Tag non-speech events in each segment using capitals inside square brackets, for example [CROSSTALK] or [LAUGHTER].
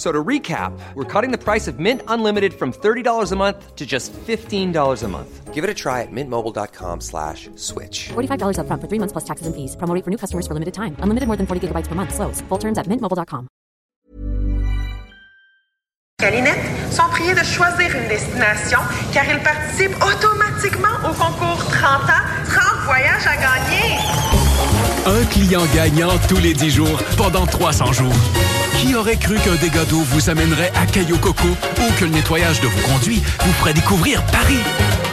So to recap, we're cutting the price of Mint Unlimited from $30 a month to just $15 a month. Give it a try at mintmobile.com slash switch. $45 up front for three months plus taxes and fees. Promo rate for new customers for limited time. Unlimited more than 40 gigabytes per month. Slows. Full terms at mintmobile.com. Calinette sont priés de choisir une destination car ils participent automatiquement au concours 30 ans, 30 voyages à gagner. Un client gagnant tous les 10 jours pendant 300 jours. Qui aurait cru qu'un dégât d'eau vous amènerait à Caillou Coco ou que le nettoyage de vos conduits vous ferait découvrir Paris?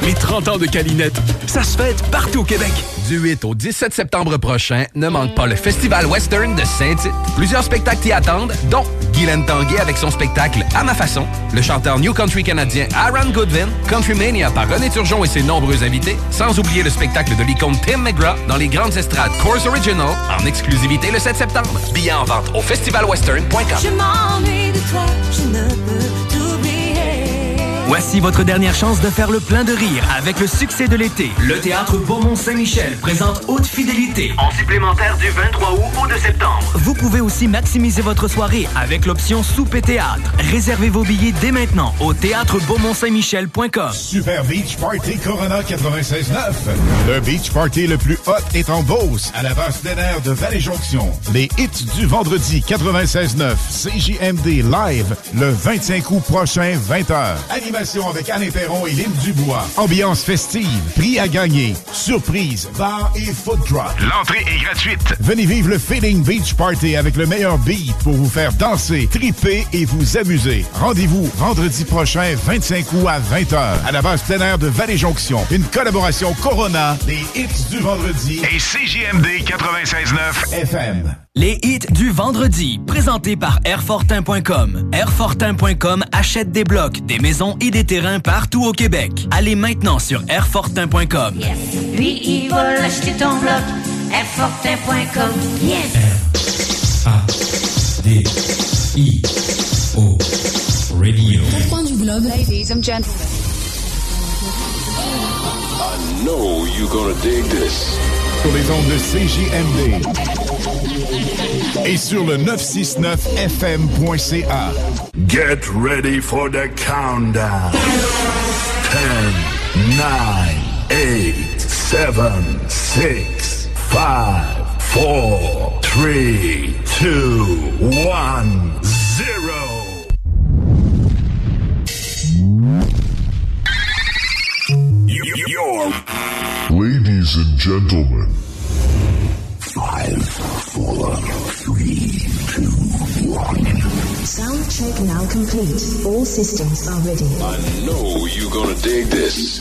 Les 30 ans de Calinette, ça se fête partout au Québec. Du 8 au 17 septembre prochain, ne manque pas le Festival Western de Saint-Tite. Plusieurs spectacles t'y attendent, dont Guylaine Tanguay avec son spectacle À ma façon, le chanteur New Country canadien Aaron Goodwin, Country Mania par René Turgeon et ses nombreux invités, sans oublier le spectacle de l'icône Tim McGraw dans les grandes estrades Course Original, en exclusivité le 7 septembre. Billets en vente au festivalwestern.com. Voici votre dernière chance de faire le plein de rire avec le succès de l'été. Le théâtre Beaumont-Saint-Michel présente Haute Fidélité en supplémentaire du 23 août au 2 septembre. Vous pouvez aussi maximiser votre soirée avec l'option souper théâtre. Réservez vos billets dès maintenant au théâtre beaumont-saint-michel.com. Super Beach Party Corona 96.9. Le beach party le plus hot est en Beauce, à la base plein air de Vallée-Jonction. Les hits du vendredi 96.9 CJMD live le 25 août prochain 20h. Animation avec Anne Perron et Lynn Dubois. Ambiance festive, prix à gagner, surprise, bar et food drop. L'entrée est gratuite. Venez vivre le Feeling Beach Party avec le meilleur beat pour vous faire danser, triper et vous amuser. Rendez-vous vendredi prochain, 25 août à 20h, à la base plein air de Vallée-Jonction. Une collaboration Corona, les hits du vendredi Et CJMD 96.9 FM. Les hits du vendredi, présentés par Airfortin.com. Airfortin.com achète des blocs, des maisons et des terrains partout au Québec. Allez maintenant sur Airfortin.com. Lui, il va acheter ton bloc. Airfortin.com. Yes! D I O Radio. Point du globe. Ladies and gentlemen. I know you're gonna dig this. Sur les ondes de CJMD. Et sur le 969fm.ca. Get ready for the countdown. 10, 9, 8, 7, 6, 5, 4, 3, 2, 1, 0. Ladies and gentlemen, five, four, three, two, one. Sound check now complete. All systems are ready. I know you're gonna dig this.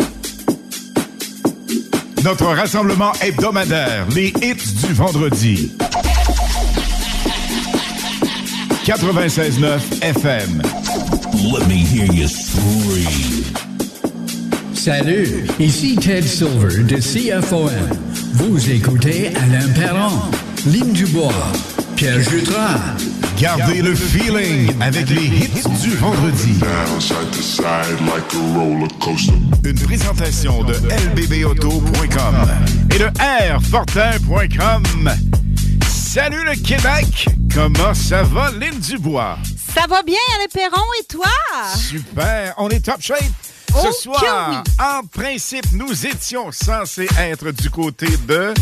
Notre rassemblement hebdomadaire, les hits du vendredi. 96.9 FM. let me hear you scream. Salut, ici Ted Silver de CFOM. Vous écoutez Alain Perron, Lynn Dubois, Pierre Jutras. Gardez le feeling avec les hits du vendredi. Down side to side like a roller coaster. Une présentation de lbbauto.com et de airfortin.com. Salut le Québec! Comment ça va, Lynn Dubois? Ça va bien, Alain Perron, et toi? Super! On est top shape! Ce soir, en principe, nous étions censés être du côté de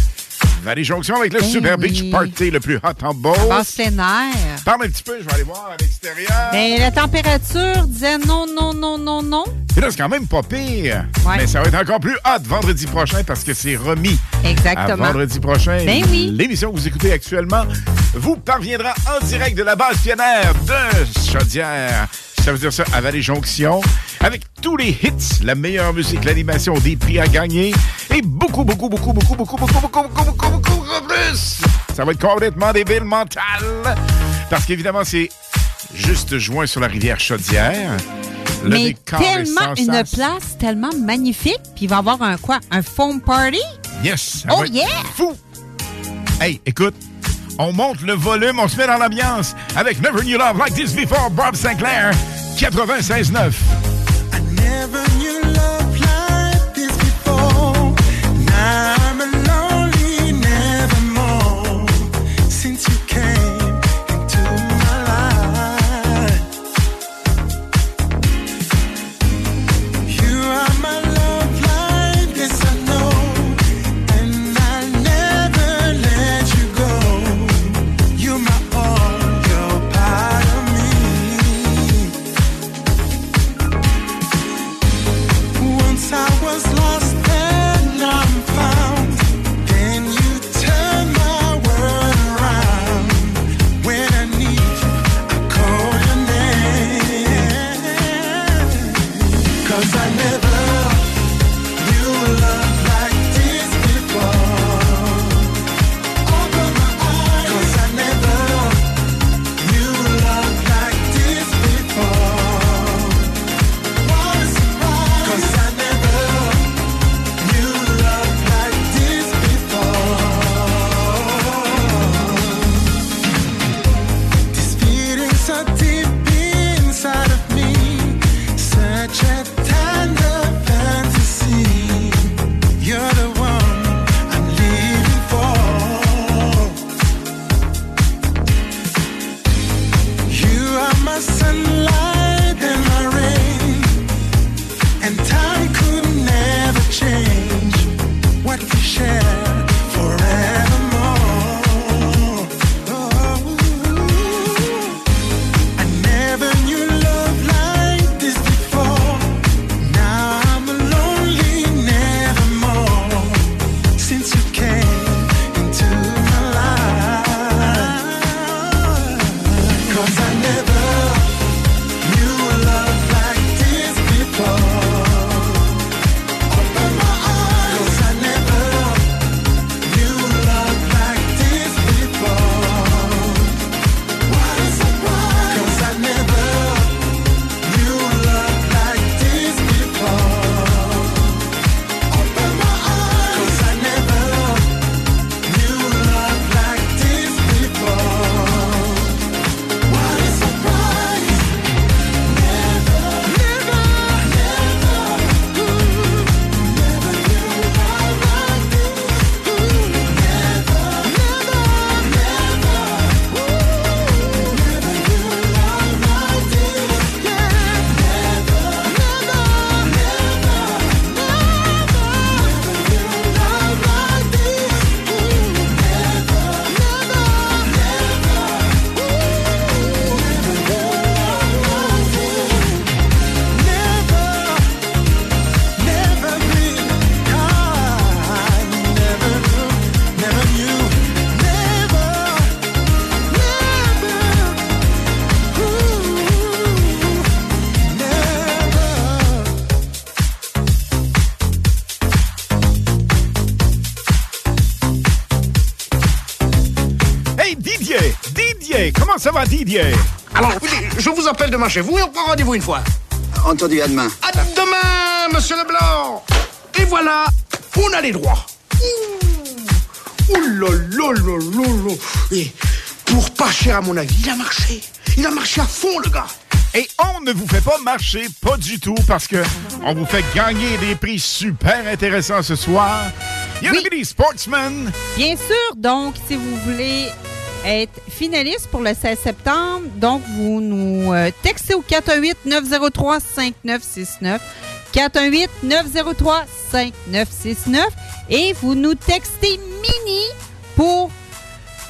Valley Jonction avec le Ben Super oui. Beach Party le plus hot en Beauce. Basse plein air. Parle un petit peu, je vais aller voir à l'extérieur. Mais la température disait non, non, non, non, non. Et là, c'est quand même pas pire. Ouais. Mais ça va être encore plus hot vendredi prochain parce que c'est remis. Exactement. À vendredi prochain. Ben oui. L'émission que vous écoutez actuellement vous parviendra en direct de la base pionnière de Chaudière. Ça veut dire ça à Valley Jonction. Avec tous les hits, la meilleure musique, l'animation, des prix à gagner et beaucoup, beaucoup, beaucoup, beaucoup, beaucoup, beaucoup, beaucoup, beaucoup, beaucoup, beaucoup, beaucoup plus. Ça va être complètement débile mental. Parce qu'évidemment, c'est juste joint sur la rivière Chaudière. Le Mais tellement une place tellement magnifique. Puis il va y avoir un quoi? Un foam party? Yes! Oh va yeah! Fou! Hey, écoute, on monte le volume, on se met dans l'ambiance avec Never Knew Love Like This Before, Bob Sinclair, 96.9. Never knew Didier? Alors, écoutez, je vous appelle demain chez vous et on prend rendez-vous une fois. Entendu, à demain. À demain, monsieur Leblanc Et voilà, on a les droits. Ouh, Ouh là là là là là Et pour pas cher, à mon avis, il a marché. Il a marché à fond, le gars. Et on ne vous fait pas marcher, pas du tout, parce que on vous fait gagner des prix super intéressants ce soir. Il y a Oui. des Sportsman. Bien sûr, donc, si vous voulez être finaliste pour le 16 septembre, donc vous nous euh, textez au 418-903-5969. 418-903-5969 et vous nous textez mini pour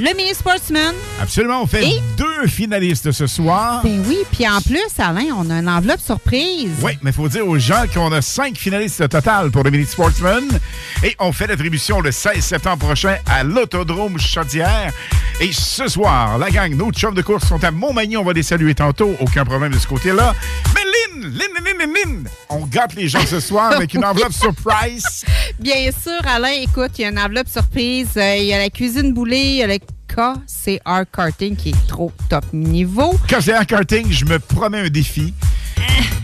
le Mini Sportsman. Absolument, on fait Et- deux finalistes ce soir. Ben oui, puis en plus, Alain, on a une enveloppe surprise. Oui, mais il faut dire aux gens qu'on a cinq finalistes au total pour le Mini Sportsman. Et on fait l'attribution le 16 septembre prochain à l'Autodrome Chaudière. Et ce soir, la gang, nos chums de course sont à Montmagny. On va les saluer tantôt. Aucun problème de ce côté-là. Mais Lynn, Lynn, Lynn, Lynn, Lynn, on gâte les gens ce soir avec une enveloppe surprise. [LAUGHS] Bien sûr, Alain, écoute, il y a une enveloppe surprise. Euh, Il y a la cuisine boulée, il y a le KCR Karting qui est trop top niveau. Un karting, je me promets un défi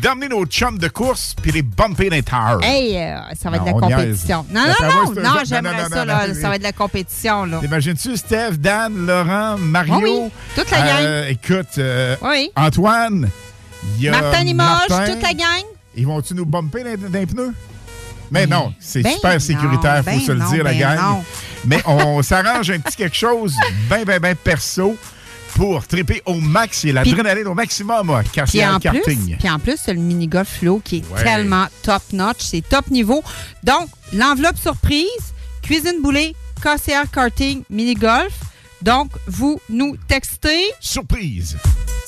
d'emmener nos chums de course puis les bumper dans les tires. Hey, euh, ça va être de la compétition. Non, non, non, non, j'aimerais ça, là. Ça va être de la compétition, là. T'imagines-tu Steph, Dan, Laurent, Mario? Oui, toute la Euh, écoute, euh, Oui. Antoine, il y a Martin Limoges, Martin. toute la gang. Ils vont-tu nous bumper dans, les pneus? Mais non, c'est Ben super sécuritaire, faut ben se le non, dire, la ben gang. non. Mais on s'arrange un petit quelque chose bien, bien, bien perso pour triper au max et l'adrénaline au maximum Puis casser en, karting. puis en plus, c'est le mini-golf flow qui est Ouais. tellement top-notch, c'est top niveau. Donc, l'enveloppe surprise, cuisine boulée, KCR karting, mini-golf. Donc, vous nous textez. Surprise.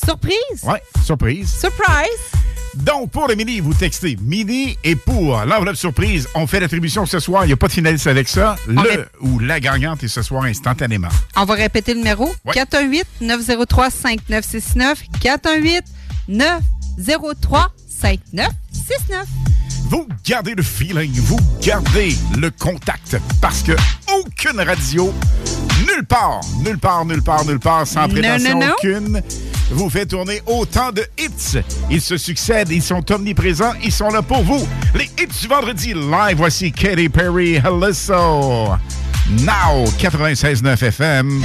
Surprise? Ouais, surprise. Surprise. Donc, pour le mini, vous textez mini et pour l'enveloppe surprise, on fait l'attribution ce soir. Il n'y a pas de finaliste avec ça. Le rép- ou la gagnante est ce soir instantanément. On va répéter le numéro. 418-903-5969. 418-903-5969. Vous gardez le feeling, vous gardez le contact parce que aucune radio, nulle part, nulle part, nulle part, nulle part, sans prétention non, non. aucune, vous fait tourner autant de hits. Ils se succèdent, ils sont omniprésents, ils sont là pour vous. Les hits du vendredi live, voici Katy Perry, Hello. Now, 96.9 FM.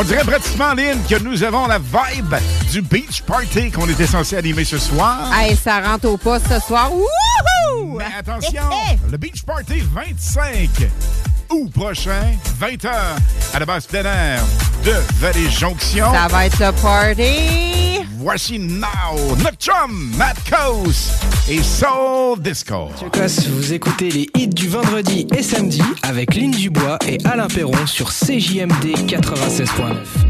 On dirait pratiquement, Lynn, que nous avons la vibe du beach party qu'on était censé animer ce soir. Hey, ça rentre au poste ce soir. Wouhou! Mais attention, [LAUGHS] le Beach Party 25 août prochain, 20h, à la base plein air de Vallée Jonction. Ça va être le party. Voici Now, notre chum, Matt Coase et Soul Disco. Lucas, vous écoutez les hits du vendredi et samedi avec Lynn Dubois et Alain Perron sur CJMD 96.9.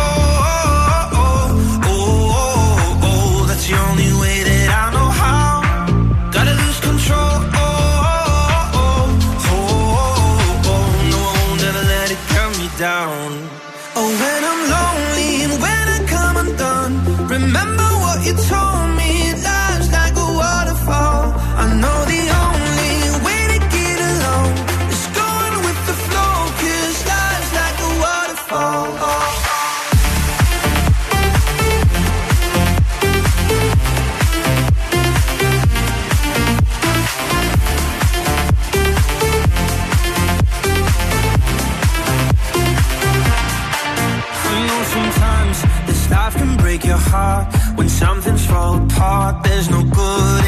Apart. There's no good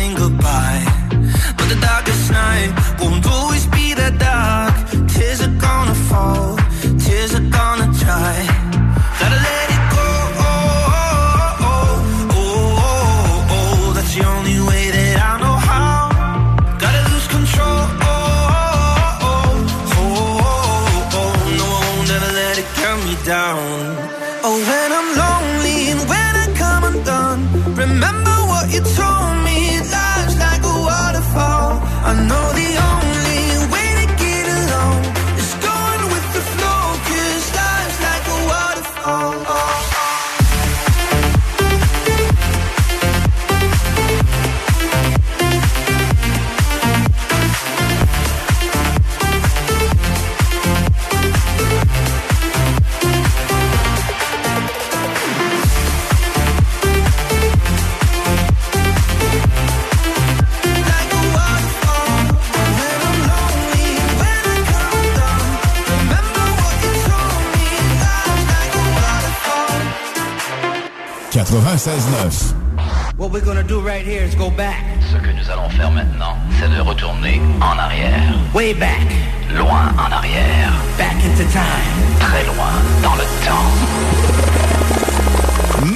What we're gonna do right here is go back. Ce que nous allons faire maintenant, c'est de retourner en arrière. Way back. Loin en arrière. Back into time. Très loin dans le temps.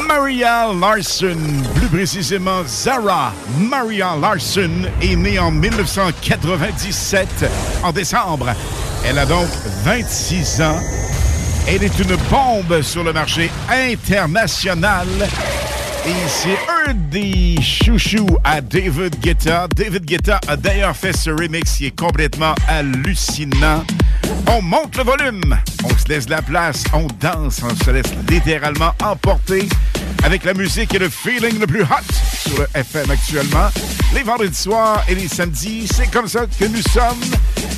Maria Larson, plus précisément Zara Maria Larson, est née en 1997, en décembre. Elle a donc 26 ans. Elle est une bombe sur le marché international. Et c'est un des chouchous à David Guetta. David Guetta a d'ailleurs fait ce remix qui est complètement hallucinant. On monte le volume, on se laisse la place, on danse, on se laisse littéralement emporter avec la musique et le feeling le plus hot sur le FM actuellement. Les vendredis soirs et les samedis, c'est comme ça que nous sommes.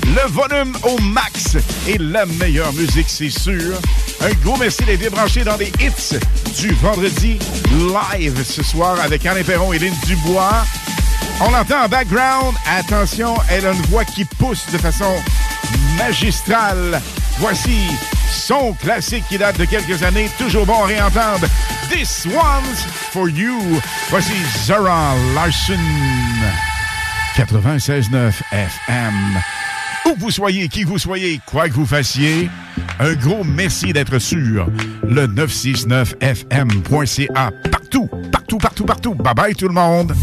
Le volume au max et la meilleure musique, c'est sûr. Un gros merci d'être débranché dans les hits du vendredi live ce soir avec Alain Perron et Lynn Dubois. On l'entend en background. Attention, elle a une voix qui pousse de façon magistrale. Voici son classique qui date de quelques années, toujours bon à réentendre. This one's for you. Voici Zara Larson. 96.9 FM. Où vous soyez, qui vous soyez, quoi que vous fassiez, un gros merci d'être sur le 969fm.ca. Partout, partout, partout, partout. Bye bye tout le monde.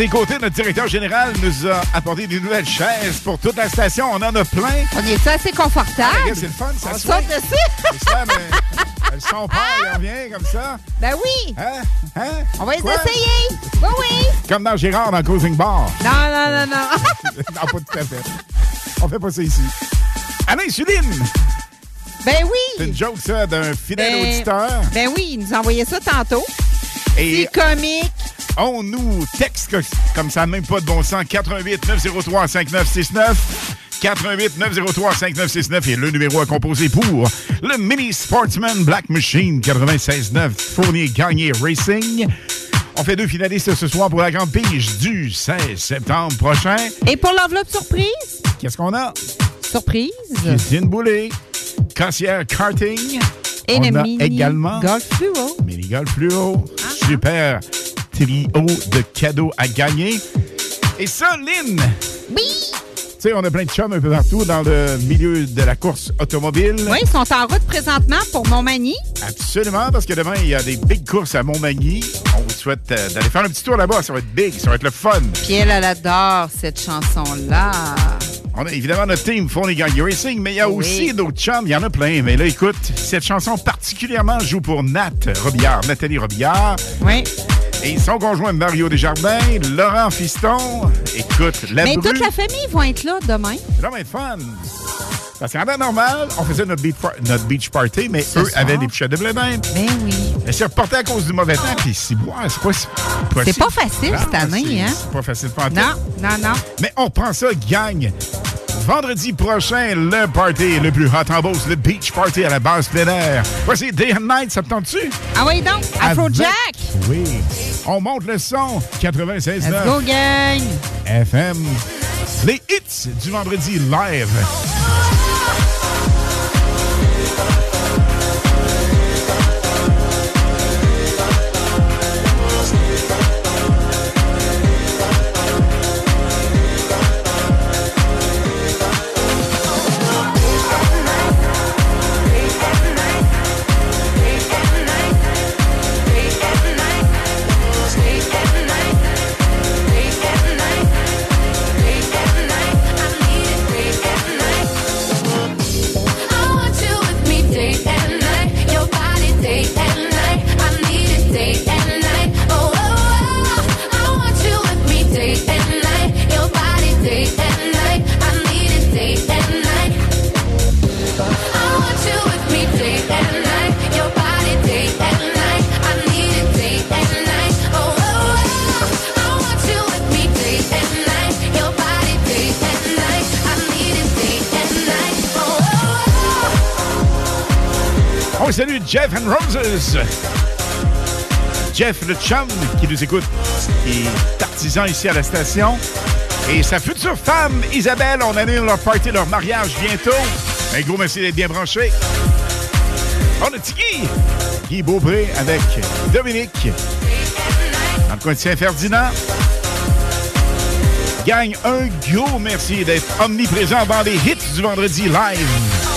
Guillaume Redécoté, notre directeur général, nous a apporté des nouvelles chaises pour toute la station. On en a plein. On est assez confortable. Ah, c'est le fun, ça On swing. saute dessus. C'est [LAUGHS] son il revient comme ça. Ben oui. Hein? Hein? On va les Quoi? essayer. Oui, oui. Comme dans Gérard dans Cruising Bar. Non, non, non, non. [LAUGHS] non, pas tout à fait. On fait pas ça ici. Alain Suline! Ben C'est oui. une joke, ça, d'un fidèle Ben- auditeur. Ben oui, il nous a envoyé ça tantôt. Et C'est comique. On nous texte comme ça, même pas de bon sens. 88 903 5969. 88 903 5969 est le numéro à composer pour le Mini Sportsman Black Machine 96.9 Fournier Gagné Racing. On fait deux finalistes ce soir pour la grande pige du 16 septembre prochain. Et pour l'enveloppe surprise? Qu'est-ce qu'on a? Surprise. Christine Boulay, Cassière Karting. Et On le a mini également golf fluo. Mini Golf Fluo. Super trio de cadeaux à gagner. Et ça, Lynn! Oui! Tu sais, on a plein de chums un peu partout dans le milieu de la course automobile. Oui, ils sont en route présentement pour Montmagny. Absolument, parce que demain, il y a des big courses à Montmagny. On vous souhaite euh, d'aller faire un petit tour là-bas. Ça va être big, ça va être le fun. Puis elle, elle adore cette chanson-là. On a évidemment notre team Phony Gang Racing, mais il y a Oui. aussi d'autres chums. Il y en a plein. Mais là, écoute, cette chanson particulièrement joue pour Nat Robillard, Nathalie Robillard. Oui. Et son conjoint Mario Desjardins, Laurent Fiston. Écoute, la Mais toute la famille va être là demain. C'est vraiment fun. Parce qu'en temps normal, on faisait notre beach, par- notre beach party, mais eux soir. avaient des pichettes de blé d'Inde. Ben oui. Mais c'est reporté à cause du mauvais temps, puis c'est boire, c'est pas si C'est pas facile cette Ah, année, c'est- hein? C'est pas facile tout. Non, non, non. Mais on reprend ça, gang. Vendredi prochain, le party le plus hot en Beauce, le beach party à la base plein air. Voici Day and Night, ça te tente-tu? Ah oui, donc, Afrojack. Avec- Oui. On monte le son, 96.9 Let's go, gang. FM. Les hits du vendredi live. On salue Jeff and Roses. Jeff le chum qui nous écoute, qui est artisan ici à la station. Et sa future femme, Isabelle, on annule leur party, leur mariage bientôt. Un gros merci d'être bien branchés. On a Tigui, Guy Beaupré avec Dominique. Dans le coin de Saint-Ferdinand. Gagne un gros merci d'être omniprésent dans les hits du vendredi live.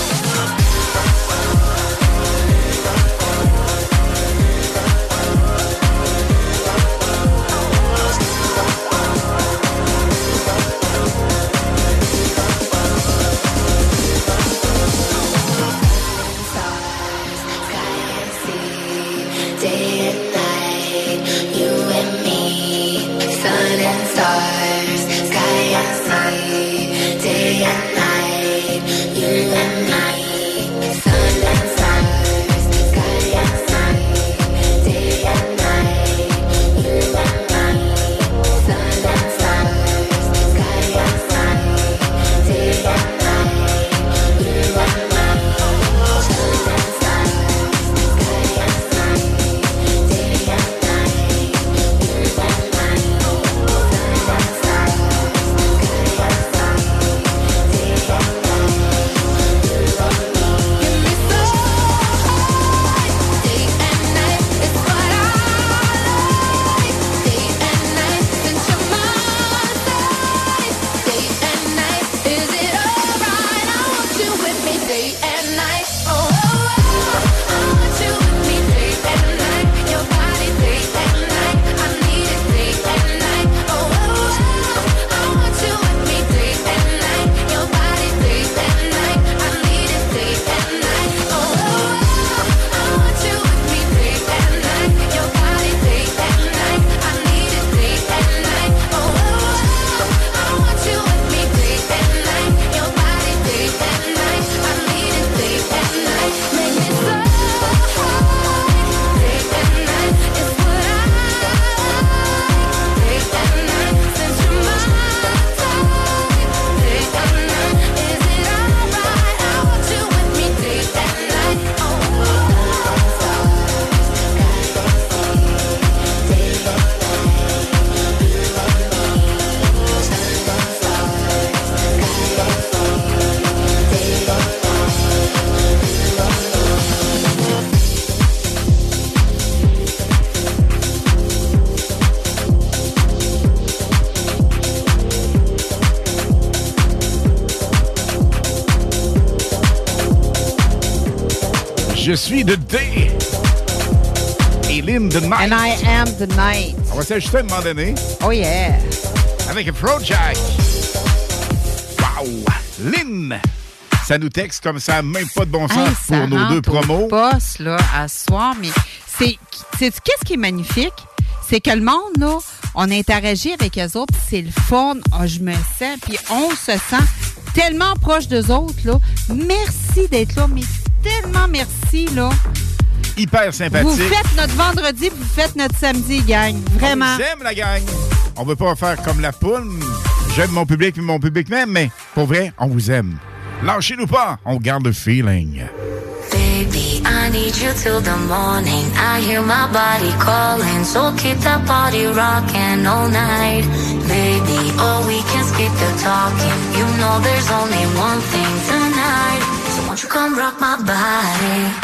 Je suis de day. Et Lynn the night. And I am the night. On va s'ajuster à un moment donné. Oh yeah. Avec Afrojack. Wow! Lynn! Ça nous texte comme ça, même pas de bon sens Hey, pour nos deux promos. poste, là, à soir, mais c'est, qu'est-ce qui est magnifique? C'est que le monde, là, on interagit avec eux autres, c'est le fun. Ah, je me sens, puis on se sent tellement proche d'eux autres, là. Merci d'être là, mais tellement merci, là. Hyper sympathique. Vous faites notre vendredi, vous faites notre samedi, gang. Vraiment. On vous aime, la gang. On veut pas faire comme la poule. J'aime mon public, puis mon public même, mais pour vrai, on vous aime. Lâchez-nous pas, on garde le feeling. Baby, I need you till the morning. I hear my body calling, so keep that body rocking all night. Baby, oh, we can skip the talking. You know there's only one thing tonight. So won't you come rock my body?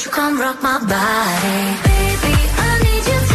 Won't you come rock my body? Baby, I need you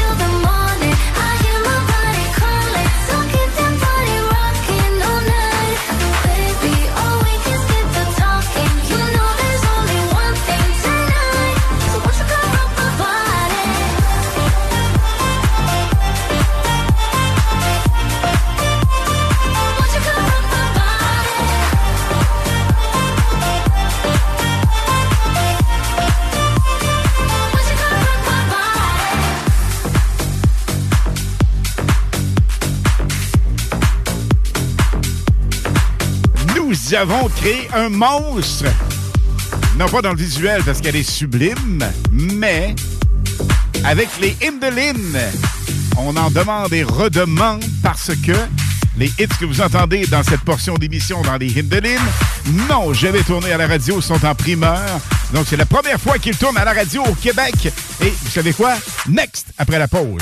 Nous avons créé un monstre. Non pas dans le visuel parce qu'elle est sublime, mais avec les hymnes on en demande et redemande parce que les hits que vous entendez dans cette portion d'émission dans les hymnes de Lynn, non, jamais tourné à la radio, sont en primeur. Donc c'est la première fois qu'ils tournent à la radio au Québec. Et vous savez quoi? Next, après la pause.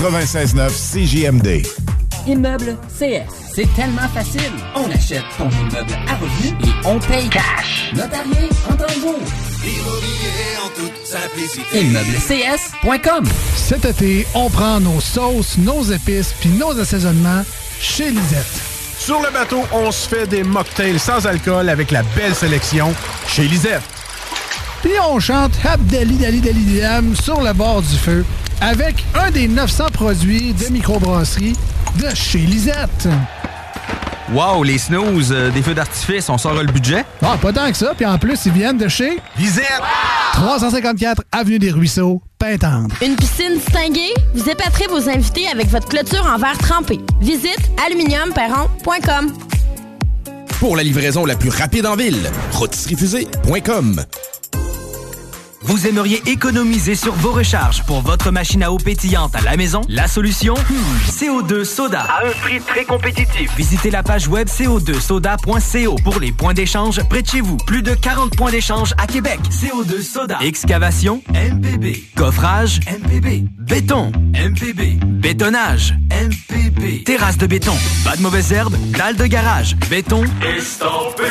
96.9 CJMD. Immeuble CS. C'est tellement facile. On achète ton immeuble à revenu et on paye cash. Notarié en temps de jour. Immobilier en toute simplicité. ImmeublesCS.com Cet été, on prend nos sauces, nos épices puis nos assaisonnements chez Lisette. Sur le bateau, on se fait des mocktails sans alcool avec la belle sélection chez Lisette. Puis on chante Abdali Dali Dali Dam sur le bord du feu avec un des 900 produits de microbrasserie de chez Lisette. Wow, les snooze, euh, des feux d'artifice, on sort le budget? Ah, pas tant que ça. Puis en plus, ils viennent de chez Lisette. 354 Avenue des Ruisseaux, Pintendre. Une piscine distinguée? Vous épaterez vos invités avec votre clôture en verre trempé. Visite aluminiumperron.com. Pour la livraison la plus rapide en ville, rotisseriefusée.com. Vous aimeriez économiser sur vos recharges pour votre machine à eau pétillante à la maison? La solution? Hmm, CO2 Soda. À un prix très compétitif. Visitez la page web co2soda.co pour les points d'échange près de chez vous. Plus de 40 points d'échange à Québec. CO2 Soda. Excavation? MPB. Coffrage? MPB. Béton? MPB. Bétonnage? MPB. Terrasse de béton? Pas de mauvaises herbes? Dalle de garage? Béton? Estampé.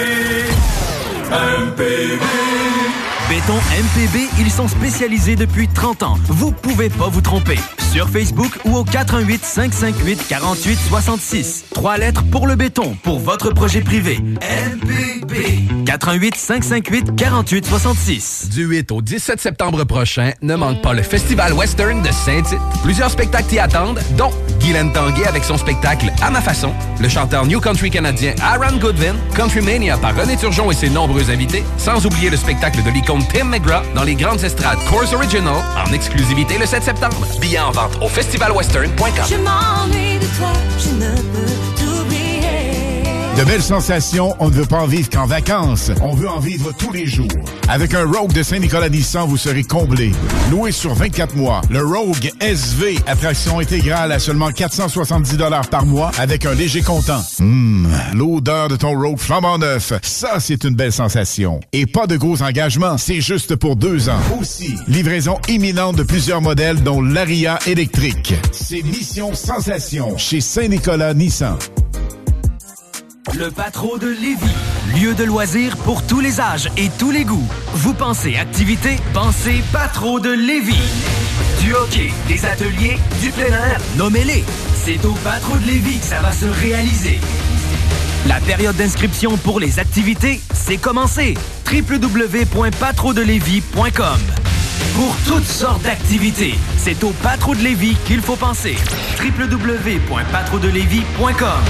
MPB. Béton MPB, ils sont spécialisés depuis 30 ans. Vous pouvez pas vous tromper. Sur Facebook ou au 418 558 48 66. Trois lettres pour le béton, pour votre projet privé. MPB. 418 558 48 66. Du 8 au 17 septembre prochain, ne manque pas le Festival Western de Saint-Tite. Plusieurs spectacles t'y attendent, dont Guylaine Tanguay avec son spectacle À ma façon, le chanteur New Country canadien Aaron Goodwin, Country Mania par René Turgeon et ses nombreux invités, sans oublier le spectacle de l'icône Tim McGraw dans les grandes estrades Course Original en exclusivité le 7 septembre. Billets en vente au festivalwestern.com. De belles sensations, on ne veut pas en vivre qu'en vacances. On veut en vivre tous les jours. Avec un Rogue de Saint-Nicolas Nissan, vous serez comblé. Loué sur 24 mois, le Rogue SV, attraction intégrale à seulement 470 par mois avec un léger comptant. Hum, l'odeur de ton Rogue flambant neuf, ça c'est une belle sensation. Et pas de gros engagements, c'est juste pour deux ans. Aussi, livraison imminente de plusieurs modèles dont l'Aria électrique. C'est Mission Sensation chez Saint-Nicolas Nissan. Le Patro de Lévis. Lieu de loisirs pour tous les âges et tous les goûts. Vous pensez activité? Pensez Patro de Lévis. Du hockey, des ateliers, du plein air, nommez-les. C'est au Patro de Lévis que ça va se réaliser. La période d'inscription pour les activités, c'est commencé. www.patrodelévis.com Pour toutes sortes d'activités, c'est au Patro de Lévis qu'il faut penser. www.patrodelévis.com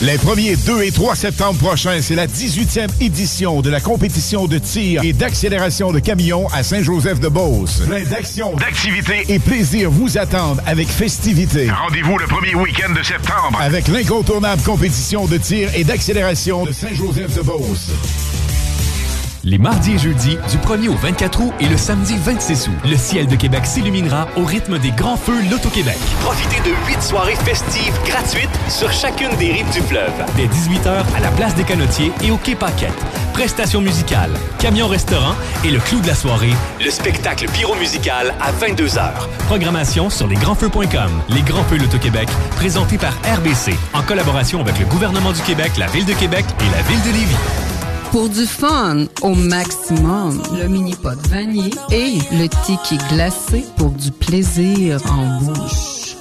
Les 1er, 2 et 3 septembre prochains, c'est la 18e édition de la compétition de tir et d'accélération de camions à Saint-Joseph-de-Beauce. Plein d'actions, d'activités et plaisir vous attendent avec festivité. Rendez-vous le premier week-end de septembre avec l'incontournable compétition de tir et d'accélération de Saint-Joseph-de-Beauce. Les mardis et jeudis, du 1er au 24 août et le samedi 26 août, le ciel de Québec s'illuminera au rythme des grands feux Loto-Québec. Profitez de huit soirées festives gratuites sur chacune des rives du fleuve. Dès 18h à la place des Canotiers et au Quai Paquette. Prestations musicales, camion-restaurant et le clou de la soirée, Le spectacle pyro-musical à 22h. Programmation sur lesgrandsfeux.com. Les Grands Feux Loto-Québec, présentés par RBC, en collaboration avec le gouvernement du Québec, la Ville de Québec et la Ville de Lévis. Pour du fun au maximum, le mini pot vanille et le tiki glacé pour du plaisir en bouche.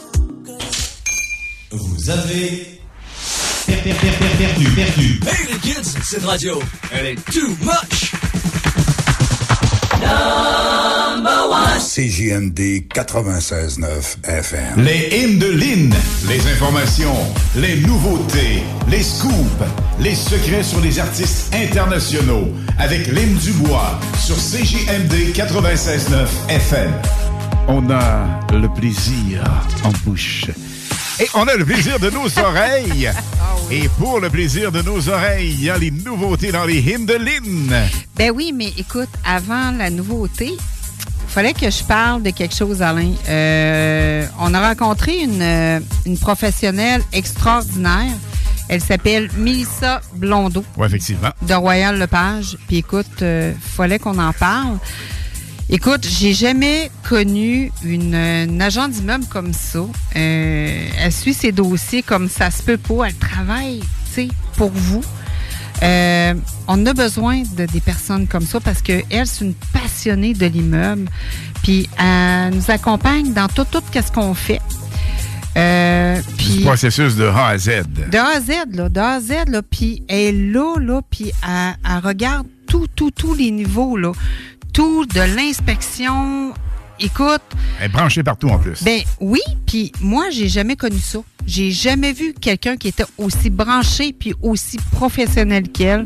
Vous avez per- per- per- per- perdu, perdu. Hey les kids, cette radio, elle est too much. CJMD 96.9 FM. Les hymnes de Lynn, les informations, les nouveautés, les scoops, les secrets sur les artistes internationaux avec Lynn Dubois sur CJMD 96.9 FM. On a le plaisir en bouche. Et on a le plaisir de nos oreilles. [LAUGHS] Et pour le plaisir de nos oreilles, il y a les nouveautés dans les hymnes de Lynn. Ben oui, mais écoute, avant la nouveauté, fallait que je parle de quelque chose, Alain. Euh, on a rencontré une, euh, une professionnelle extraordinaire. Elle s'appelle Mélissa Blondeau Oui, effectivement. de Royal Lepage. Puis écoute, euh, fallait qu'on en parle. Écoute, j'ai jamais connu une, une agent d'immeuble comme ça. Euh, elle suit ses dossiers comme ça se peut pas. Elle travaille, tu sais, pour vous. Euh, on a besoin de des personnes comme ça parce que elle, c'est une passionnée de l'immeuble. Puis elle nous accompagne dans tout, tout ce qu'on fait. Euh, Du puis processus de A à Z. de A à Z, là, de A à Z, là, puis elle est là, là, puis elle, elle regarde tout, tout, tous les niveaux, là. Tout de l'inspection. Écoute, Elle est branchée partout en plus. ben oui, puis moi, j'ai jamais connu ça. J'ai jamais vu quelqu'un qui était aussi branché puis aussi professionnel qu'elle.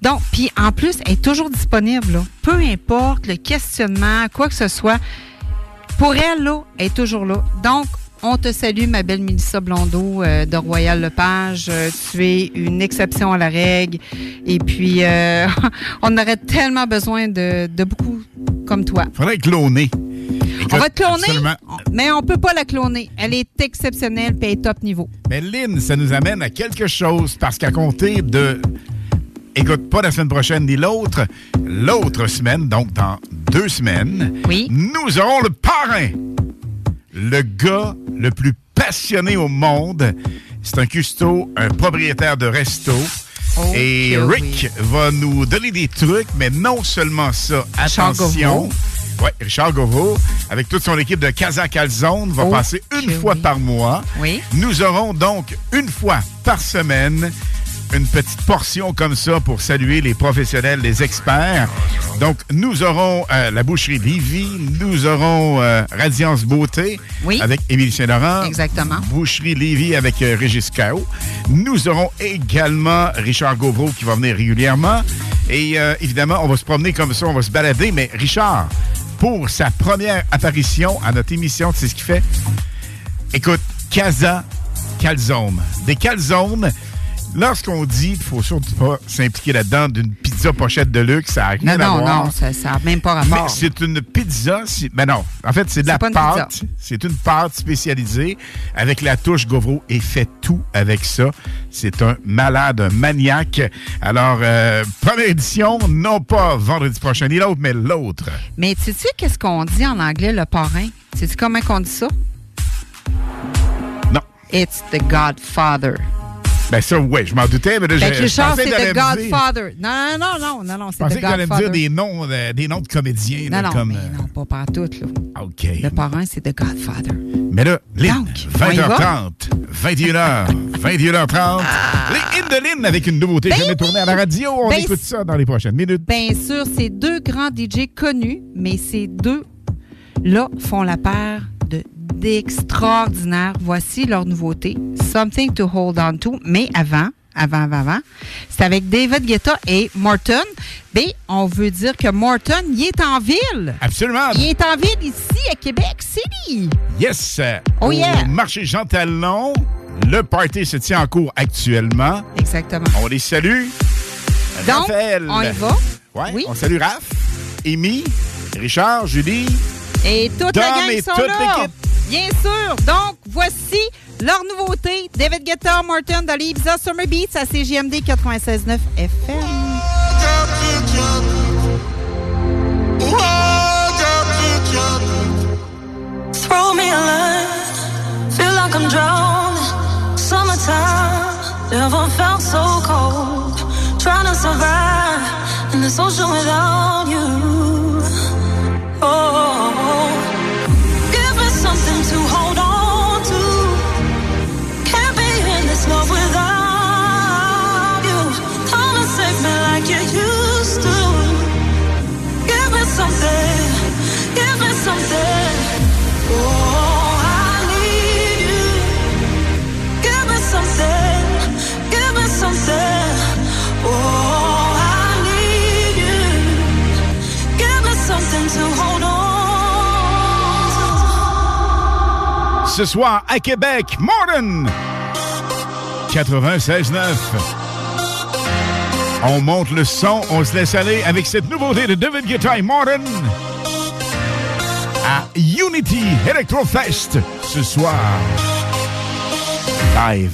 Donc, puis en plus, elle est toujours disponible, là. Peu importe le questionnement, quoi que ce soit. Pour elle, là, elle est toujours là. Donc, on te salue, ma belle Mélissa Blondeau euh, de Royal Lepage. Euh, tu es une exception à la règle. Et puis, euh, [LAUGHS] on aurait tellement besoin de, de beaucoup comme toi. Faudrait cloner. On va te cloner, Absolument. mais on peut pas la cloner. Elle est exceptionnelle et elle est top niveau. Mais Lynn, ça nous amène à quelque chose parce qu'à compter de. Écoute, pas la semaine prochaine ni l'autre, l'autre semaine, donc dans deux semaines, nous aurons le parrain. Le gars le plus passionné au monde. C'est un custo, un propriétaire de resto. Et Rick va nous donner des trucs, mais non seulement ça. Attention. Oui, Richard Gauvreau, avec toute son équipe de Casa Calzone, va Oh, passer une fois par mois. Oui. Nous aurons donc une fois par semaine une petite portion comme ça pour saluer les professionnels, les experts. Donc, nous aurons euh, la boucherie Livy, nous aurons euh, Radiance Beauté avec Émilie Saint-Laurent. Exactement. Boucherie Lévy avec euh, Régis Cao. Nous aurons également Richard Gauvreau qui va venir régulièrement. Et évidemment, on va se promener comme ça, on va se balader. Mais Richard, pour sa première apparition à notre émission, tu sais ce qu'il fait? Écoute, Casa Calzone. Des calzones. Lorsqu'on dit, il faut surtout pas s'impliquer là-dedans d'une pizza pochette de luxe, ça n'a rien Non, à non, voir. non, ça n'a même pas rapport. c'est une pizza. Mais non, en fait, c'est de la pâte. C'est une pâte spécialisée avec la touche Gauvreau et fait tout avec ça. C'est un malade, un maniaque. Alors, euh, première édition, non pas vendredi prochain ni l'autre, mais l'autre. Mais tu sais qu'est-ce qu'on dit en anglais, le parrain? Sais-tu comment on dit ça? Non. It's the Godfather. Ben ça, oui, je m'en doutais, mais là, Fait je- que je Richard, pensais c'est que the me Godfather. Non, non, non, non, non, Je c'est pensais the que t'allais me Godfather. dire des noms, euh, des noms de comédiens. là, Non, non, comme, mais euh, non, pas partout, là. OK. Le parrain, c'est the Godfather. Mais là, Lynn, Donc, on y va? 20h30, 21h, 21h30. Les hymnes de Lynn avec une nouveauté jamais tournée à la radio. On Ben, écoute ça dans les prochaines minutes. Bien sûr, c'est deux grands DJ connus, mais ces deux-là font la paire d'extraordinaire. Voici leur nouveauté, Something to Hold On To. Mais avant, avant, avant, avant, c'est avec David Guetta et Morton. Ben, on veut dire que Morton, il est en ville. Absolument. Il est en ville ici, à Québec City. Yes! Oh au yeah. marché Jean Talon, le party se tient en cours actuellement. Exactement. On les salue. Donc, Raphaël. on y va? Ouais, Oui. On salue Raph, Amy, Richard, Julie. Et toute Dom la gang et sont toute là. Bien sûr. Donc, voici leur nouveauté. David Guetta, dans les Ibiza Summer Beats à CGMD 96.9 FM. Throw me a line, feel like I'm drowning. Summertime, never felt so cold. Trying to survive in this ocean without you. Ce soir à Québec, Morton 96.9. On monte le son, on se laisse aller avec cette nouveauté de David Guetta et Morton à Unity Electrofest ce soir. Live.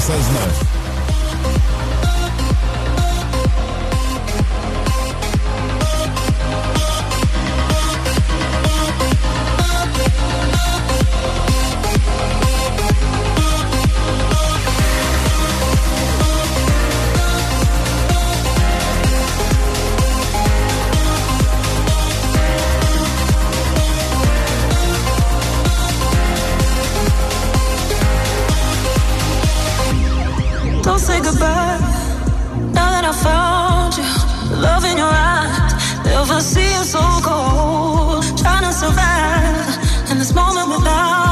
96.9. Don't say goodbye. Now that I found you, love in your eyes. Never seemed so cold. Trying to survive in this moment without.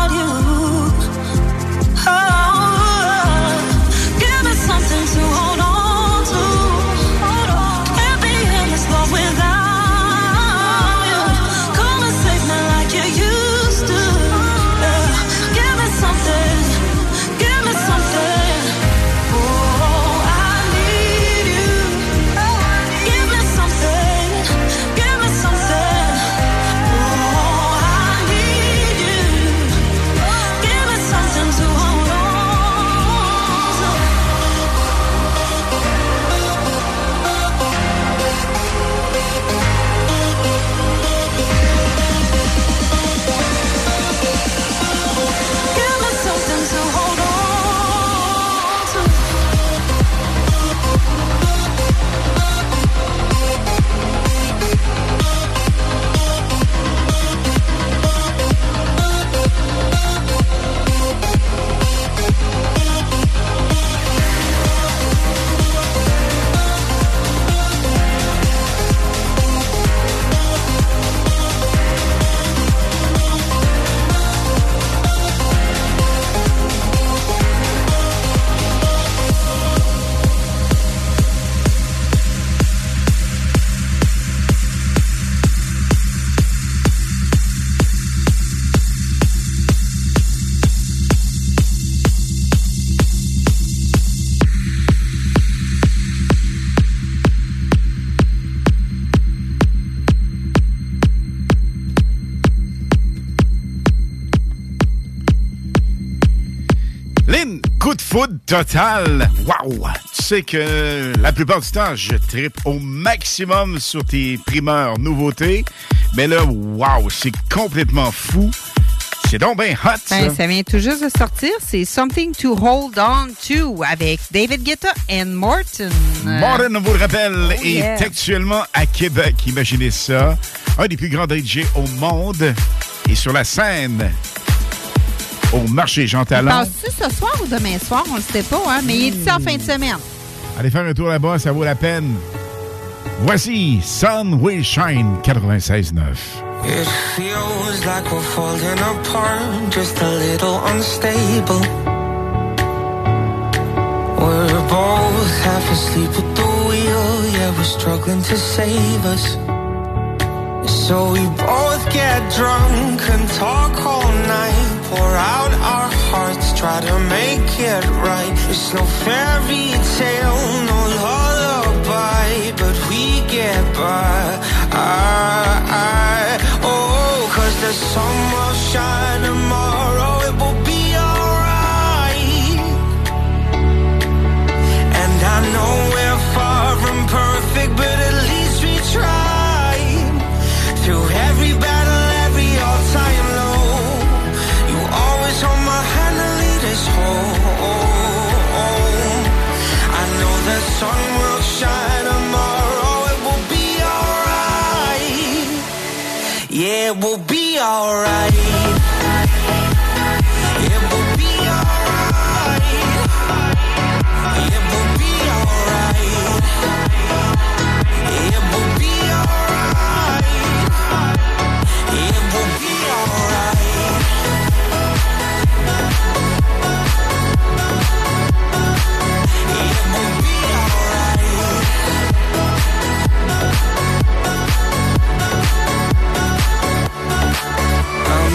Food Total. Wow! Tu sais que la plupart du temps, je tripe au maximum sur tes primeurs nouveautés. Mais là, wow, c'est complètement fou. C'est donc bien hot, ça. Ben, ça vient tout juste de sortir. C'est Something to Hold On To avec David Guetta et Morton. Morton, on vous le rappelle, Oh, est actuellement à Québec. Imaginez ça. Un des plus grands DJ au monde. Et sur la scène, au marché Jean Talon. passe-tu ce soir ou demain soir? On ne le sait pas, hein? mais il est ici en fin de semaine? Allez faire un tour là-bas, ça vaut la peine. Voici Sun Will Shine 96.9. It feels like we're falling apart, just a little unstable. We're both half asleep at the wheel, yeah, we're struggling to save us. So we both get drunk and talk all night, pour out our hearts, try to make it right. It's no fairy tale, no lullaby, but we get by. I, I, oh, cause the sun will shine tomorrow, it will be alright. And I know Yeah, it will be alright. It will be alright. It will be alright. It will be alright. It will be alright.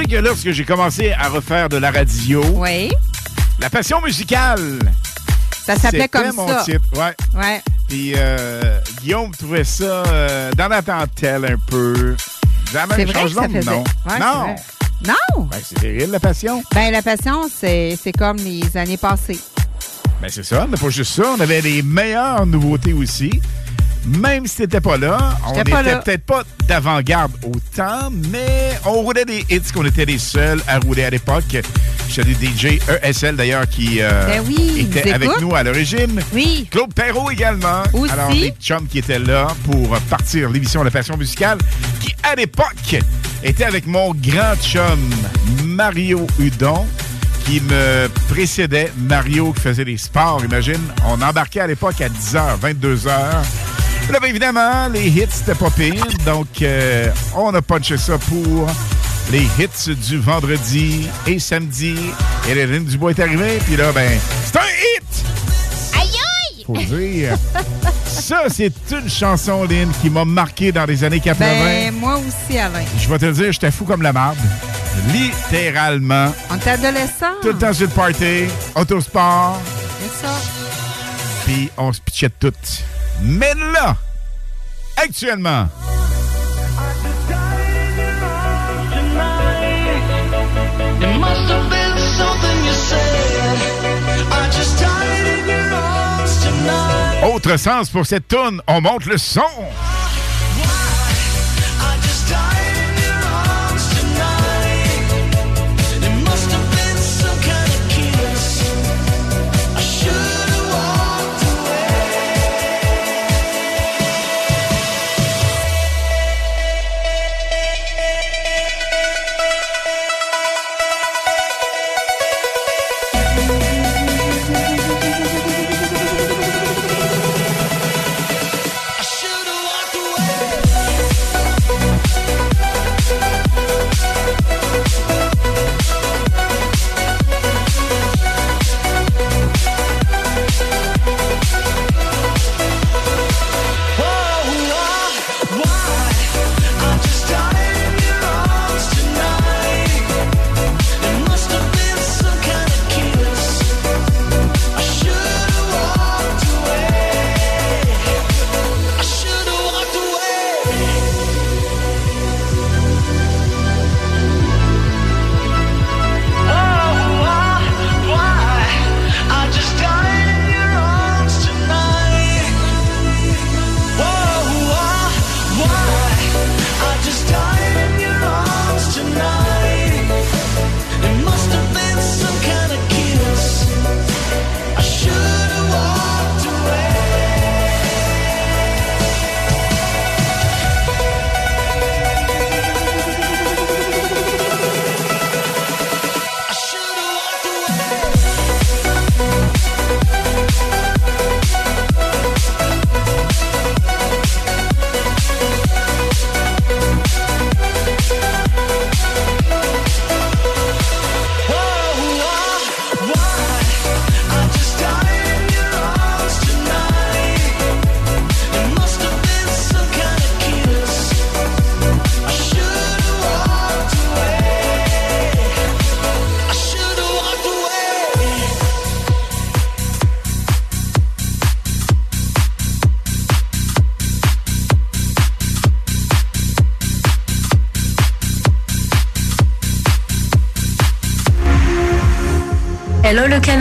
sais que lorsque j'ai commencé à refaire de la radio, Oui. la passion musicale, Ça s'appelait c'était comme mon ça. titre. Ouais. Ouais. Puis euh, Guillaume trouvait ça euh, dans la dentelle un peu. Ça de faisait. Ouais, non. vrai. Non! Ben, c'est réel, la passion. Ben, la passion, c'est c'est comme les années passées. Ben, c'est ça, mais pas juste ça. On avait les meilleures nouveautés aussi. Même si t'étais pas là, on n'était peut-être pas d'avant-garde autant, mais on roulait des hits qu'on était les seuls à rouler à l'époque. Je salue DJ ESL d'ailleurs qui euh, Ben oui, était avec nous à l'origine. Oui. Claude Perrault également. Aussi. Alors, des chums qui étaient là pour partir l'émission La Passion musicale, qui à l'époque était avec mon grand chum Mario Hudon, qui me précédait. Mario qui faisait des sports, imagine. On embarquait à l'époque à 10h, 22h. Là, ben, évidemment, les hits, c'était pas pire. Donc, euh, on a punché ça pour les hits du vendredi et samedi. Et Lynn Dubois est arrivée. Puis là, ben, c'est un hit! Aïe aïe! Faut dire. ça, c'est une chanson, Lynn, qui m'a marqué dans les années 80. Ben, moi aussi, Alain. Je vais te le dire, j'étais fou comme la marde. Littéralement. On était adolescent. Tout le temps sur le party, autosport, C'est ça. puis on se pitchait toutes. Mais là, actuellement, autre sens pour cette tune, on monte le son.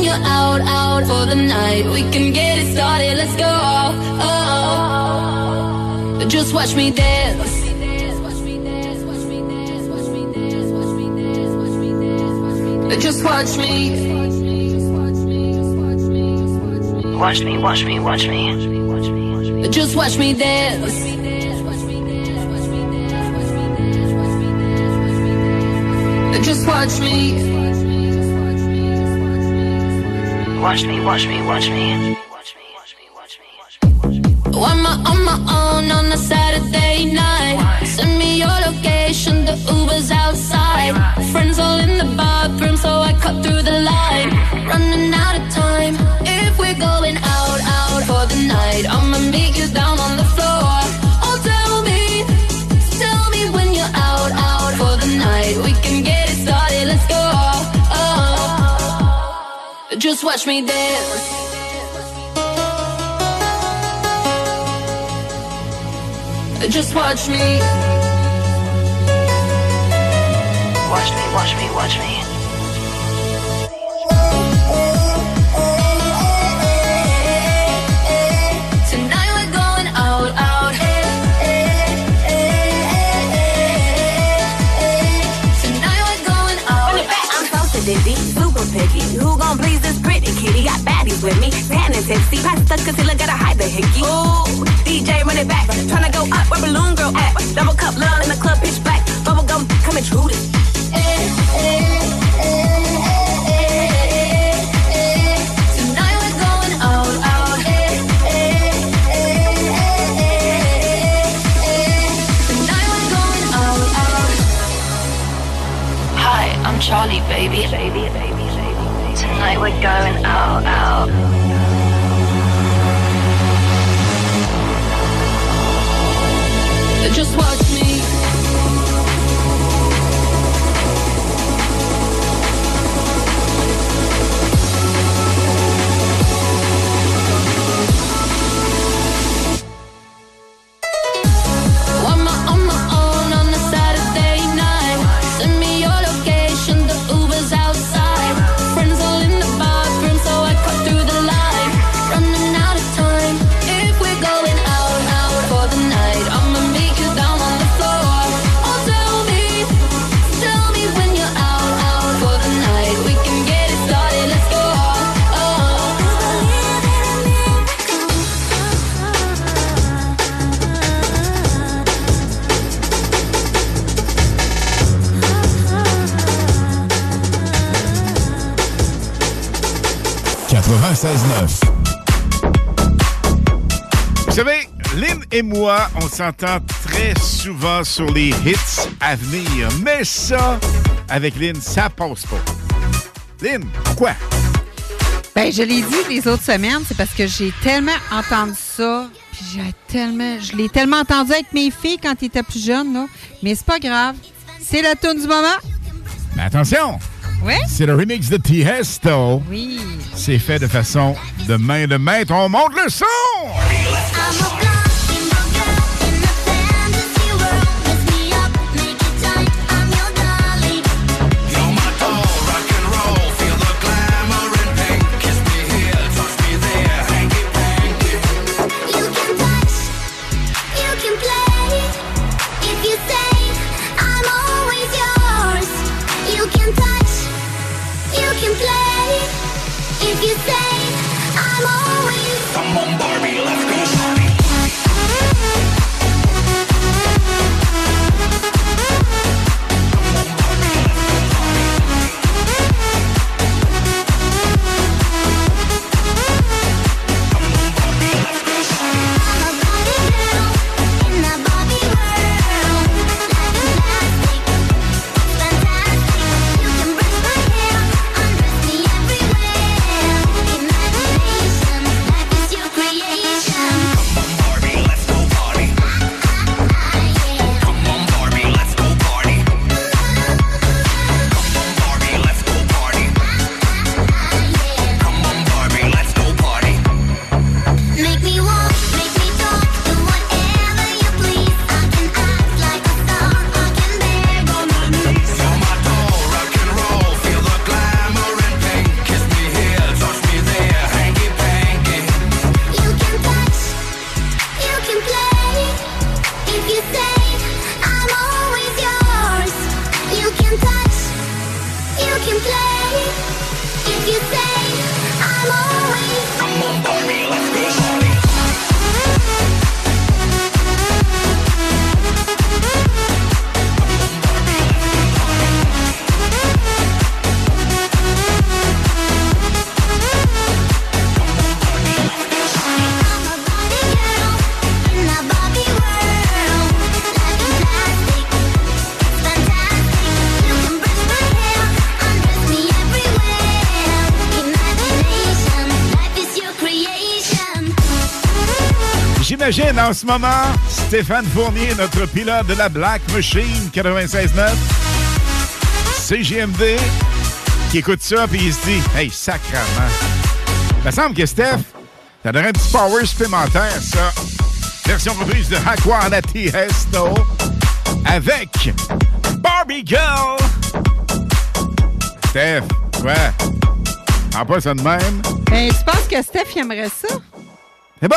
When you're out, out for the night. We can get it started, let's go. Oh, just watch me dance. Just watch me. Watch me, watch me, watch me. Just watch me dance. Just watch me. Watch me, watch me, watch me. I'm on my own on a Saturday night. Send me your location, the Uber's outside. Friends all in the bathroom, so I cut through the line. Running out of time. If we're going out, out for the night, I'ma meet you down on the floor. Just watch me dance. Just watch me. Watch me, watch me, watch me. Tonight we're going out, out. Tonight we're going out. I'm so sedity, super picky. Who gon' with me, tan and tipsy. Pass the concealer, gotta hide the hickey. Ooh, DJ run it back, tryna go up where balloon girl at. Double cup love in the club, pitch black. Bubble gum, come intrude it. Tonight we're going out, out. Tonight we're going out, out. Hi, I'm Charlie, baby. Baby, baby, baby. Tonight we're going out, out. Just watch Vous savez, Lynn et moi, on s'entend très souvent sur les hits à venir. Mais ça, avec Lynn, ça passe pas. Lynn, pourquoi? Ben, je l'ai dit les autres semaines, c'est parce que j'ai tellement entendu ça, puis j'ai tellement, je l'ai tellement entendu avec mes filles quand ils étaient plus jeunes, là. Mais c'est pas grave. C'est la tune du moment. Mais attention! Oui? C'est le remix de Tiesto. Oui. C'est fait de façon de main de maître. On monte le son! En ce moment Stéphane Fournier, notre pilote de la Black Machine 96.9, CGMD, qui écoute ça puis il se dit Hey, sacrement. Il me semble que Steph, ça donnerait un petit power supplémentaire, ça. Version reprise de Aquana Tiesto avec Barbie Girl. Steph, ouais. En pas ça de même? Ben, tu penses que Steph il aimerait ça? C'est bon.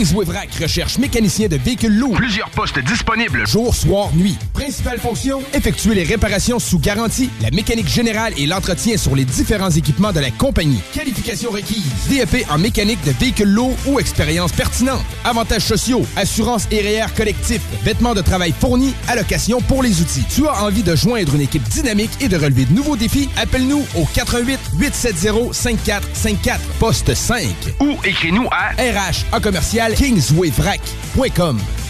Recherche mécanicien de véhicules lourds. Plusieurs postes disponibles. Jour, soir, nuit. Principale fonction, effectuer les réparations sous garantie, la mécanique générale et l'entretien sur les différents équipements de la compagnie. Qualification requise. DEP en mécanique de véhicules lourds ou expérience pertinente. Avantages sociaux, assurance et REER collectif, vêtements de travail fournis, allocation pour les outils. Tu as envie de joindre une équipe dynamique et de relever de nouveaux défis? Appelle-nous au 88 870 5454 poste 5 ou écris-nous à RH en commercial kingswayvrac.com.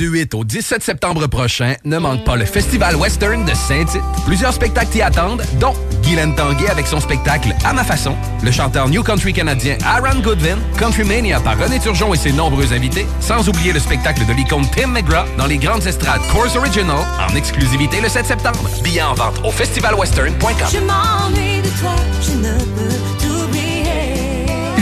Du 8 au 17 septembre prochain, ne manque pas le Festival Western de Saint-Tite. Plusieurs spectacles t'y attendent, dont Guylaine Tanguay avec son spectacle À ma façon, le chanteur New Country canadien Aaron Goodwin, Country Mania par René Turgeon et ses nombreux invités, sans oublier le spectacle de l'icône Tim McGraw dans les grandes estrades Course Original en exclusivité le 7 septembre. Billets en vente au festivalwestern.com.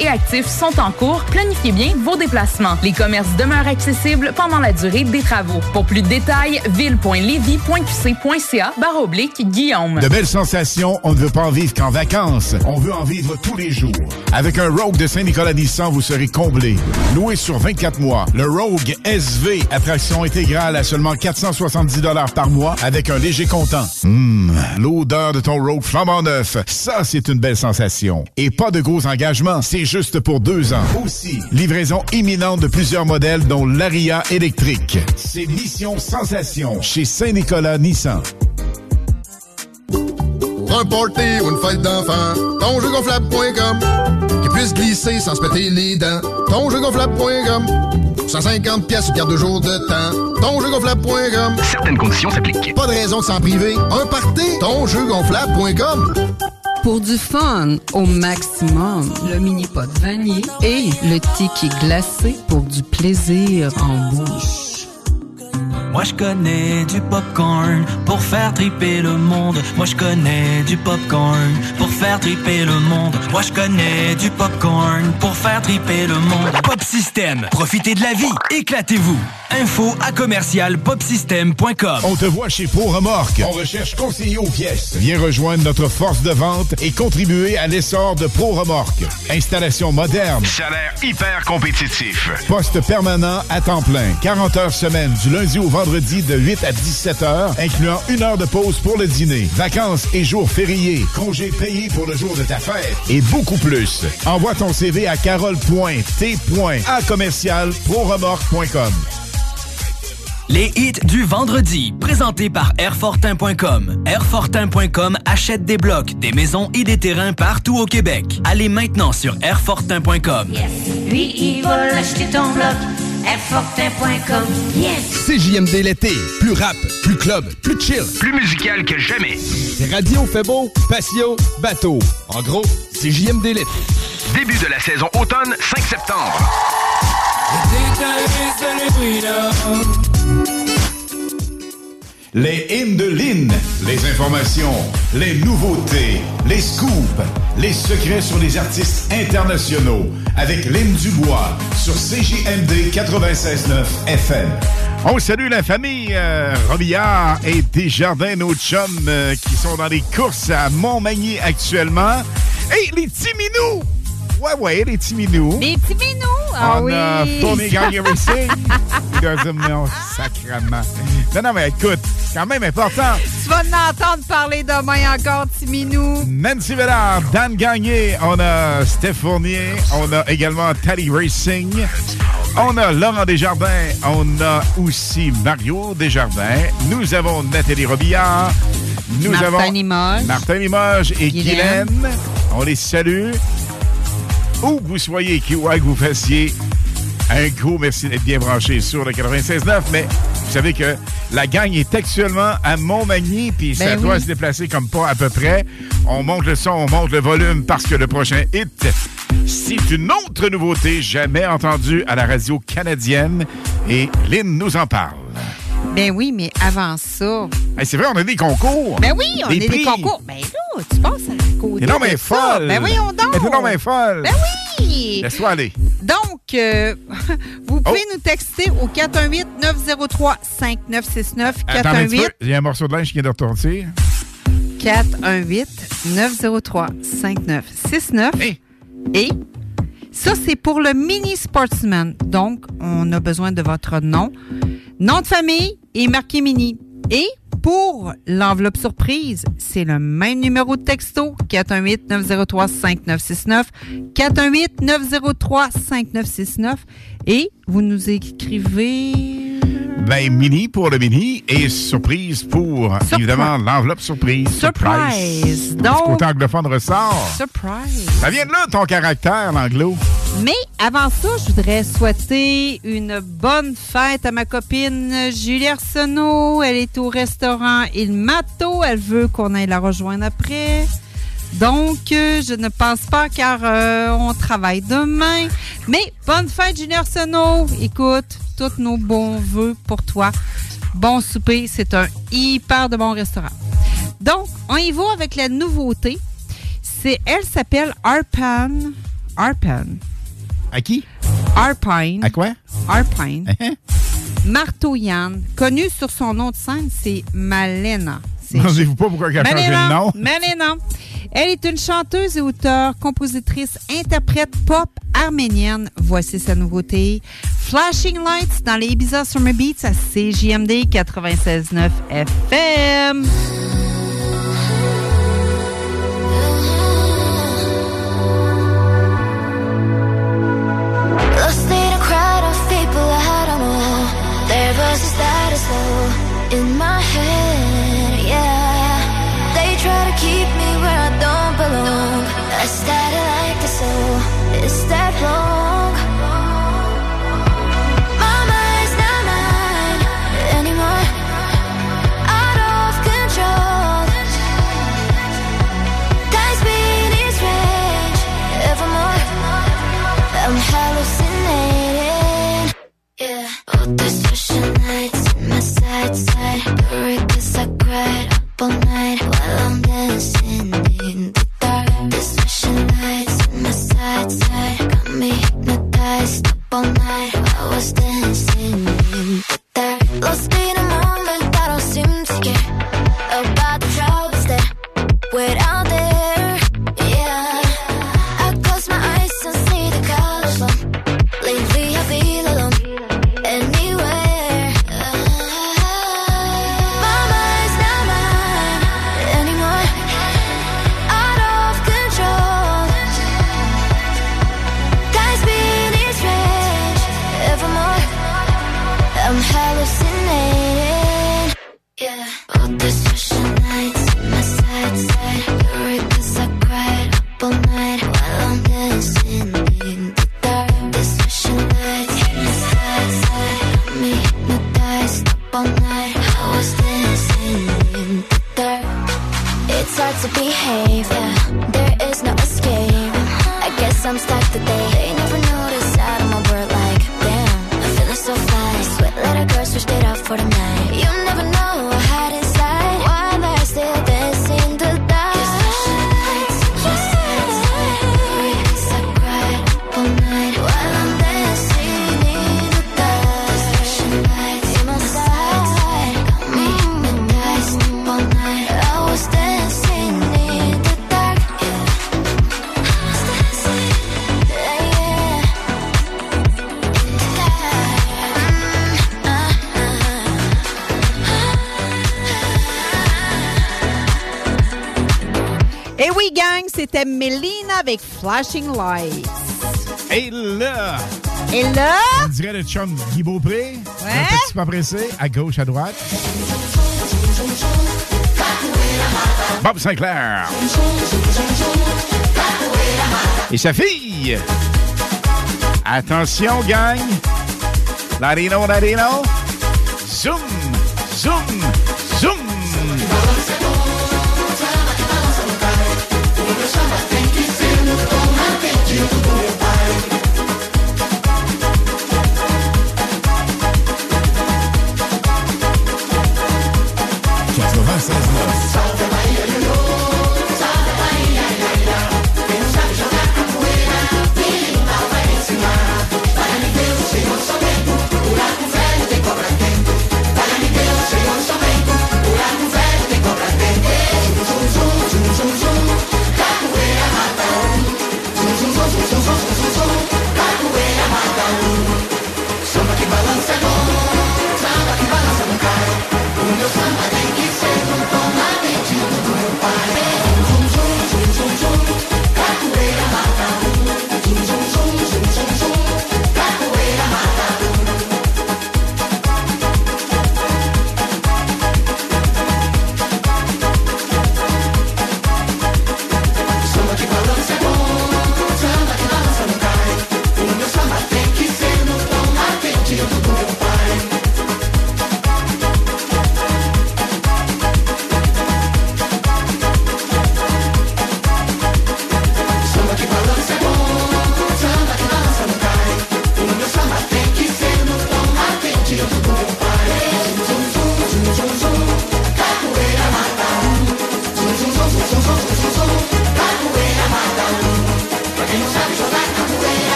et actif sont en cours. Planifiez bien vos déplacements. Les commerces demeurent accessibles pendant la durée des travaux. Pour plus de détails, ville.levy.qc.ca barre oblique Guillaume. De belles sensations, on ne veut pas en vivre qu'en vacances. On veut en vivre tous les jours. Avec un Rogue de Saint-Nicolas Nissan, vous serez comblé. Loué sur 24 mois, le Rogue SV, attraction intégrale à seulement 470 par mois avec un léger comptant. Hum, l'odeur de ton Rogue flambant neuf, ça c'est une belle sensation. Et pas de gros engagements, c'est juste pour deux ans. Aussi, livraison imminente de plusieurs modèles dont l'Aria électrique. C'est Mission Sensation chez Saint-Nicolas Nissan. Pour un party ou une fête d'enfant, tonjeugonflable.com Qui puisse glisser sans se péter les dents. Tonjeugonflable.com 150 pièces carte de jour de temps. Tonjeugonflable.com Certaines conditions s'appliquent. Pas de raison de s'en priver. Un party, tonjeugonflable.com Pour du fun au maximum, le mini-pot vanier et le ticket glacé pour du plaisir en bouche. Moi je connais du popcorn pour faire triper le monde. Moi je connais du popcorn pour faire triper le monde. Moi je connais du popcorn pour faire triper le monde. Pop System, profitez de la vie, éclatez-vous. Info à commercial popsystem.com. On te voit chez Pro Remorque. On recherche conseiller aux pièces. Viens rejoindre notre force de vente et contribuer à l'essor de Pro Remorque. Installation moderne. Salaire hyper compétitif. Poste permanent à temps plein. 40 heures semaine du lundi au vendredi de 8 à 17 heures, incluant une heure de pause pour le dîner. Vacances et jours fériés. Congés payés pour le jour de ta fête. Et beaucoup plus. Envoie ton CV à carole.t.a commercial proremorque.com. Les hits du vendredi, présentés par Airfortin.com. Airfortin.com achète des blocs, des maisons et des terrains partout au Québec. Allez maintenant sur Airfortin.com. Lui, il va l'acheter ton bloc. Airfortin.com. Yes! CJMD l'été. Plus rap, plus club, plus chill. Plus musical que jamais. C'est radio fait beau, patio, bateau. En gros, CJMD l'été. Début de la saison automne, 5 septembre. Les hymnes de Lynn, les informations, les nouveautés, les scoops, les secrets sur les artistes internationaux avec Lynn Dubois sur CJMD 96.9 FM. On salue la famille euh, Robillard et Desjardins, nos chums euh, qui sont dans les courses à Montmagny actuellement. Hey, les petits minous! Ouais, ouais, les petits minous. Les petits minous! Ah On oui! a Tony Gagné Racing. [LAUGHS] Know, sacrement. Non, non, mais écoute, quand même important. Tu vas l'entendre parler demain encore, petit minou. Nancy Vellard, Dan Gagné, on a Steph Fournier, on a également Tally Racing, on a Laurent Desjardins, on a aussi Mario Desjardins, nous avons Nathalie Robillard, nous Martin avons Limoges. Martin Limoges et Guylaine. Guylaine. On les salue. Où que vous soyez, qui ouais, que vous fassiez, un gros merci d'être bien branché sur le 96.9, mais vous savez que la gang est actuellement à Montmagny, puis ça Ben doit se déplacer comme pas à peu près. On monte le son, on monte le volume parce que le prochain hit, c'est une autre nouveauté jamais entendue à la radio canadienne et Lynn nous en parle. Ben oui, mais avant ça. Hey, c'est vrai, on a des concours. Ben oui, on Des a des prix. concours. Ben là, tu passes à côté. T'es non, mais folle. Ben voyons donc. T'es non, mais folle. Ben oui. Laisse-toi aller. Donc, euh, [LAUGHS] vous pouvez Oh. nous texter au 418-903-5969. Attends un petit 418 peu, il y a un morceau de linge qui vient de retomber. 418-903-5969. Et ça, c'est pour le mini sportsman. Donc, on a besoin de votre nom, nom de famille et marqué mini. Et pour l'enveloppe surprise, c'est le même numéro de texto 418-903-5969. 418-903-5969. Et vous nous écrivez. Ben, mini pour le mini et surprise pour, évidemment, l'enveloppe surprise. Surprise. Donc, Donc- côté anglophone ressort. Surprise. Ça vient de là, ton caractère, l'anglo. Mais avant ça, je voudrais souhaiter une bonne fête à ma copine Julie Arsenault. Elle est au restaurant Il Mato. Elle veut qu'on aille la rejoindre après. Donc, euh, je ne pense pas car euh, on travaille demain. Mais bonne fête, Julie Arsenault. Écoute, tous nos bons voeux pour toi. Bon souper. C'est un hyper de bon restaurant. Donc, on y va avec la nouveauté. C'est, elle s'appelle Arpan. Arpan. À qui? Arpine. À quoi? Arpine. Marteau Yann, connu sur son nom de scène, c'est Malena. [LAUGHS] Demandez-vous pas pourquoi elle a changé Malena. le nom. [LAUGHS] Malena. Elle est une chanteuse et auteure, compositrice, interprète pop arménienne. Voici sa nouveauté. Flashing Lights dans les Ibiza Summer Beats à CJMD 96.9 FM. Is in my head, yeah. They try to keep me where I don't belong. This, it's that mind's not mine anymore. Out of control. Evermore. I'm hallucinating. Yeah. Lights side. Worried 'cause I cried up all night while I'm dancing in the dark. In my side side. Got me hypnotized up all night. I was dancing in the dark. Lost in a moment, don't seem to care about the troubles that wait There is no escape. I guess I'm stuck today. Avec Flashing Lights. Et là, Et là, on dirait le chum Guy Beaupré. Ouais? Un petit pas pressé, à gauche, à droite. Bob Sinclair. Et sa fille. Attention, gang. Latino. Zoom, zoom, zoom.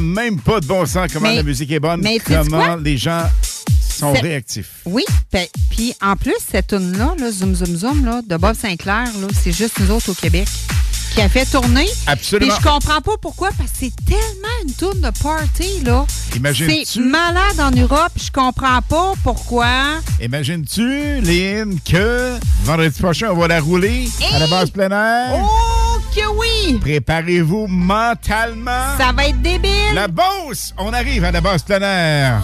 N'a même pas de bon sens comment Mais- la musique est bonne, mais comment les gens sont réactifs. oui, ben, puis en plus, cette tune-là, là, Zoom Zoom Zoom, là, de Bob Sinclair, là, c'est juste nous autres au Québec qui a fait tourner. Absolument. Puis je comprends pas pourquoi, parce que c'est tellement une tune de party, là. C'est malade en Europe, je comprends pas pourquoi. Imagines-tu, Lynn, que vendredi prochain, on va la rouler à la base plein air? Oh oui! Préparez-vous mentalement. Ça va être débile. La bosse! On arrive à la base plein air.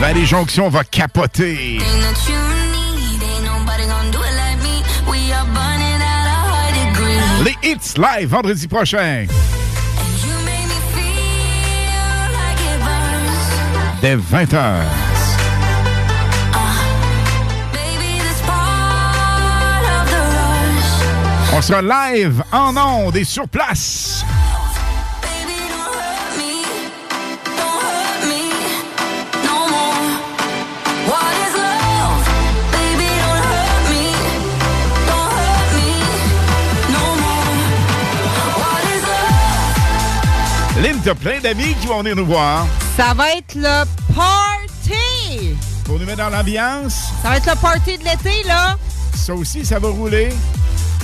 Valley Jonction va capoter. Les hits live vendredi prochain. Dès 20h. On sera live en ondes et sur place. Lynn, t'as plein d'amis qui vont venir nous voir. Ça va être le party! Pour nous mettre dans l'ambiance. Ça va être le party de l'été, là. Ça aussi, ça va rouler.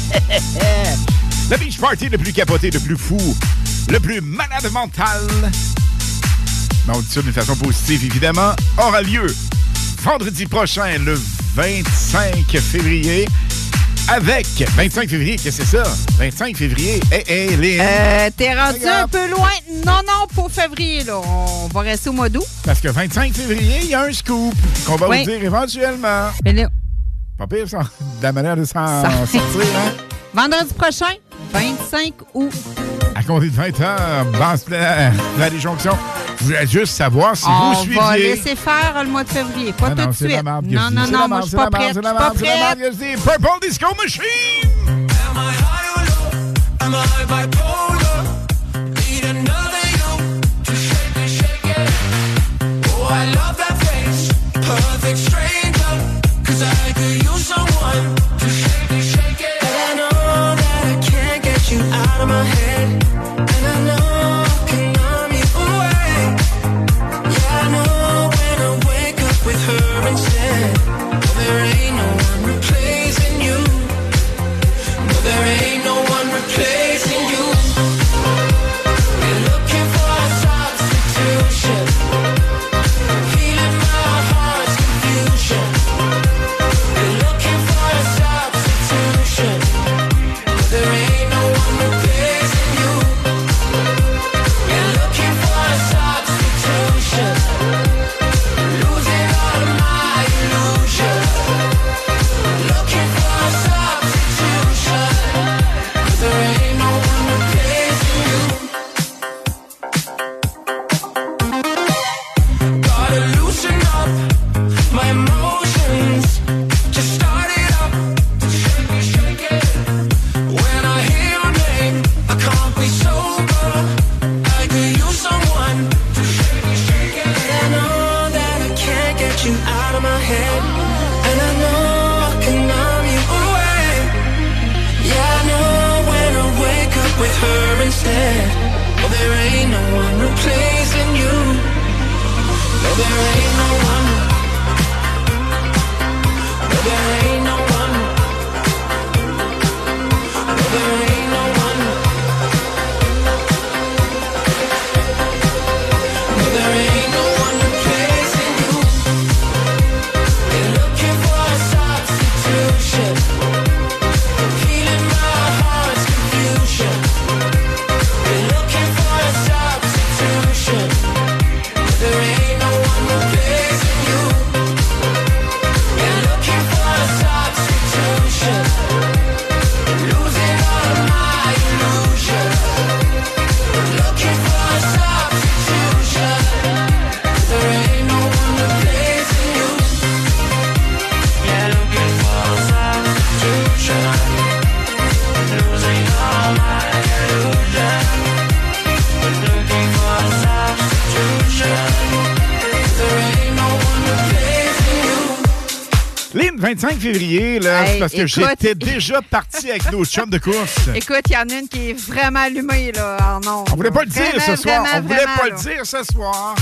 [LAUGHS] Le beach party le plus capoté, le plus fou, le plus malade mental. Mais on dit ça d'une façon positive, évidemment, aura lieu vendredi prochain, le 25 février. Avec 25 février, qu'est-ce que c'est ça? 25 février. Hé, hé, Lynn. Euh, T'es rendu Regarde. un peu loin. Non, non, pour février, là. On va rester au mois d'août. Parce que 25 février, il y a un scoop qu'on va Oui. vous dire éventuellement. Mais là, Pas pire, ça, de la manière de s'en [LAUGHS] Ça- sortir, hein? vendredi prochain, 25 août. À compter de 20 ans, basse plein Vallée Jonction. Je voulais juste savoir si On vous va suiviez. laisser faire le mois de février. Pas Ah tout non, de la suite. Non, non, non, la moi, je suis pas la prête. Je suis la pas la prête. merde que je dis. Purple Disco Machine! Am I bipolar? Need another you to shake it, shake it. Oh, I love parce que écoute- j'étais déjà parti avec nos chums de course. Écoute, il y en a une qui est vraiment allumée, là, en ondes. On voulait pas le dire Vraiment, ce soir. vraiment, On voulait vraiment, pas là. le dire ce soir.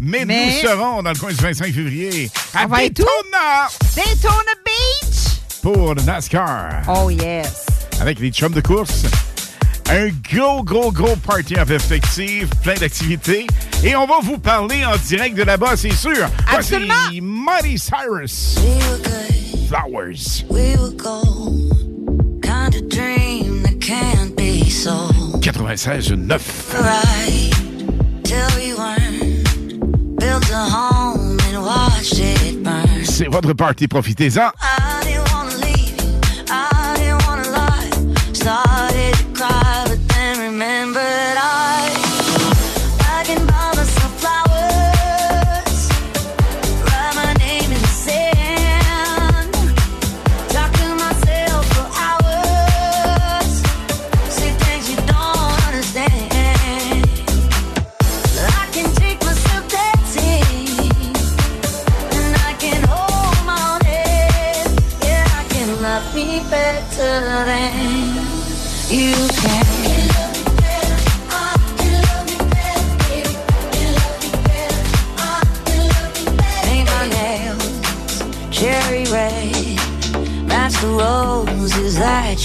Mais, Mais- nous serons dans le coin du 25 février à? Daytona Daytona Beach! pour le NASCAR. Oh, yes. Avec les chums de course. Un gros, gros, gros party en perspective, plein d'activités. Et on va vous parler en direct de là-bas, c'est sûr. Voici Mighty Cyrus. Flowers. We were gold, kind of dream that can't be sold. 96.9. Right till we weren't, built a home and watched it burn. C'est votre party, profitez-en.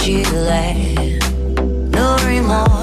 Roses that you laid. No remorse,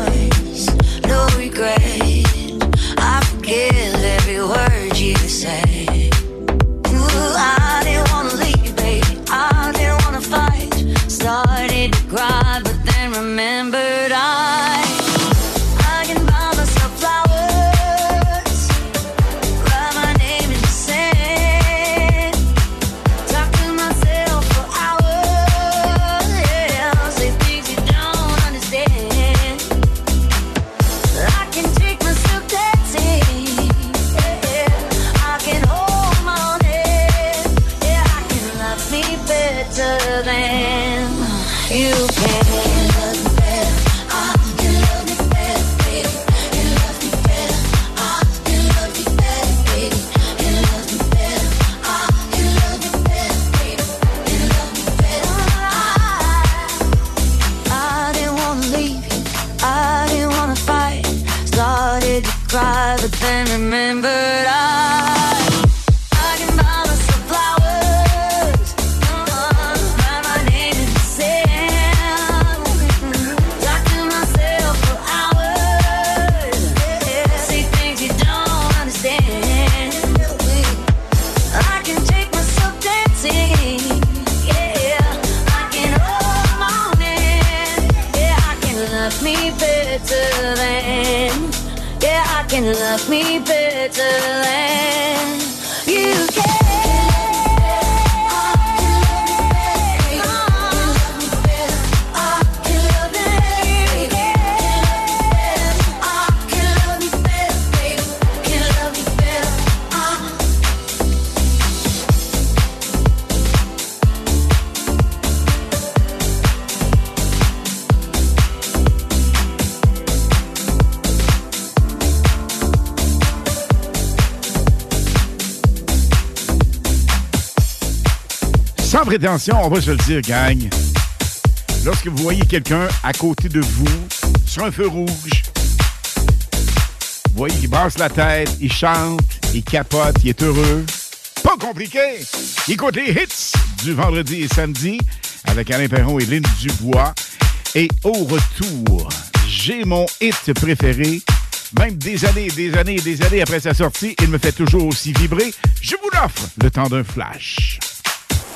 prétention, on va se le dire, gang. Lorsque vous voyez quelqu'un à côté de vous, sur un feu rouge, vous voyez qu'il basse la tête, il chante, il capote, il est heureux. Pas compliqué! Écoute les hits du vendredi et samedi avec Alain Perron et Lynn Dubois. Et au retour, j'ai mon hit préféré. Même des années, des années, des années après sa sortie, il me fait toujours aussi vibrer. Je vous l'offre le temps d'un flash.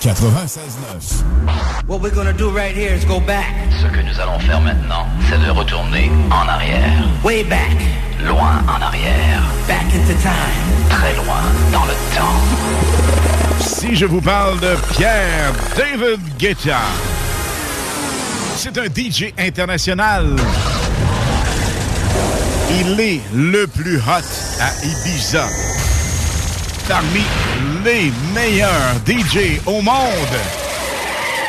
96.9. What we're gonna do right here is go back. Ce que nous allons faire maintenant, c'est de retourner en arrière. Way back. Loin en arrière. Back into time. Très loin dans le temps. Si je vous parle de Pierre David Guetta, c'est un DJ international. Il est le plus hot à Ibiza. Parmi les meilleurs DJ au monde.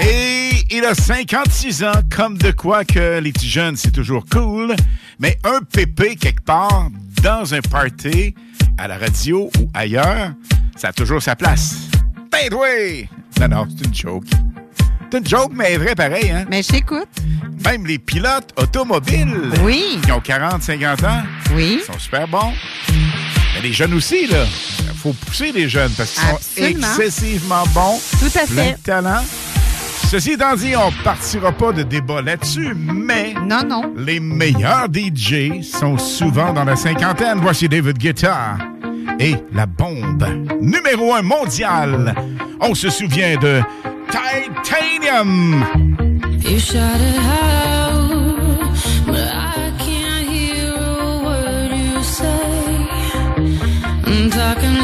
Et il a 56 ans, comme de quoi que les petits jeunes, c'est toujours cool. Mais un pépé quelque part, dans un party, à la radio ou ailleurs, ça a toujours sa place. Ben Paidway! Non, non, c'est une joke. C'est une joke, mais vrai pareil, hein? Mais j'écoute. Même les pilotes automobiles. Oui. Qui ont 40, 50 ans. Oui. Sont super bons. Les jeunes aussi, là. Il faut pousser les jeunes parce qu'ils sont excessivement bons. Tout à fait. talent. Ceci étant dit, on partira pas de débat là-dessus, mais non, non. les meilleurs DJ sont souvent dans la cinquantaine. Voici David Guetta et la bombe numéro un mondial. On se souvient de Titanium. You I'm talking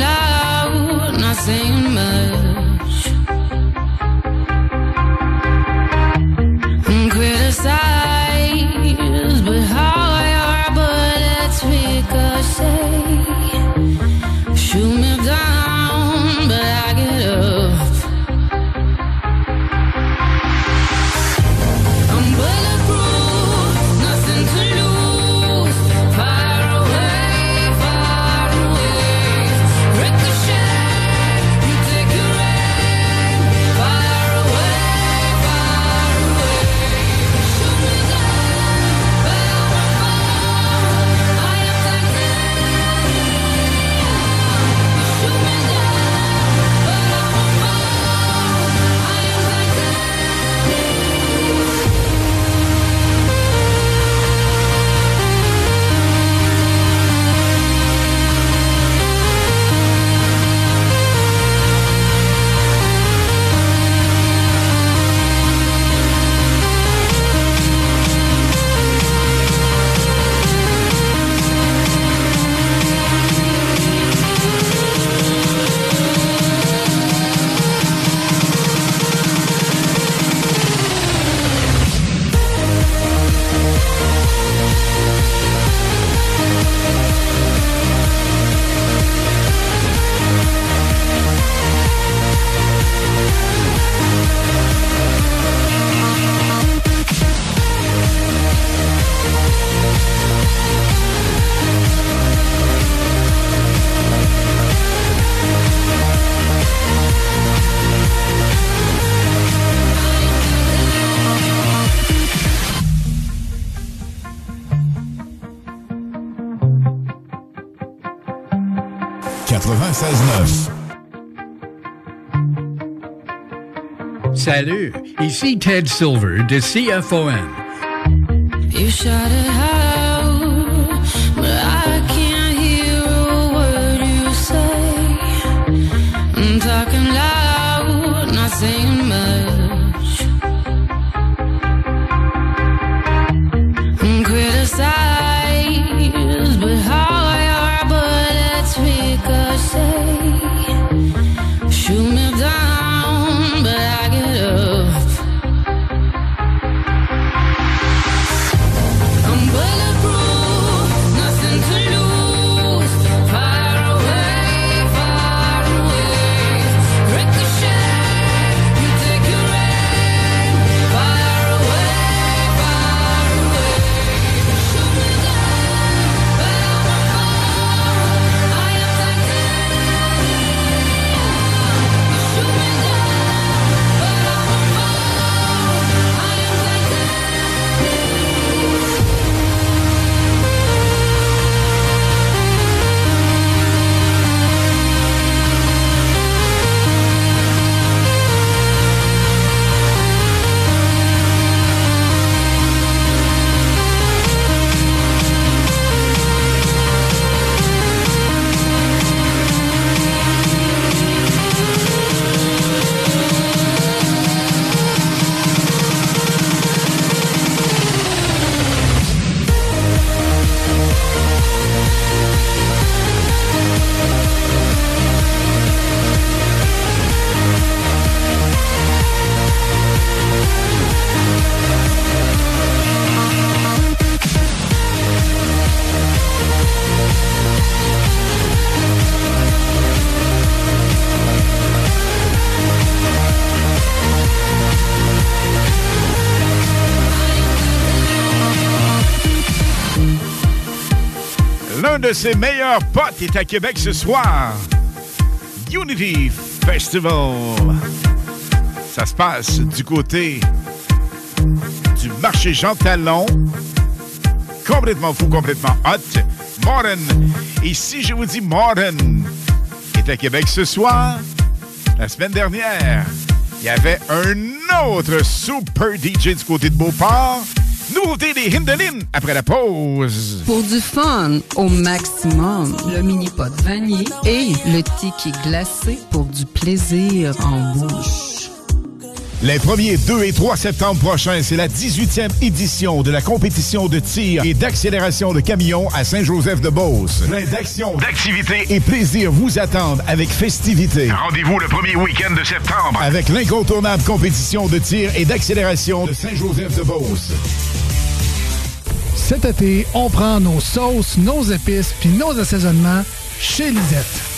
Salut, ici Ted Silver de C.F.O.N. You shot it high. ses meilleurs potes est à Québec ce soir. Unity Festival. Ça se passe du côté du marché Jean Talon. Complètement fou, complètement hot. Morton. Et si je vous dis Morton est à Québec ce soir, la semaine dernière, il y avait un autre super DJ du côté de Beauport. Nouveauté des Hindelines après la pause. Pour du fun au maximum, le mini pot vanille et le tiki glacé pour du plaisir en bouche. Les 1er, 2 et 3 septembre prochains, c'est la 18e édition de la compétition de tir et d'accélération de camions à Saint-Joseph-de-Beauce. Plein d'actions, d'activités et plaisir vous attendent avec festivité. Rendez-vous le premier week-end de septembre. Avec l'incontournable compétition de tir et d'accélération de Saint-Joseph-de-Beauce. Cet été, on prend nos sauces, nos épices puis nos assaisonnements chez Lisette.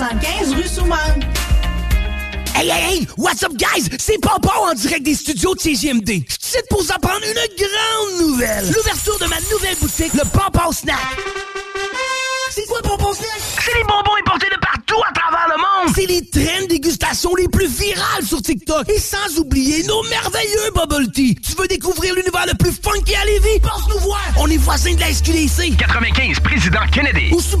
375 rue Souman. Hey, hey, hey! What's up, guys? C'est Papa en direct des studios de CGMD. Je suis pour vous apprendre une grande nouvelle. L'ouverture de ma nouvelle boutique, le Papa Snack. C'est quoi Papa Snack? C'est les bonbons importés de partout à travers le monde. C'est les traînes dégustation les plus virales sur TikTok. Et sans oublier nos merveilleux bubble tea. Tu veux découvrir l'univers le plus funky à Lévis? Passe nous voir. On est voisins de la SQDC. 95, Président Kennedy. Ou sur.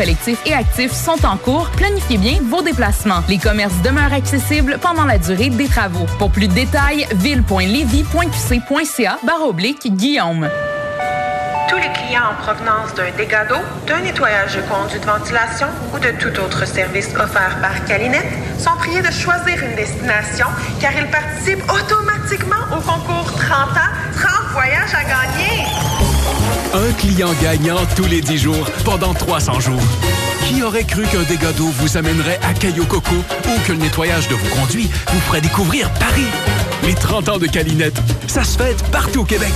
et actif sont en cours. Planifiez bien vos déplacements. Les commerces demeurent accessibles pendant la durée des travaux. Pour plus de détails, ville.levy.qc.ca barre oblique Guillaume. Tous les clients en provenance d'un dégât d'eau, d'un nettoyage de conduits de ventilation ou de tout autre service offert par Calinette sont priés de choisir une destination car ils participent automatiquement au concours 30 ans, 30 voyages à gagner. Un client gagnant tous les 10 jours pendant 300 jours. Qui aurait cru qu'un dégât d'eau vous amènerait à Caillou Coco ou que le nettoyage de vos conduits vous ferait découvrir Paris? Les 30 ans de Calinette, ça se fête partout au Québec.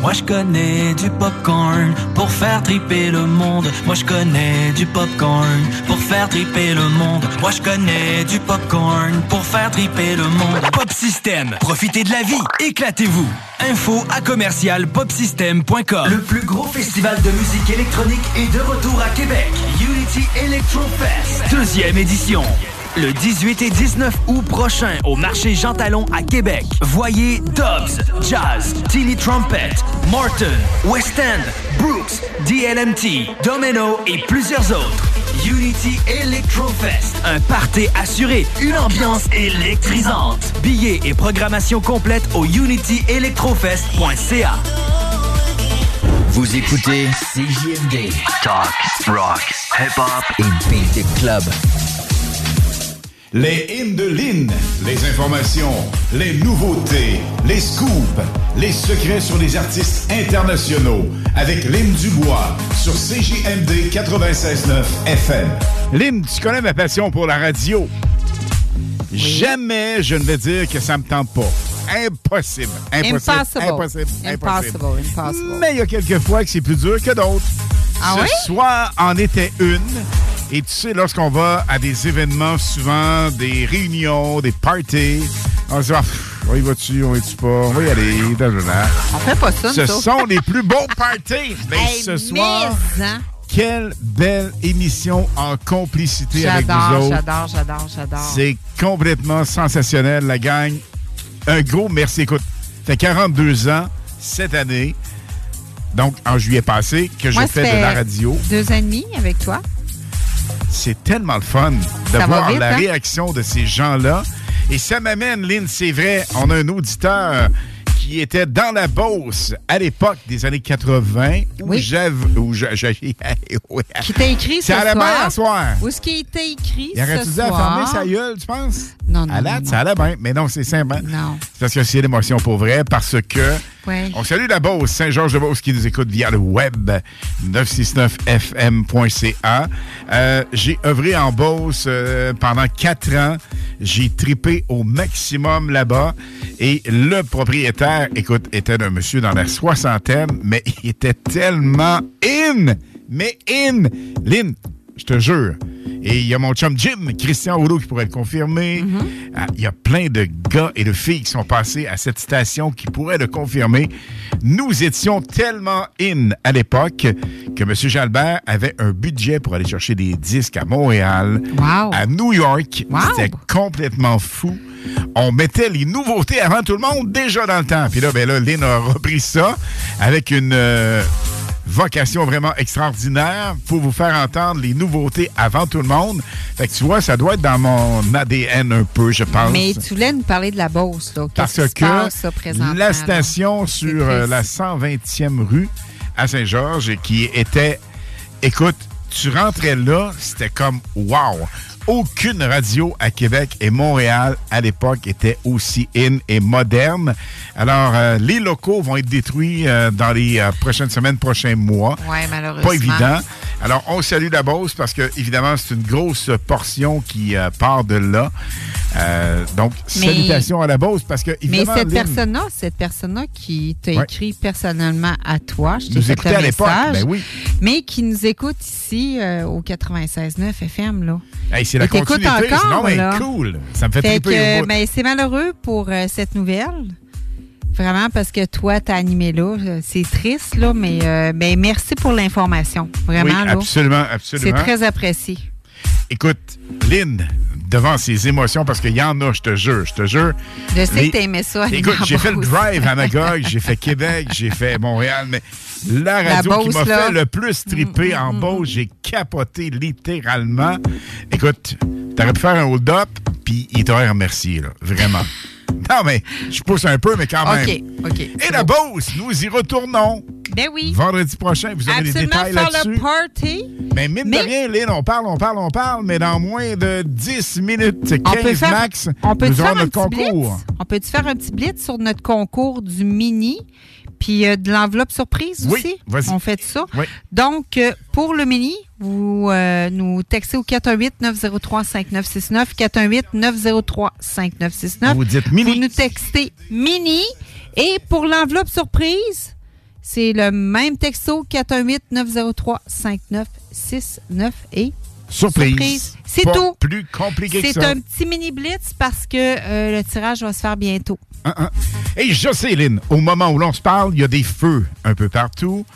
Moi je connais du popcorn pour faire triper le monde. Moi je connais du popcorn pour faire triper le monde. Moi je connais du popcorn pour faire triper le monde. Pop System, profitez de la vie, éclatez-vous. Info à commercial popsystem.com. Le plus gros festival de musique électronique est de retour à Québec. Electro Fest, deuxième édition. Le 18 et 19 août prochain au marché Jean Talon à Québec. Voyez Dobbs, Jazz, Tilly Trumpet, Morton, West End, Brooks, DLMT, Domino et plusieurs autres. Unity Electrofest, un party assuré, une ambiance électrisante. Billets et programmation complète au unityelectrofest.ca. Vous écoutez CJMD. Talk, rock, hip-hop et beat club. Les hymnes de Lynn, les informations, les nouveautés, les scoops, les secrets sur les artistes internationaux avec Lynn Dubois sur CJMD 96.9 FM. Lynn, tu connais ma passion pour la radio. Jamais je ne vais dire que ça me tente pas. Impossible. Impossible. Impossible. Impossible. Impossible. Impossible. Mais il y a quelques fois que c'est plus dur que d'autres. Ah Ce oui? soir en était une. Et tu sais, lorsqu'on va à des événements, souvent des réunions, des parties, on se dit, Ah, On y va-tu, on y va-tu pas? On va y aller. Dajana. On fait pas ça, Ce nous sont les plus beaux parties. [LAUGHS] Mais Hey, ce soir, mais, hein? quelle belle émission en complicité avec vous J'adore, autres. j'adore, j'adore, j'adore. C'est complètement sensationnel, la gang. Un gros merci. Écoute, fait 42 ans cette année, donc en juillet passé, que ça fais de fait la radio. Deux ans et demi avec toi. C'est tellement le fun de Ça voir vite, la hein? réaction de ces gens-là. Et ça m'amène, Lynn, c'est vrai, on a un auditeur qui était dans la Beauce à l'époque des années 80 où j'avais... où j'ai- [LAUGHS] ouais. Qui t'a écrit ce C'est à la soir. main à soir. Où est-ce qu'il t'a écrit Il aurait-tu ce dit à soir? fermer sa gueule, tu penses? Non, non, À la, non, ça allait bien. Mais non, c'est simple. hein? Non. C'est parce que c'est l'émotion pour vrai, parce que On salue la Beauce, Saint-Georges-de-Beauce qui nous écoute via le web 969fm.ca. Euh, j'ai œuvré en Beauce euh, pendant quatre ans. J'ai tripé au maximum là-bas. Et le propriétaire, écoute, était un monsieur dans la soixantaine, mais il était tellement in! Mais in! Lynn, je te jure. Et il y a mon chum Jim, Christian Rouleau, qui pourrait le confirmer. Ah, Il y a plein de gars et de filles qui sont passés à cette station qui pourraient le confirmer. Nous étions tellement in à l'époque que M. Jalbert avait un budget pour aller chercher des disques à Montréal, à New York. C'était complètement fou. On mettait les nouveautés avant tout le monde déjà dans le temps. Puis là, ben là, Lynn a repris ça avec une euh, vocation vraiment extraordinaire pour vous faire entendre les nouveautés avant tout le monde. Fait que tu vois, ça doit être dans mon ADN un peu, je pense. Mais tu voulais nous parler de la Beauce, là. Parce se que passe, ça, présentement, la là? station sur euh, la 120e rue à Saint-Georges, qui était, écoute, tu rentrais là, c'était comme wow. Aucune radio à Québec et Montréal à l'époque était aussi in et moderne. Alors, euh, les locaux vont être détruits euh, dans les euh, prochaines semaines, prochains mois. Oui, malheureusement. Pas évident. Alors, on salue la Beauce parce que, évidemment, c'est une grosse portion qui euh, part de là. Euh, donc, Mais- salutations à la Beauce parce que, Mais cette personne-là, cette personne-là qui t'a Ouais. écrit personnellement à toi, je t'ai Nous fait le à l'époque, message, ben oui. mais qui nous écoute ici euh, au 96.9 FM. Là. Hey, c'est la continuité. encore, Non, mais là. cool. Ça me fait, Fait triper bout. ben, c'est malheureux pour euh, cette nouvelle. Vraiment, parce que toi, t'as animé là. Euh, C'est triste, là, mais euh, ben, merci pour l'information. Vraiment, Oui, là. absolument, C'est absolument. très apprécié. Écoute, Lynn, devant ses émotions, parce qu'il y en a, je te jure, je te jure. Je sais Les- que t'aimais ça. Écoute, j'ai fait le drive à Magog, j'ai fait Québec, j'ai fait Montréal, mais la La radio qui m'a. Mm, fait le plus triper en Beauce, j'ai capoté littéralement. Écoute, t'aurais pu faire un hold-up, puis il t'aurait remercié, là, vraiment. [LAUGHS] non, mais je pousse un peu, mais quand même. OK, OK. Et la Beauce, nous y retournons. Ben oui. Vendredi prochain, vous aurez les Absolument détails faire là-dessus. le party. Mais mine de rien, Lynn, on parle, on parle, on parle, mais dans moins de 10 minutes, 15 On peut faire, max, on peut nous faire aurons un notre petit concours. blitz? On peut-tu faire un petit blitz sur notre concours du mini? Puis euh, de l'enveloppe surprise aussi? On fait ça? Oui. Donc, euh, pour le mini, vous euh, nous textez au 418-903-5969, 418-903-5969. Vous dites mini. Vous nous textez mini. Et pour l'enveloppe surprise, c'est le même texto, 418-903-5969 et Surprise. C'est tout. plus compliqué que C'est un petit mini blitz parce que euh, le tirage va se faire bientôt. Et je sais, Lynn, au moment où l'on se parle, il y a des feux un peu partout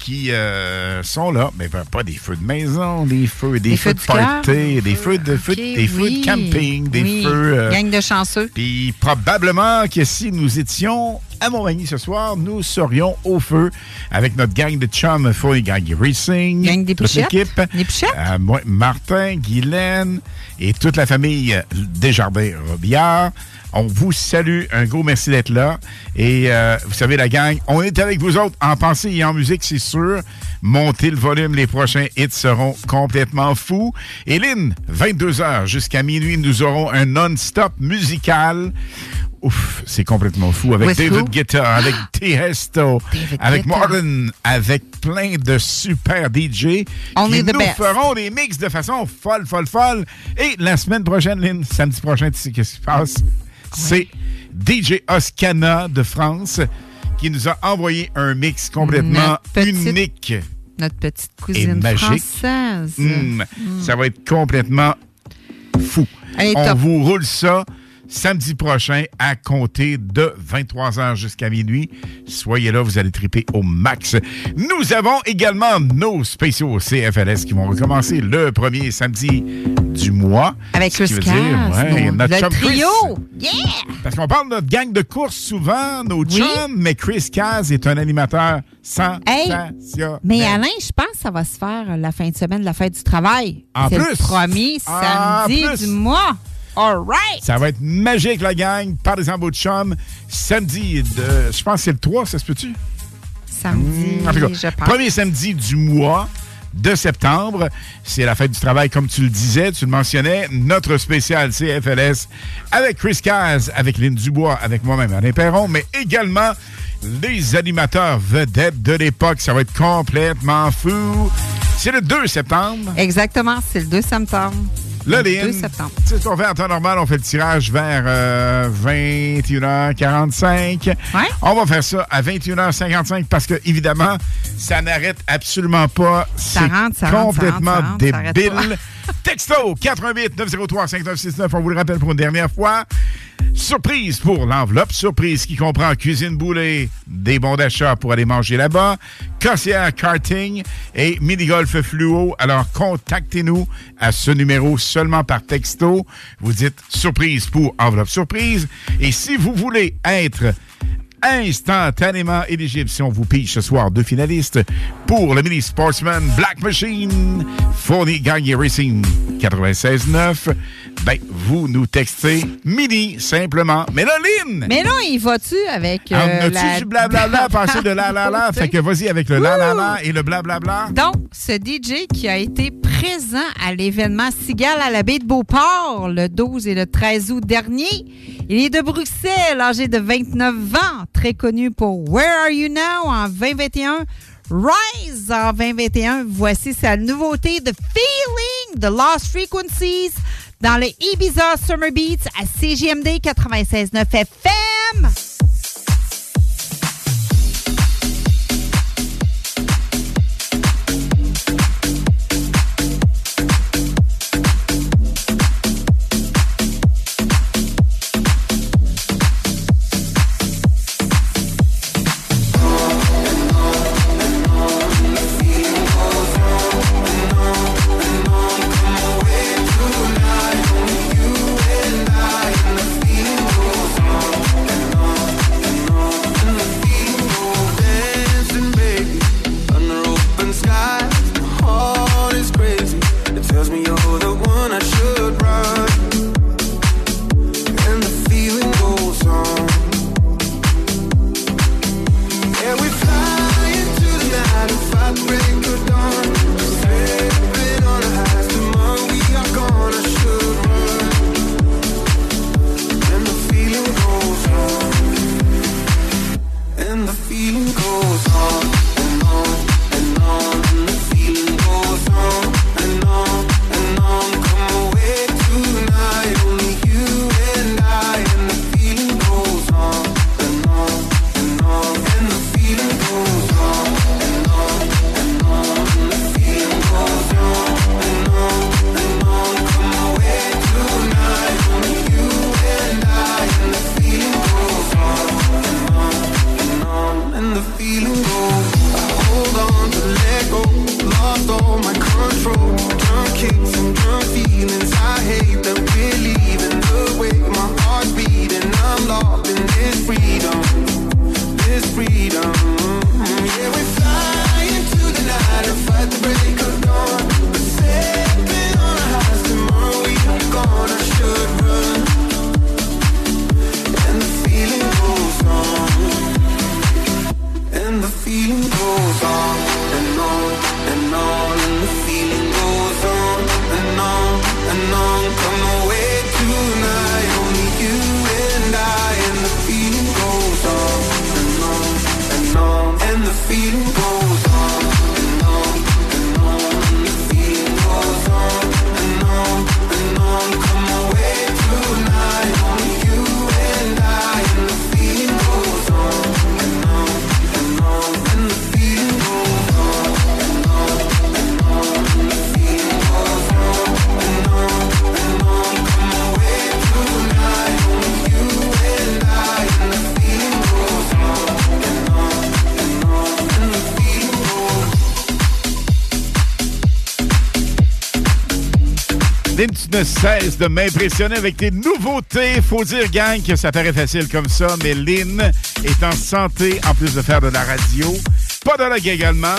qui euh, sont là, mais ben, pas des feux de maison, des feux, des, Des feux, feux de party, des feux de, feux- des feux oui, de camping, des oui. feux. euh, Gang de chanceux. Puis probablement que si nous étions à Montmagny ce soir, nous serions au feu avec notre gang de chums Foy Gang Racing. Gang des toute l'équipe. Euh, Martin, Guylaine et toute la famille Desjardins-Robillard. On vous salue. Un gros merci d'être là. Et euh, vous savez, la gang, on est avec vous autres en pensée et en musique, c'est sûr. Montez le volume. Les prochains hits seront complètement fous. Et Lynn, 22h jusqu'à minuit, nous aurons un non-stop musical. Ouf, c'est complètement fou. Avec With David? Guetta, avec Tiesto, avec. Martin, avec plein de super DJ Only qui nous best. feront des mix de façon folle, folle, folle. Et la semaine prochaine, Lynn, samedi prochain, tu sais qu'est-ce qui se passe? C'est DJ Oscana de France qui nous a envoyé un mix complètement petite- unique. Notre petite Et cousine magique. française. Mm. Ça va être complètement fou. On top. vous roule ça. Samedi prochain à compter de 23h jusqu'à minuit. Soyez là, vous allez triper au max. Nous avons également nos spéciaux CFLS qui vont recommencer le premier samedi du mois. Avec veut dire, ouais, notre le Chris. trio. Yeah! Parce qu'on parle de notre gang de course souvent, nos Oui. chums, mais Chris Caz est un animateur Hey, sensationnel. mais Alain, je pense que ça va se faire la fin de semaine de la fête du travail. En C'est le plus. premier En samedi plus. du mois. All right! Ça va être magique, la gang. Par des beau de chum. Samedi, de, je pense que c'est le 3, ça se peut-tu? Samedi, Mm, en tout cas, je pense. premier samedi du mois de septembre. C'est la fête du travail, comme tu le disais, tu le mentionnais. Notre spécial CFLS avec Chris Caz, avec Lynn Dubois, avec moi-même, Alain Perron, mais également les animateurs vedettes de l'époque. Ça va être complètement fou. C'est le 2 septembre. Exactement, c'est le 2 septembre. Le Lynn, 2 septembre. sais, ce qu'on fait en temps normal, on fait le tirage vers euh, 21h45. On va faire ça à 21h55 parce que, évidemment, ça n'arrête absolument pas. Ça C'est rentre, ça rentre, complètement ça rentre, ça arrête débile. Texto 88 903 5969, on vous le rappelle pour une dernière fois. Surprise pour l'enveloppe. Surprise qui comprend cuisine boulée, des bons d'achat pour aller manger là-bas, Cossière karting et mini-golf fluo. Alors, contactez-nous à ce numéro seulement par texto. Vous dites surprise pour enveloppe surprise. Et si vous voulez être instantanément éligible si on vous pige ce soir deux finalistes pour le Mini Sportsman Black Machine fourni Gagné Racing 96.9. Ben, vous nous textez Mini simplement. Mais là, Lynn! Mais là, il va-tu avec. Euh, on la- du blablabla, passer de la la la? [LAUGHS] Fait que vas-y avec le la la la et le blablabla. Donc, ce DJ qui a été présent à l'événement Cigale à la baie de Beauport le 12 et le 13 août dernier, il est de Bruxelles, âgé de 29 ans, très connu pour Where Are You Now en 2021. Rise en 2021. Voici sa nouveauté The Feeling, The Lost Frequencies dans le Ibiza Summer Beats à CGMD 96.9 FM. feeling cold. Ne cesses de m'impressionner avec tes nouveautés. Faut dire, gang, que ça paraît facile comme ça, mais Lynn est en santé en plus de faire de la radio. Pas de la également.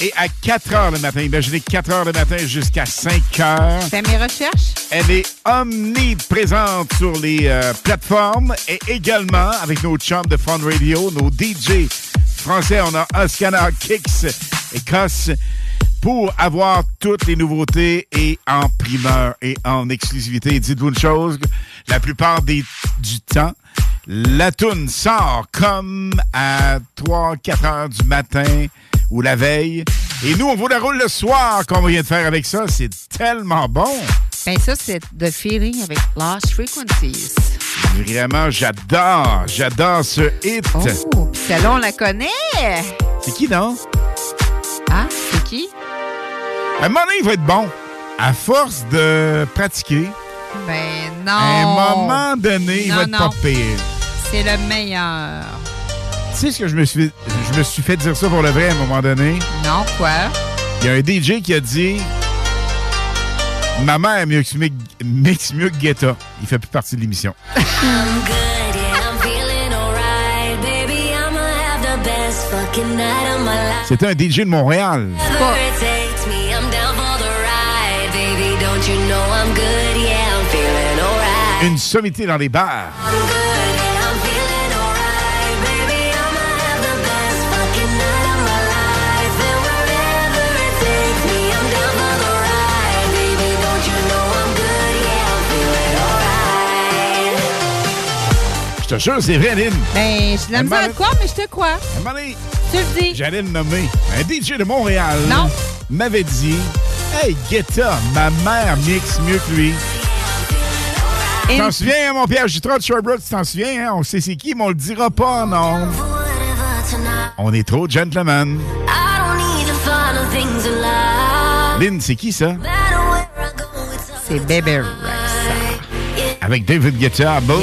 Et à 4 heures le matin, imaginez 4 heures le matin jusqu'à 5 heures. Fais mes recherches. Elle est omniprésente sur les euh, plateformes et également avec nos chums de Fun Radio, nos DJ français. On a Oscar Kicks et Cos pour avoir toutes les nouveautés et en primeur et en exclusivité. Dites-vous une chose, la plupart des, du temps, la toune sort comme à 3-4 heures du matin ou la veille. Et nous, on vous la roule le soir qu'on vient de faire avec ça. C'est tellement bon. Ben ça, c'est The Feeling avec Lost Frequencies. Vraiment, j'adore. J'adore ce hit. Oh, celle-là, on la connaît. C'est qui, non? Ah, c'est qui? À un moment donné, il va être bon. À force de pratiquer, Ben non. à un moment donné, il Non, va être non. pas pire. C'est le meilleur. Tu sais ce que je me suis je me suis fait dire ça pour le vrai à un moment donné? Non, quoi? Il y a un DJ qui a dit Ma mère mixe mieux, que- mixe mieux que Guetta. Il fait plus partie de l'émission. [LAUGHS] C'était un DJ de Montréal. Une sommité dans les bars. I'm good, yeah, I'm feeling alright. Baby, I'ma have the best fucking night of my life. And wherever it takes me, I'm down for the ride. Baby, don't you know I'm good, yeah, I'm feeling alright. Je te jure, c'est vrai, Lynn. Ben, je la misère de quoi, mais je te crois. Tu le dis. J'allais le nommer. Un DJ de Montréal Non. m'avait dit Hey, Guetta, ma mère mixe mieux que lui. Tu t'en souviens, hein, mon Pierre Jutras de Sherbrooke, tu t'en souviens, hein? On sait c'est qui, mais on le dira pas, non. On est trop gentlemen. Lynn, c'est qui ça? C'est Baby Rex. Avec David Guetta. Boom!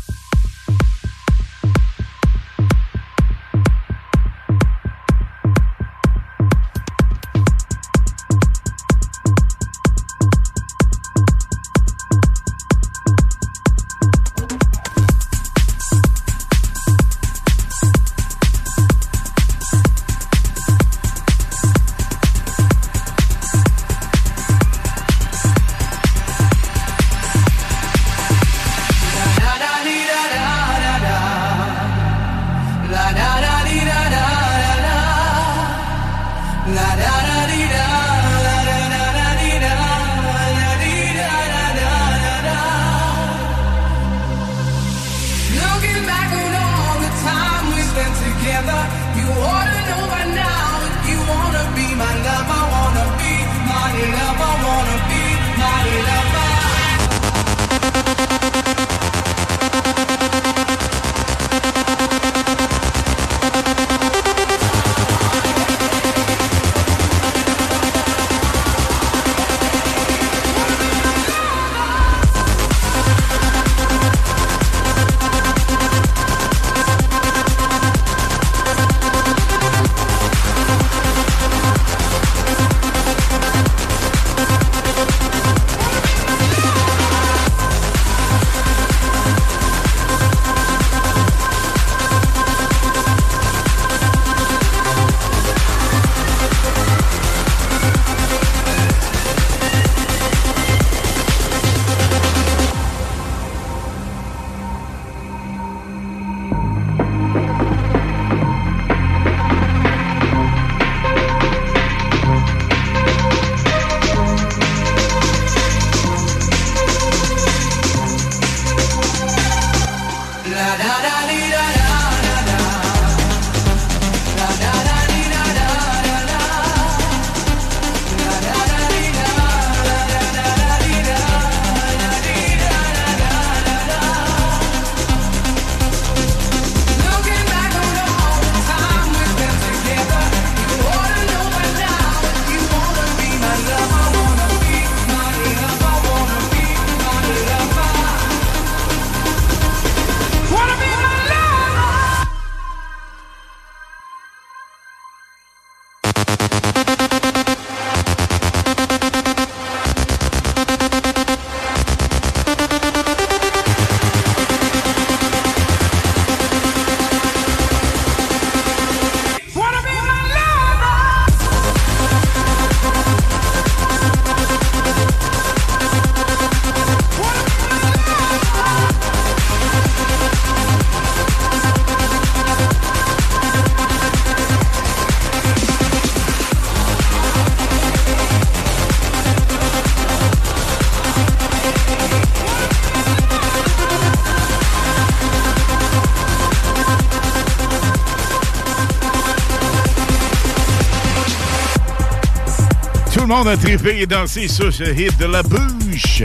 a trippé et dansé sur ce hit de la bouche.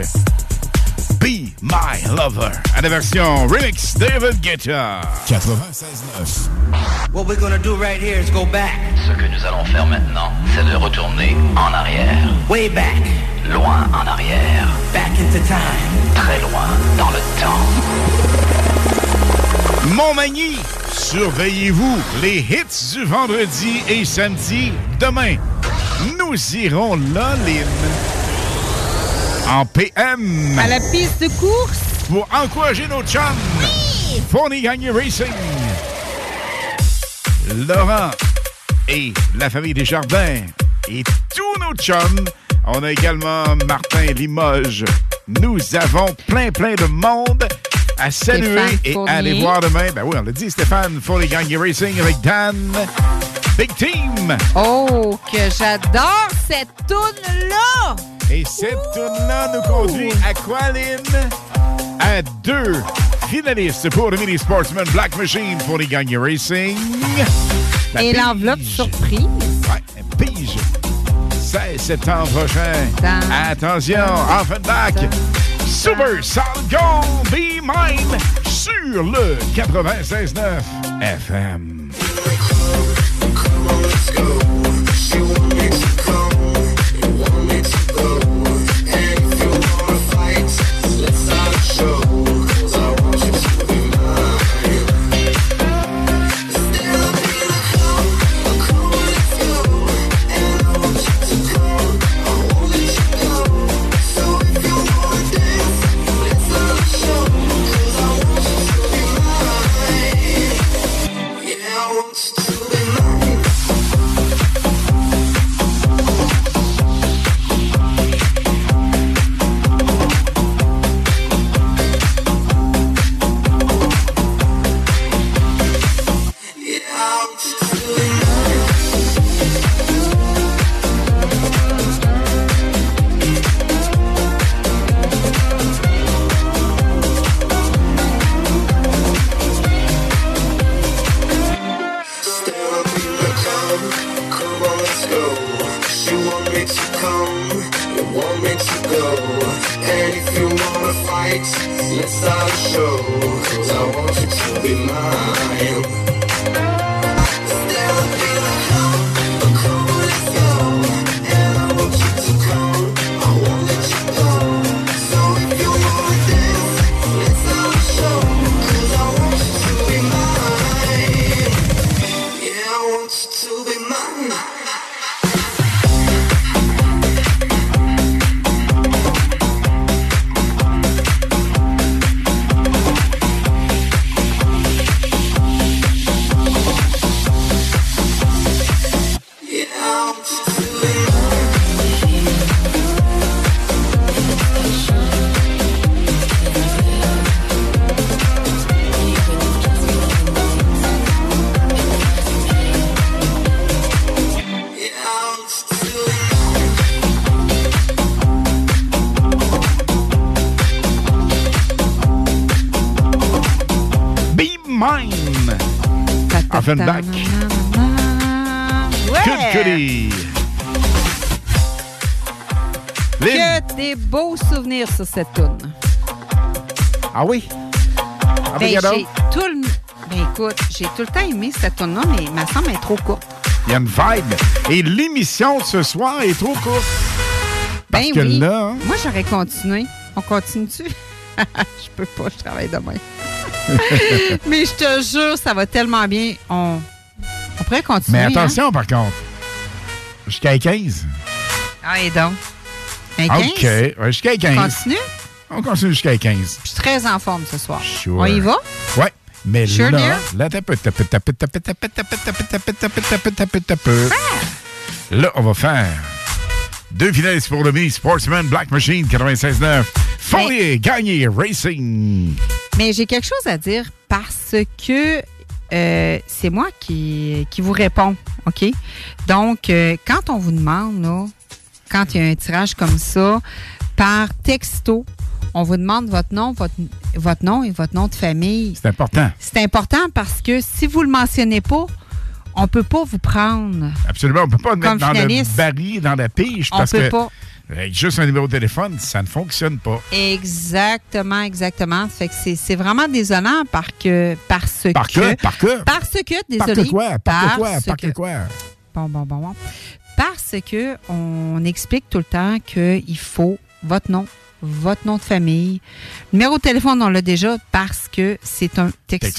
Be My Lover. À la version remix David Guetta. 96.9. What we're gonna do right here is go back. Ce que nous allons faire maintenant, c'est de retourner en arrière. Way back. Loin en arrière. Back into time. Très loin dans le temps. Montmagny, surveillez-vous les hits du vendredi et samedi demain. Nous irons là, Lynn, en PM. À la piste de course. Pour encourager nos chums. Fourni Gagné Racing. Laurent et la famille Desjardins et tous nos chums. On a également Martin Limoges. Nous avons plein, plein de monde à saluer Stéphane et Fournier. à aller voir demain. Ben oui, on l'a dit, Stéphane Fourni Gagné Racing avec Dan. Big Team. Oh, que j'adore cette toune-là! Et cette tourne-là nous conduit à quoi? À deux finalistes pour le Mini Sportsman Black Machine pour les Gagné Racing. La Et l'enveloppe surprise. Ouais, pige. 16 septembre prochain. Attention, Offenbach. Super Gold Be Mine sur le 96.9 FM. Yeah, I Offenbach. Goodie. Lynn. Que des beaux souvenirs sur cette tourne. Ah oui? Ah, Ben, j'ai tout le... Ben, écoute, j'ai tout le temps aimé cette tourne là mais ma semble est trop courte. Il y a une vibe. Et l'émission de ce soir est trop courte. Parce Ben que oui. là, hein, Moi, j'aurais continué. On continue-tu? [LAUGHS] je peux pas, je travaille demain. Mais je te jure, ça va tellement bien. On, on pourrait continuer. mais hein? attention par contre. Jusqu'à 15. Ah, et donc? Un 15? OK. Ouais, jusqu'à 15. On continue? On continue jusqu'à 15. Je suis très en forme ce soir. Sure. On y va? Ouais. Mais Sure, là, dear? là, t'as peu. Là, on va faire deux finalistes pour le Sportsman Black Machine 96.9. Fourier, gagné, Racing. Mais j'ai quelque chose à dire parce que euh, c'est moi qui, qui vous réponds, OK? Donc, euh, quand on vous demande, là, quand il y a un tirage comme ça, par texto, on vous demande votre nom, votre, votre nom et votre nom de famille. C'est important. C'est important parce que si vous le mentionnez pas, on peut pas vous prendre. Absolument. On peut pas mettre dans le baril, dans la pige, On parce peut que pas. avec juste un numéro de téléphone, ça ne fonctionne pas. Exactement, exactement. Fait que c'est- c'est vraiment désolant parce que parce Par que que? Par que? parce que Par désolé que quoi? Par que quoi? parce Par que que- quoi? Bon, bon, bon, bon. Parce que on explique tout le temps qu'il faut votre nom, votre nom de famille. Numéro de téléphone, on l'a déjà parce que c'est un texte.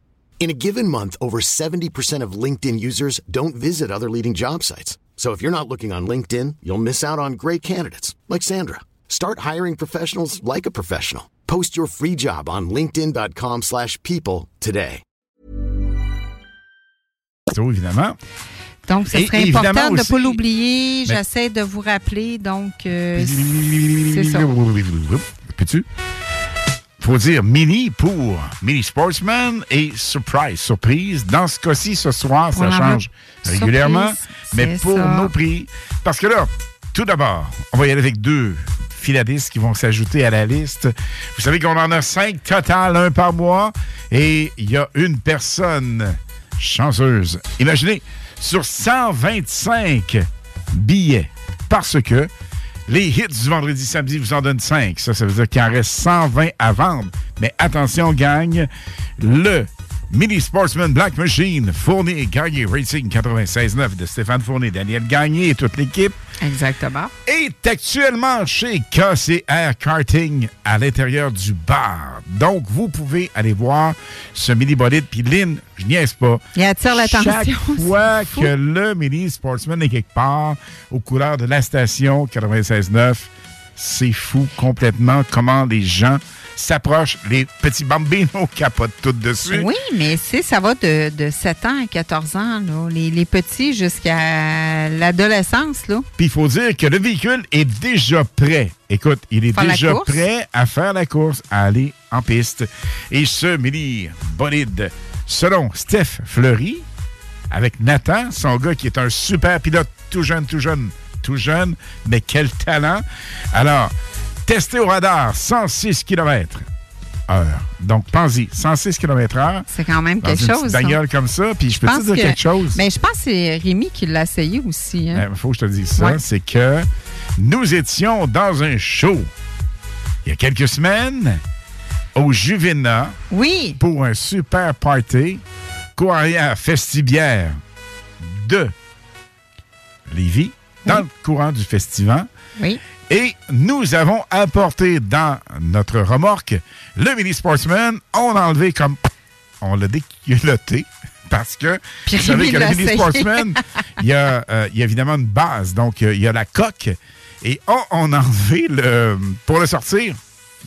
In a given month, over 70% of LinkedIn users don't visit other leading job sites. So if you're not looking on LinkedIn, you'll miss out on great candidates like Sandra. Start hiring professionals like a professional. Post your free job on linkedin.com/people slash people today. Ça, évidemment. Donc, ce Et serait évidemment important de ne pas l'oublier. J'essaie de vous rappeler. Donc, euh, c'est ça. Peux-tu? Faut dire mini pour mini sportsman et surprise, surprise. Dans ce cas-ci, ce soir, ça change surprise, régulièrement, mais pour ça. nos prix. Parce que là, tout d'abord, on va y aller avec deux finalistes qui vont s'ajouter à la liste. Vous savez qu'on en a cinq total, un par mois, et il y a une personne chanceuse. Imaginez, sur 125 billets, parce que les hits du vendredi samedi vous en donnent 5. Ça, ça veut dire qu'il en reste 120 à vendre. Mais attention, gagne le Mini Sportsman Black Machine Fournier Gagné Racing 96.9 de Stéphane Fournier, Daniel Gagné et toute l'équipe Exactement. est actuellement chez KCR Karting à l'intérieur du bar. Donc, vous pouvez aller voir ce mini bolide. Puis, Lynn, je niaise pas. Il attire l'attention. Chaque fois [LAUGHS] que le mini Sportsman est quelque part aux couleurs de la station 96.9, C'est fou complètement comment les gens s'approchent. Les petits bambinos [LAUGHS] capotent tout dessus. Oui, mais c'est ça va de, de 7 ans à 14 ans, là. Les, les petits jusqu'à l'adolescence, là. Puis il faut dire que le véhicule est déjà prêt. Écoute, il est Faire déjà prêt à faire la course, à aller en piste. Et ce mini bolide, selon Steph Fleury, avec Nathan, son gars qui est un super pilote, tout jeune, tout jeune, tout jeune, mais quel talent. Alors, testé au radar, 106 km heure. Donc, pense-y, 106 km heure. C'est quand même dans quelque une chose. bagnole comme ça. Puis je peux te dire que- quelque chose. Mais je pense que c'est Rémi qui l'a essayé aussi. hein. Il faut que je te dise ça. Ouais. C'est que nous étions dans un show il y a quelques semaines au Juvena. Oui. Pour un super party courrière festibière de Lévis, dans le courant du festival. Oui. Et nous avons apporté dans notre remorque le mini sportsman. On l'a enlevé comme. [LAUGHS] On l'a déculotté. [LAUGHS] Parce que Puis vous savez que le l'a mini sportsman, il y, a, euh, il y a évidemment une base. Donc, euh, il y a la coque. Et oh, on a enlevé le. Pour le sortir,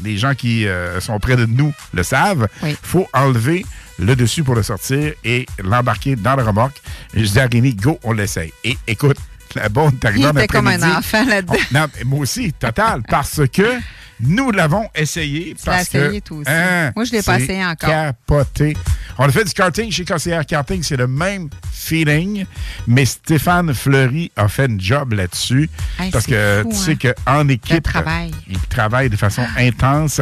les gens qui euh, sont près de nous le savent, il faut enlever le dessus pour le sortir et l'embarquer dans le remorque. Je dis à Rémi, go, on l'essaye. Et écoute, la bonne est arrivée Il était comme un enfant là-dedans. Non, mais moi aussi, total, parce que nous l'avons essayé. Tu l'as parce que, essayé, toi aussi. hein, Moi, je l'ai pas essayé encore. capoté. On a fait du karting chez KCR Karting, c'est le même feeling, mais Stéphane Fleury a fait un job là-dessus. Hey, parce que fou, tu hein. sais qu'en équipe, travail. il travaille de façon intense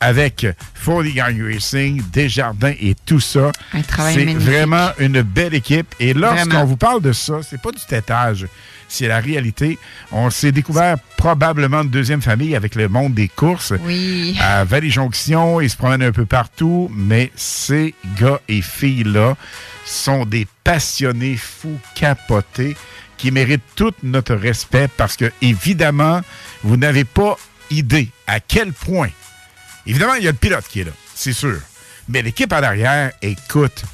avec 40 Gang Racing, Desjardins et tout ça. Un travail C'est vraiment une belle équipe. Et lorsqu'on vous parle de ça, c'est pas du tétage, c'est la réalité. On s'est découvert probablement une deuxième famille avec le monde des courses. Oui. À Vallée-Jonction, ils se promènent un peu partout, mais ces gars et filles-là sont des passionnés fous capotés qui méritent tout notre respect parce que, évidemment, vous n'avez pas idée à quel point. Évidemment, il y a le pilote qui est là, c'est sûr. Mais l'équipe en arrière, écoute,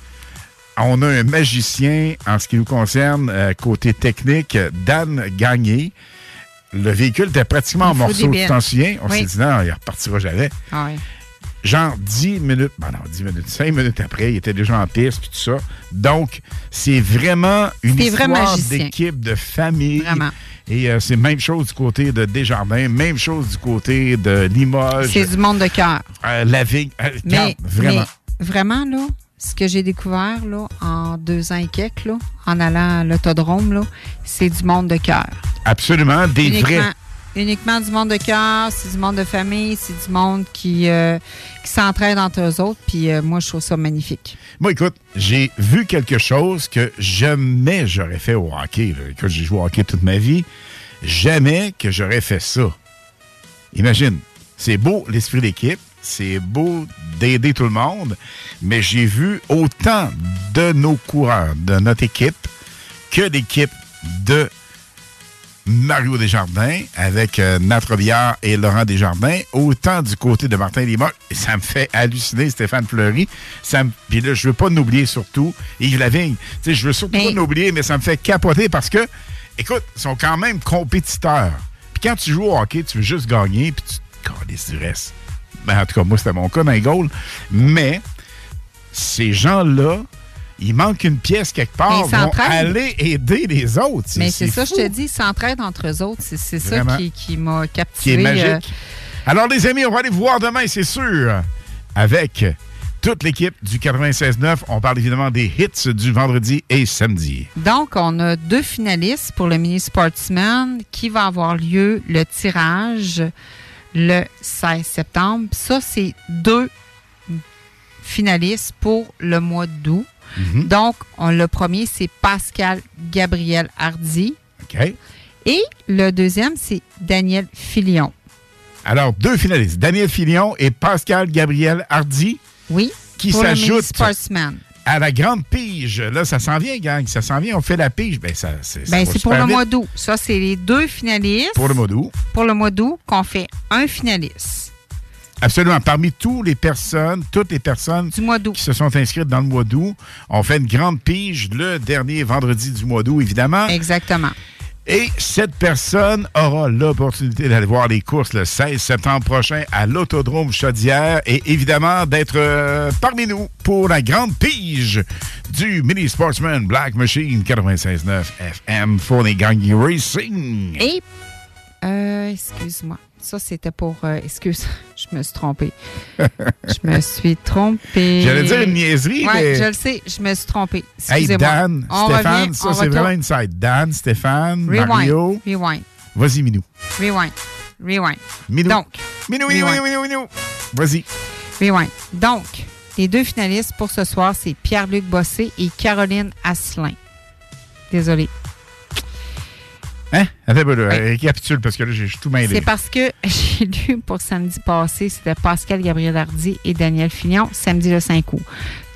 on a un magicien en ce qui nous concerne, euh, côté technique, Dan Gagné. Le véhicule était pratiquement en morceaux, tu t'en souviens? On Oui. s'est dit, non, il repartira jamais. Ah. Genre 10 minutes, ben non, 10 minutes, 5 minutes après, il était déjà en piste, puis tout ça. Donc, c'est vraiment une histoire d'équipe, de famille. Vraiment. Et euh, c'est même chose du côté de Desjardins, même chose du côté de Limoges. C'est du monde de cœur. Euh, la Vigne. euh, Mais, vraiment. mais vraiment, là, ce que j'ai découvert là, en deux ans et quelques, là, en allant à l'autodrome, c'est du monde de cœur. Absolument, des uniquement, vrais. uniquement du monde de cœur, c'est du monde de famille, c'est du monde qui, euh, qui s'entraide entre eux autres. Puis euh, moi, je trouve ça magnifique. Moi, écoute, j'ai vu quelque chose que jamais j'aurais fait au hockey. Là. Écoute, j'ai joué au hockey toute ma vie. Jamais que j'aurais fait ça. Imagine, c'est beau l'esprit d'équipe, c'est beau d'aider tout le monde, mais j'ai vu autant de nos coureurs, de notre équipe, que l'équipe de Mario Desjardins avec euh, Nat Robillard et Laurent Desjardins, autant du côté de Martin Limoges. Ça me fait halluciner, Stéphane Fleury. Ça me- Puis là, je veux pas n'oublier surtout Yves Lavigne. Sais, je veux surtout pas n'oublier, mais ça me fait capoter parce que, écoute, ils sont quand même compétiteurs. Puis quand tu joues au hockey, tu veux juste gagner, puis tu te du reste. Ben, en tout cas, moi, c'était mon cas dans les. Mais ces gens-là, il manque une pièce quelque part, ils vont aller aider les autres. Mais c'est ça, fou. je te dis, ils s'entraident entre eux autres. C'est ça qui, qui m'a qui est captivé. magique. euh, Alors, les amis, on va aller vous voir demain, c'est sûr, avec toute l'équipe du 96.9. On parle évidemment des hits du vendredi et samedi. Donc, on a deux finalistes pour le Mini Sportsman qui va avoir lieu le tirage le 16 septembre. Ça, c'est deux finalistes pour le mois d'août. Mhm. Donc, on- le premier, c'est Pascal Gabriel Hardy. OK? Et le deuxième, c'est Daniel Filion. Alors, deux finalistes, Daniel Filion et Pascal Gabriel Hardy. Oui. Qui s'ajoutent. À la grande pige. Là, ça s'en vient, gang. Ça s'en vient. On fait la pige. Ben, ça, c'est Ben, pour le vite. mois d'août. Ça, c'est les deux finalistes. Pour le mois d'août. Pour le mois d'août, qu'on fait un finaliste. Absolument. Parmi toutes les personnes, toutes les personnes qui se sont inscrites dans le mois d'août, on fait une grande pige le dernier vendredi du mois d'août, évidemment. Exactement. Et cette personne aura l'opportunité d'aller voir les courses le 16 septembre prochain à l'Autodrome Chaudière et évidemment d'être euh, parmi nous pour la grande pige du Mini Sportsman Black Machine 96.9 FM pour les Gangs Racing. Euh, excuse-moi. Ça, c'était pour. euh, excuse, [LAUGHS] je me suis trompée. je me suis trompée. J'allais dire une niaiserie, Ouais, mais- je le sais, je me suis trompée. Hey, Excusez-moi. Dan, On Stéphane, revient, ça c'est vraiment inside. Dan, Stéphane, Rewind. Mario. Rewind. Vas-y, Minou. Rewind. Rewind. Minou. Donc. Minou, Minou, Rewind. Minou, Minou, Minou. Vas-y. Rewind. Donc, les deux finalistes pour ce soir, c'est Pierre-Luc Bossé et Caroline Asselin. Désolée. Hein? Attends là. Récapitule parce que là, j'ai tout mêlé. C'est parce que [LAUGHS] j'ai lu pour samedi passé, c'était Pascal Gabriel Hardy et Daniel Fillon, samedi le 5 août.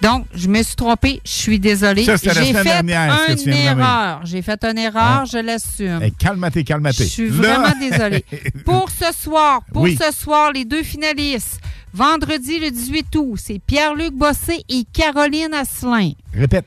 Donc, je me suis trompée, je suis désolée. J'ai fait dernière, une erreur. J'ai fait une erreur, je l'assume. Hey, calme-toi, calme-toi. Je suis vraiment désolée. [LAUGHS] Pour ce soir, pour Oui. ce soir, les deux finalistes. Vendredi le 18 août, c'est Pierre-Luc Bossé et Caroline Asselin. Répète.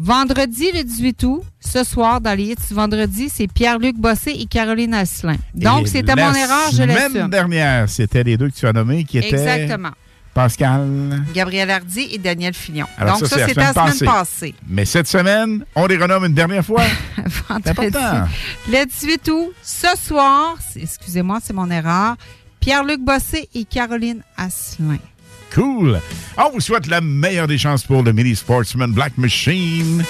Vendredi le 18 août, ce soir, dans les hits du vendredi, c'est Pierre-Luc Bossé et Caroline Asselin. Donc, c'était la mon erreur, je semaine l'assume. dernière, c'était les deux que tu as nommés qui étaient. Exactement. Pascal. Gabriel Hardy et Daniel Fillon. Alors Donc, ça, c'était la semaine passée. Mais cette semaine, on les renomme une dernière fois. [LAUGHS] Important. Le 18 août, ce soir, excusez-moi, c'est mon erreur, Pierre-Luc Bossé et Caroline Asselin. Cool. On vous souhaite la meilleure des chances pour le Mini Sportsman Black Machine.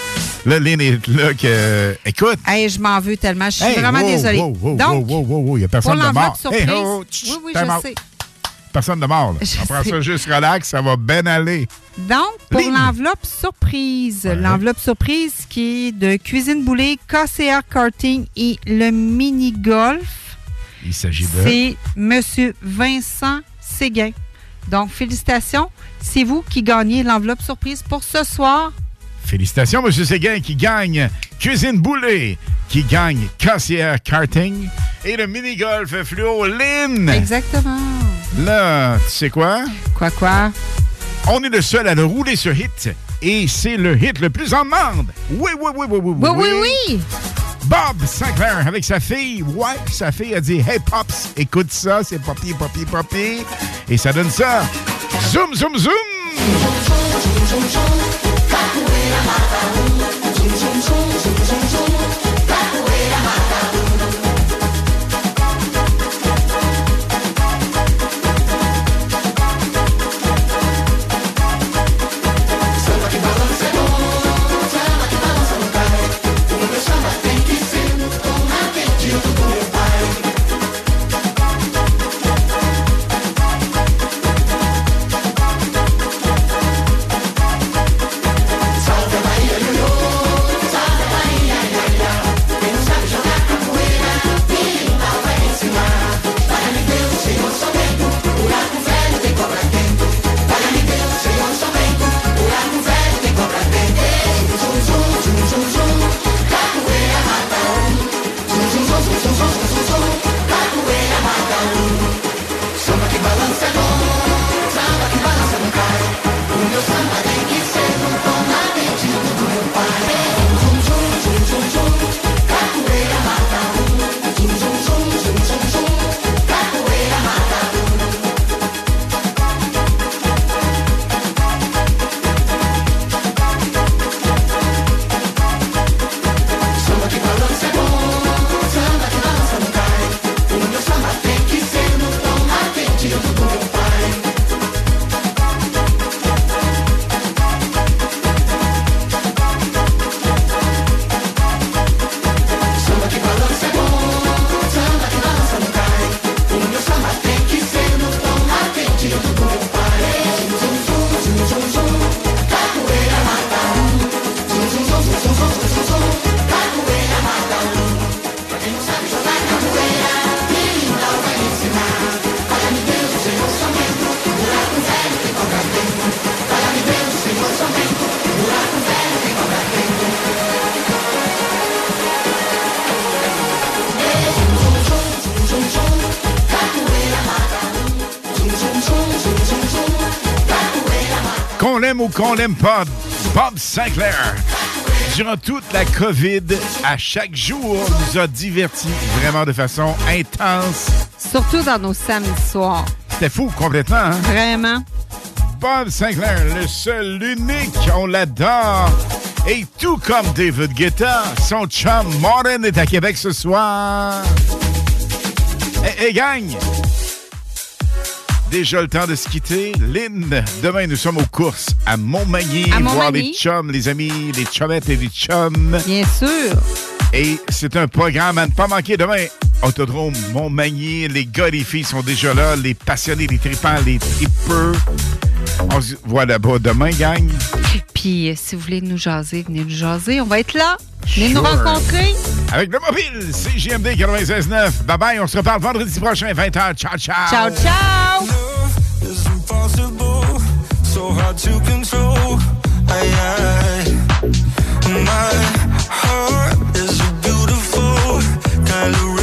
Le Lynn est là que. Écoute. Hey, je m'en veux tellement. Je suis Hey, vraiment wow, désolée. wow, wow, Donc, wow, wow, wow, wow, il n'y a personne de mort. surprise, Hey, oh, oui, oui, je out. sais. Personne de mort. là. On prend ça juste relax, ça va bien aller. Donc, pour l'enveloppe surprise, l'enveloppe surprise qui est de Cuisine Boulée, KCR Karting et le mini-golf, Il s'agit de. c'est Monsieur Vincent Séguin. Donc, félicitations. C'est vous qui gagnez l'enveloppe surprise pour ce soir. Félicitations, M. Séguin, qui gagne Cuisine Boulée, qui gagne Cassière Karting et le mini-golf fluo Lynn. Exactement. Là, tu sais quoi? Quoi, quoi? On est le seul à le rouler sur hit. Et c'est le hit le plus en demande. Oui, oui, oui, oui, oui, Oui, oui, oui. Bob Sinclair avec sa fille. Ouais, sa fille a dit Hey Pops, écoute ça, c'est Poppy, Poppy, Poppy. Et ça donne ça. Zoom, zoom, zoom. Qu'on l'aime ou qu'on l'aime pas, Bob Sinclair. durant toute la COVID, à chaque jour, nous a divertis vraiment de façon intense. Surtout dans nos samedis soirs. C'était fou complètement, hein? Vraiment. Bob Sinclair, le seul, l'unique, on l'adore. Et tout comme David Guetta, son chum Martin est à Québec ce soir. Et, et gang! Déjà le temps de se quitter. Lynn, demain nous sommes aux courses à Montmagny, À voir les chums, les amis, les chummettes et les chums. Bien sûr. Et c'est un programme à ne pas manquer demain. Autodrome Montmagny, les gars les filles sont déjà là, les passionnés, les tripants, les tripeux. On se voit là-bas demain, gang. Puis, euh, si vous voulez nous jaser, venez nous jaser. On va être là. Venez nous rencontrer. Avec le mobile, CGMD 96.9. Bye bye, on se reparle vendredi prochain, 20h. Ciao, ciao. Ciao, ciao. is impossible, so hard to control. Aye, aye. My heart is a beautiful kind of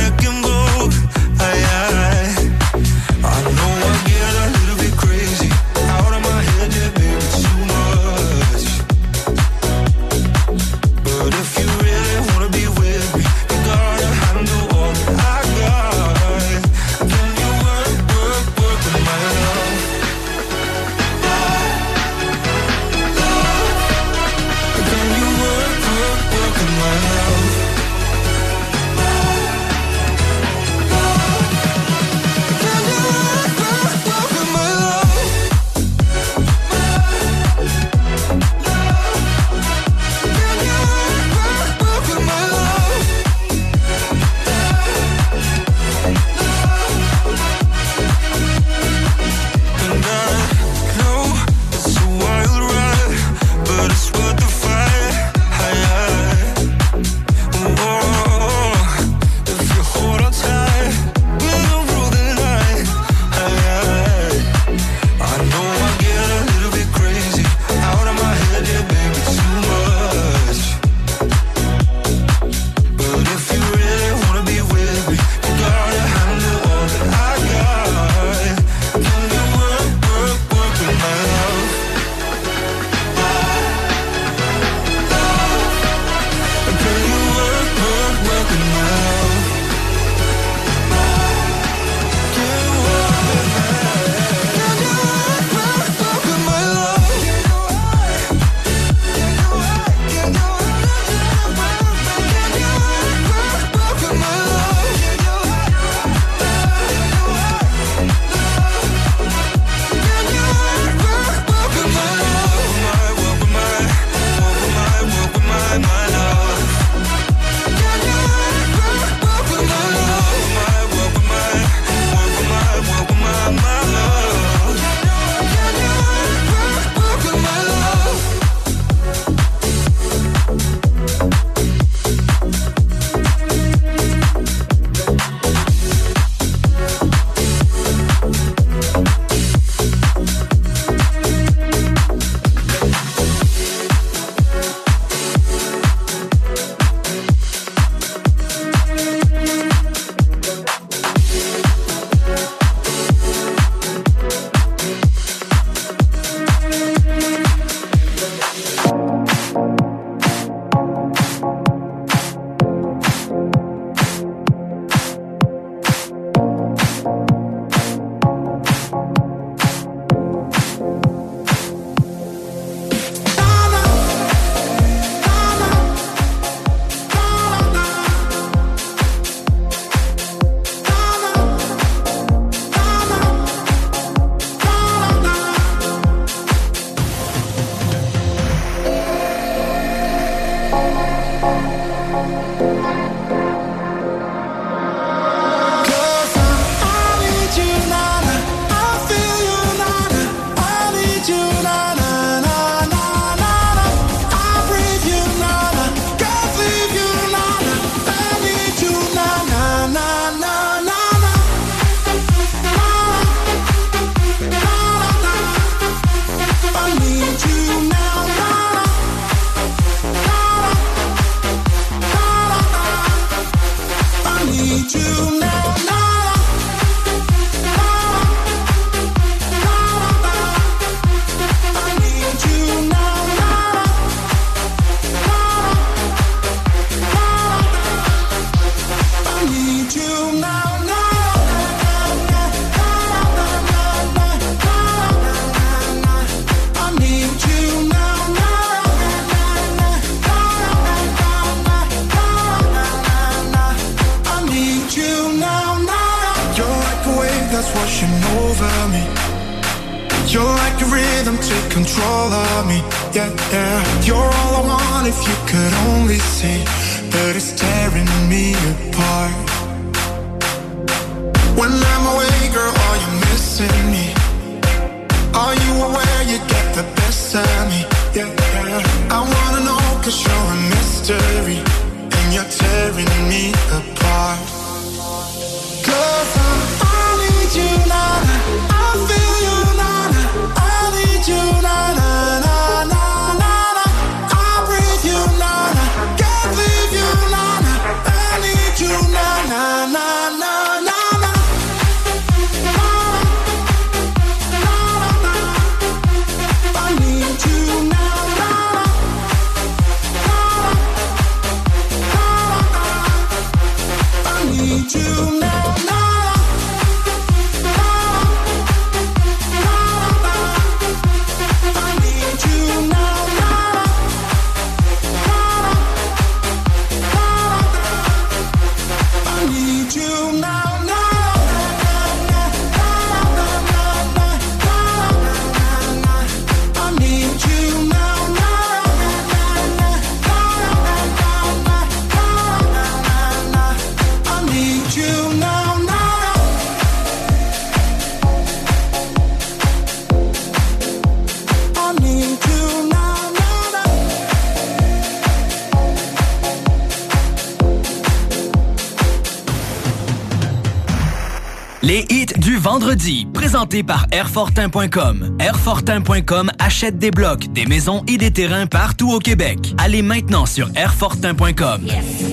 par Airfortin.com. Airfortin.com achète des blocs, des maisons et des terrains partout au Québec. Allez maintenant sur Airfortin.com.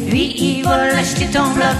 Lui, il va ton bloc.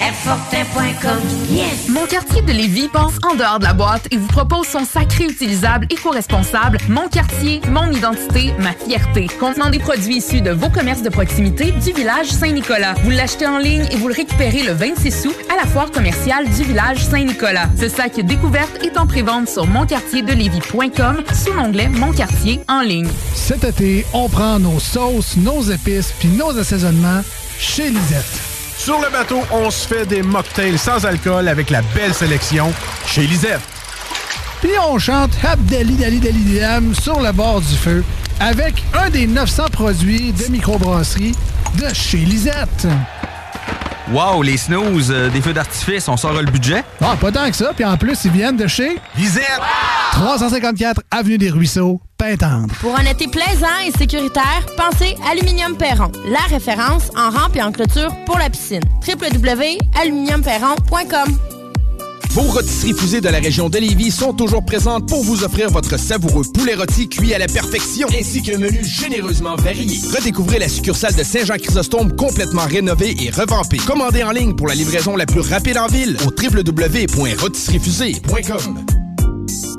Airfortin.com. Yes! Mon quartier de Lévis pense en dehors de la boîte et vous propose son sac réutilisable éco-responsable Mon quartier, mon identité, ma fierté. Contenant des produits issus de vos commerces de proximité du village Saint-Nicolas. Vous l'achetez en ligne et vous le récupérez le 26 sous à la foire commerciale du village Saint-Nicolas. Ce sac découverte est en prévente sur monquartierdelévis.com sous l'onglet Mon quartier en ligne. Cet été, on prend nos sauces, nos épices puis nos assaisonnements chez Lisette. Sur le bateau, on se fait des mocktails sans alcool avec la belle sélection chez Lisette. Puis on chante Abdali Dali Dali Dam sur le bord du feu avec un des 900 produits de microbrasserie de chez Lisette. Wow, les snooze, euh, des feux d'artifice, on sort le budget? Ah, pas tant que ça. Puis en plus, ils viennent de chez Lisette. 354 Avenue des Ruisseaux, Pintendre. Pour un été plaisant et sécuritaire, pensez Aluminium Perron, la référence en rampe et en clôture pour la piscine. www.aluminiumperron.com Vos rôtisseries fusées de la région de Lévis sont toujours présentes pour vous offrir votre savoureux poulet rôti cuit à la perfection, ainsi qu'un menu généreusement varié. Redécouvrez la succursale de Saint-Jean-Chrysostome complètement rénovée et revampée. Commandez en ligne pour la livraison la plus rapide en ville au www.rôtisseriefusée.com.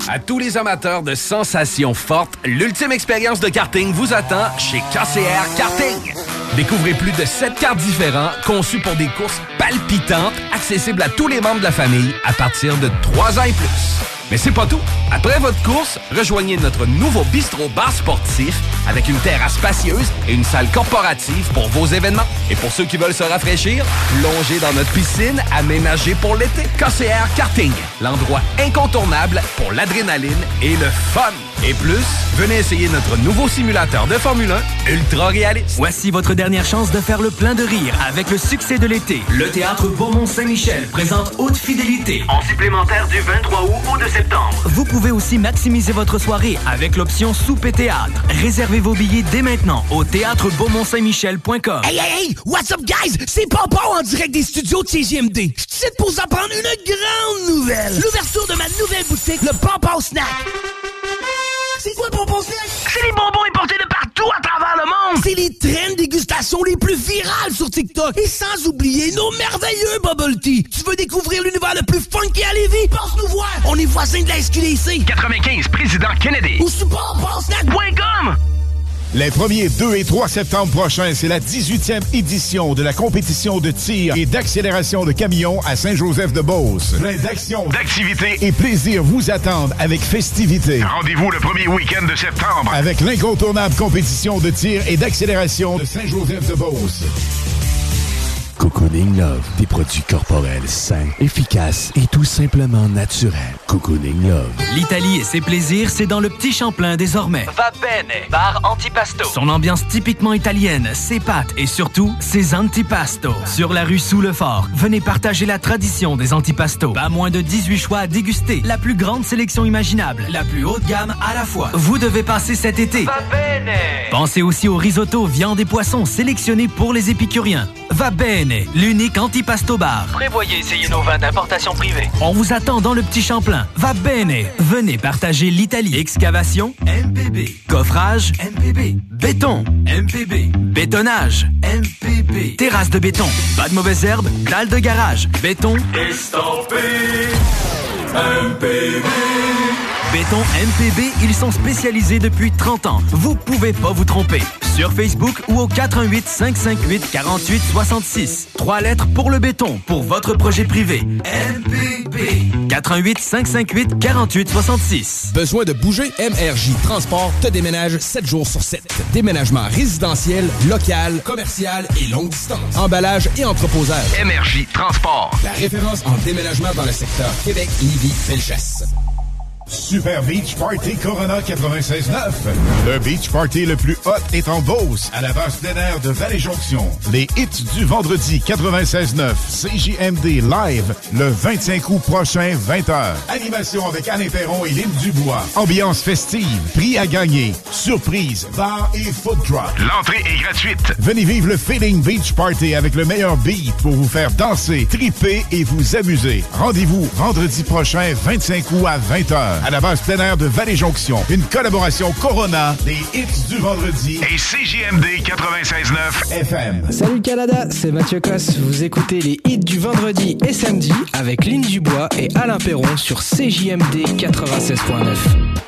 À tous les amateurs de sensations fortes, l'ultime expérience de karting vous attend chez KCR Karting. Découvrez plus de 7 cartes différents conçus pour des courses palpitantes, accessibles à tous les membres de la famille à partir de 3 ans et plus. Mais c'est pas tout. Après votre course, rejoignez notre nouveau bistrot bar sportif avec une terrasse spacieuse et une salle corporative pour vos événements. Et pour ceux qui veulent se rafraîchir, plongez dans notre piscine aménagée pour l'été. KCR Karting, l'endroit incontournable pour l'adrénaline et le fun. Et plus, venez essayer notre nouveau simulateur de Formule 1 ultra réaliste. Voici votre dernière chance de faire le plein de rire avec le succès de l'été. Le théâtre Beaumont-Saint-Michel présente Haute Fidélité. En supplémentaire du 23 août au 2 septembre. Vous pouvez aussi maximiser votre soirée avec l'option Souper Théâtre. Réservez vos billets dès maintenant au théâtre beaumont-saint-michel.com. Hey, hey, hey! What's up, guys? C'est Popo en direct des studios de CGMD. Je suis pour vous apprendre une L'ouverture de ma nouvelle boutique, le Popo Snack. C'est quoi le Popo Snack? C'est les bonbons importés de partout à travers le monde. C'est les traînes dégustation les plus virales sur TikTok. Et sans oublier nos merveilleux bubble tea. Tu veux découvrir l'univers le plus funky à Lévis? Passe nous voir. On est voisins de la SQDC. 95, Président Kennedy. Ou sur popopsnack.com. Les 1er, 2 et 3 septembre prochains, c'est la 18e édition de la compétition de tir et d'accélération de camions à Saint-Joseph-de-Beauce. Plein d'actions, d'activités et plaisir vous attendent avec festivité. Rendez-vous le premier week-end de septembre. Avec l'incontournable compétition de tir et d'accélération de Saint-Joseph-de-Beauce. Cocooning Love, des produits corporels sains, efficaces et tout simplement naturels. Cocooning Love. L'Italie et ses plaisirs, c'est dans le Petit Champlain désormais. Va bene, bar antipasto. Son ambiance typiquement italienne, ses pâtes et surtout ses antipastos. Sur la rue Sous le Fort, venez partager la tradition des antipastos. Pas moins de 18 choix à déguster. La plus grande sélection imaginable, la plus haute gamme à la fois. Vous devez passer cet été. Va bene. Pensez aussi au risotto, viande et poissons sélectionnés pour les épicuriens. Va bene, l'unique antipasto bar. Prévoyez essayer nos vins d'importation privée. On vous attend dans le petit Champlain. Va bene. Venez partager l'Italie. Excavation, MPB. Coffrage, MPB. Béton, MPB. Bétonnage, MPB. Terrasse de béton. Pas de mauvaises herbes, dalle de garage. Béton. Estampé. MPB. Béton MPB, ils sont spécialisés depuis 30 ans. Vous pouvez pas vous tromper. Sur Facebook ou au 418 558 48 66. Trois lettres pour le béton, pour votre projet privé. MPB. 418 558 48 66. Besoin de bouger? MRJ Transport te déménage 7 jours sur 7. Déménagement résidentiel, local, commercial et longue distance. Emballage et entreposage. MRJ Transport. La référence en déménagement dans le secteur Québec, Lévis, Felchasse. Super Beach Party Corona 96.9. Le Beach Party le plus hot est en Beauce, à la base plein air de Vallée-Jonction. Les hits du vendredi 96.9 CJMD Live le 25 août prochain, 20h. Animation avec Anne Perron et Lynn Dubois. Ambiance festive, prix à gagner, surprise, bar et food drop. L'entrée est gratuite. Venez vivre le Feeling Beach Party avec le meilleur beat pour vous faire danser, triper et vous amuser. Rendez-vous vendredi prochain, 25 août à 20h à la base plein air de Vallée-Jonction. Une collaboration Corona, des hits du vendredi et CJMD 96.9 FM. Salut Canada, c'est Mathieu Cosse. Vous écoutez les hits du vendredi et samedi avec Lynn Dubois et Alain Perron sur CJMD 96.9.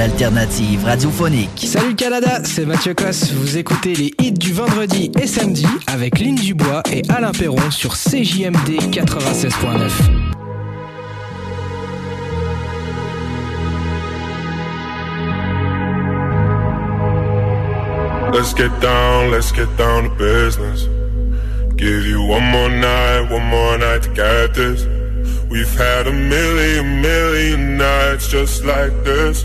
L'alternative radiophonique. Salut Canada, c'est Mathieu Cosse. Vous écoutez les hits du vendredi et samedi avec Lynn Dubois et Alain Perron sur CJMD 96.9. Let's get down, let's get down to business. Give you one more night, one more night to get this. We've had a million, million nights just like this.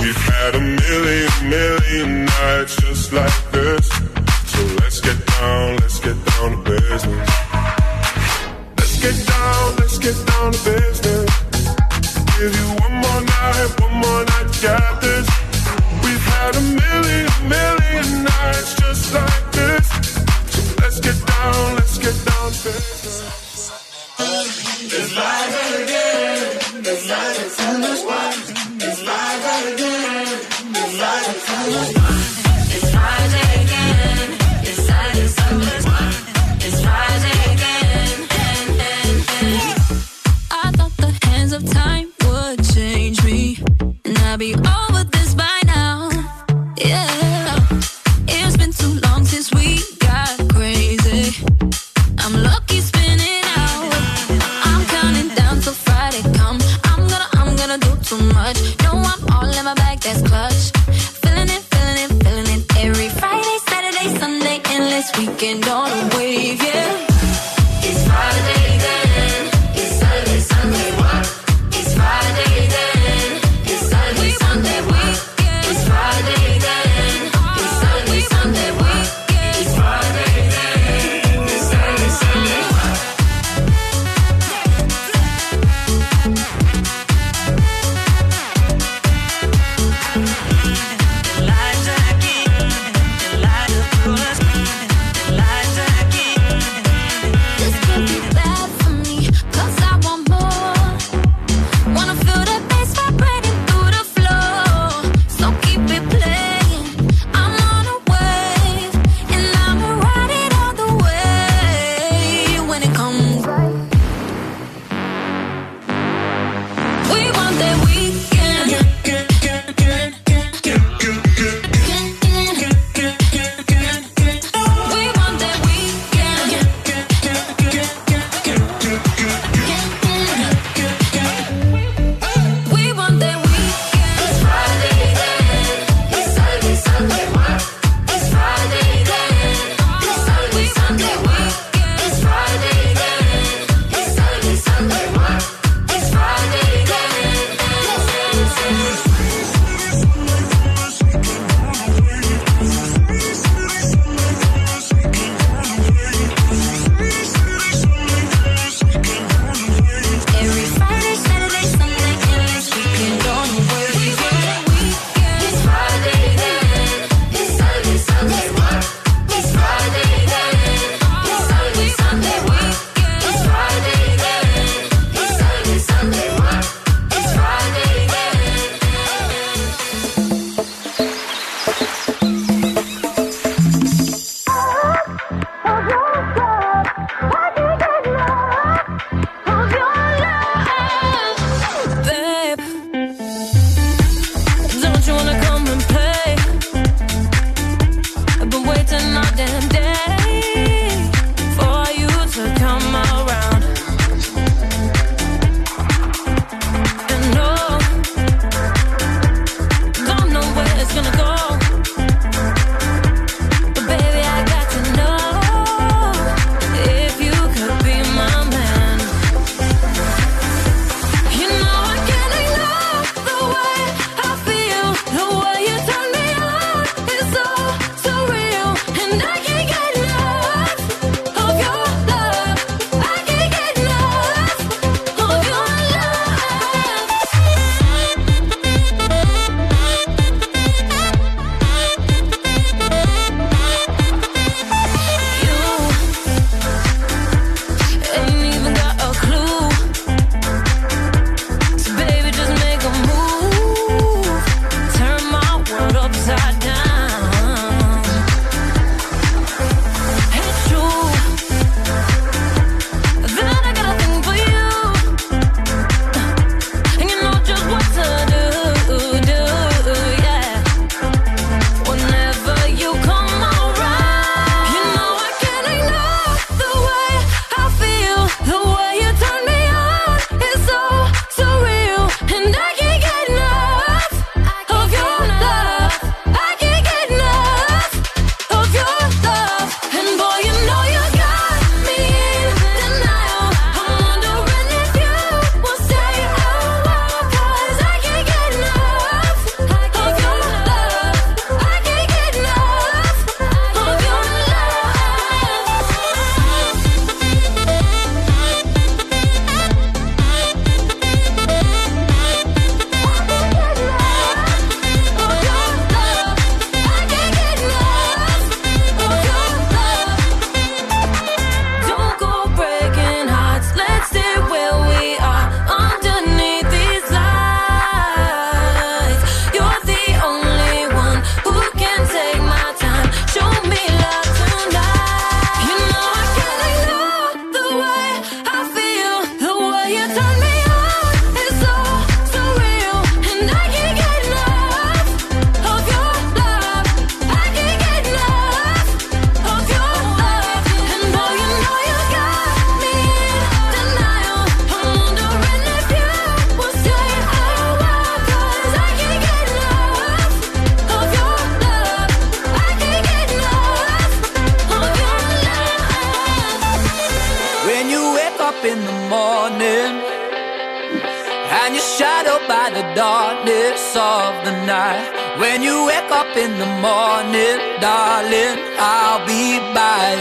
We've had a million, million nights just like this. So let's get down, let's get down to business. Let's get down, let's get down to business.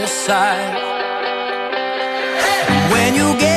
side. When you get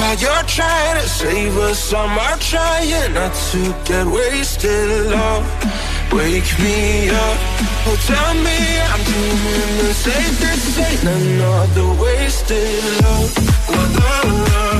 While you're trying to save us, I'm trying not to get wasted, love. Wake me up, oh tell me I'm dreaming the safest ain't another wasted love. love, love.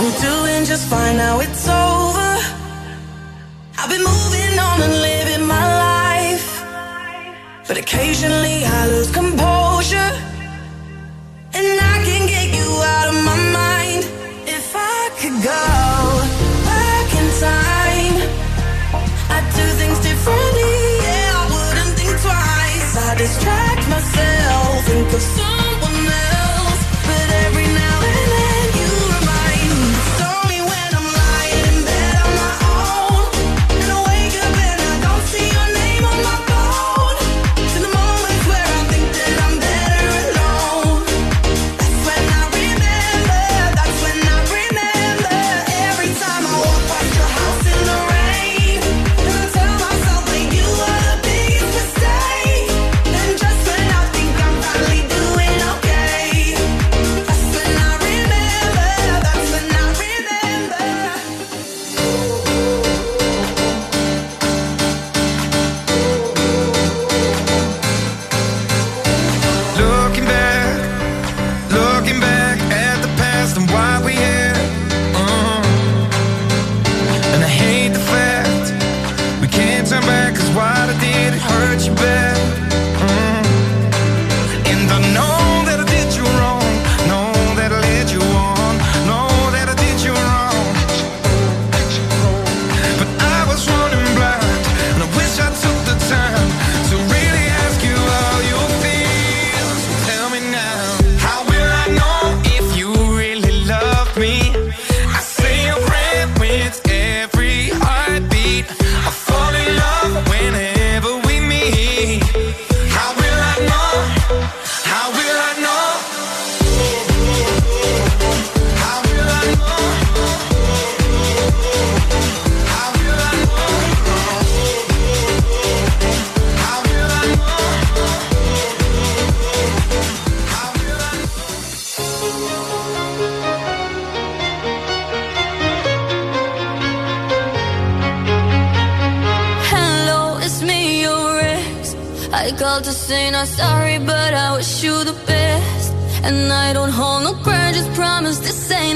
I'm doing just fine now, it's over. I've been moving on and living my life. But occasionally I lose composure. And I can get you out of my mind. If I could go back in time, I'd do things differently. Yeah, I wouldn't think twice. I distract myself and go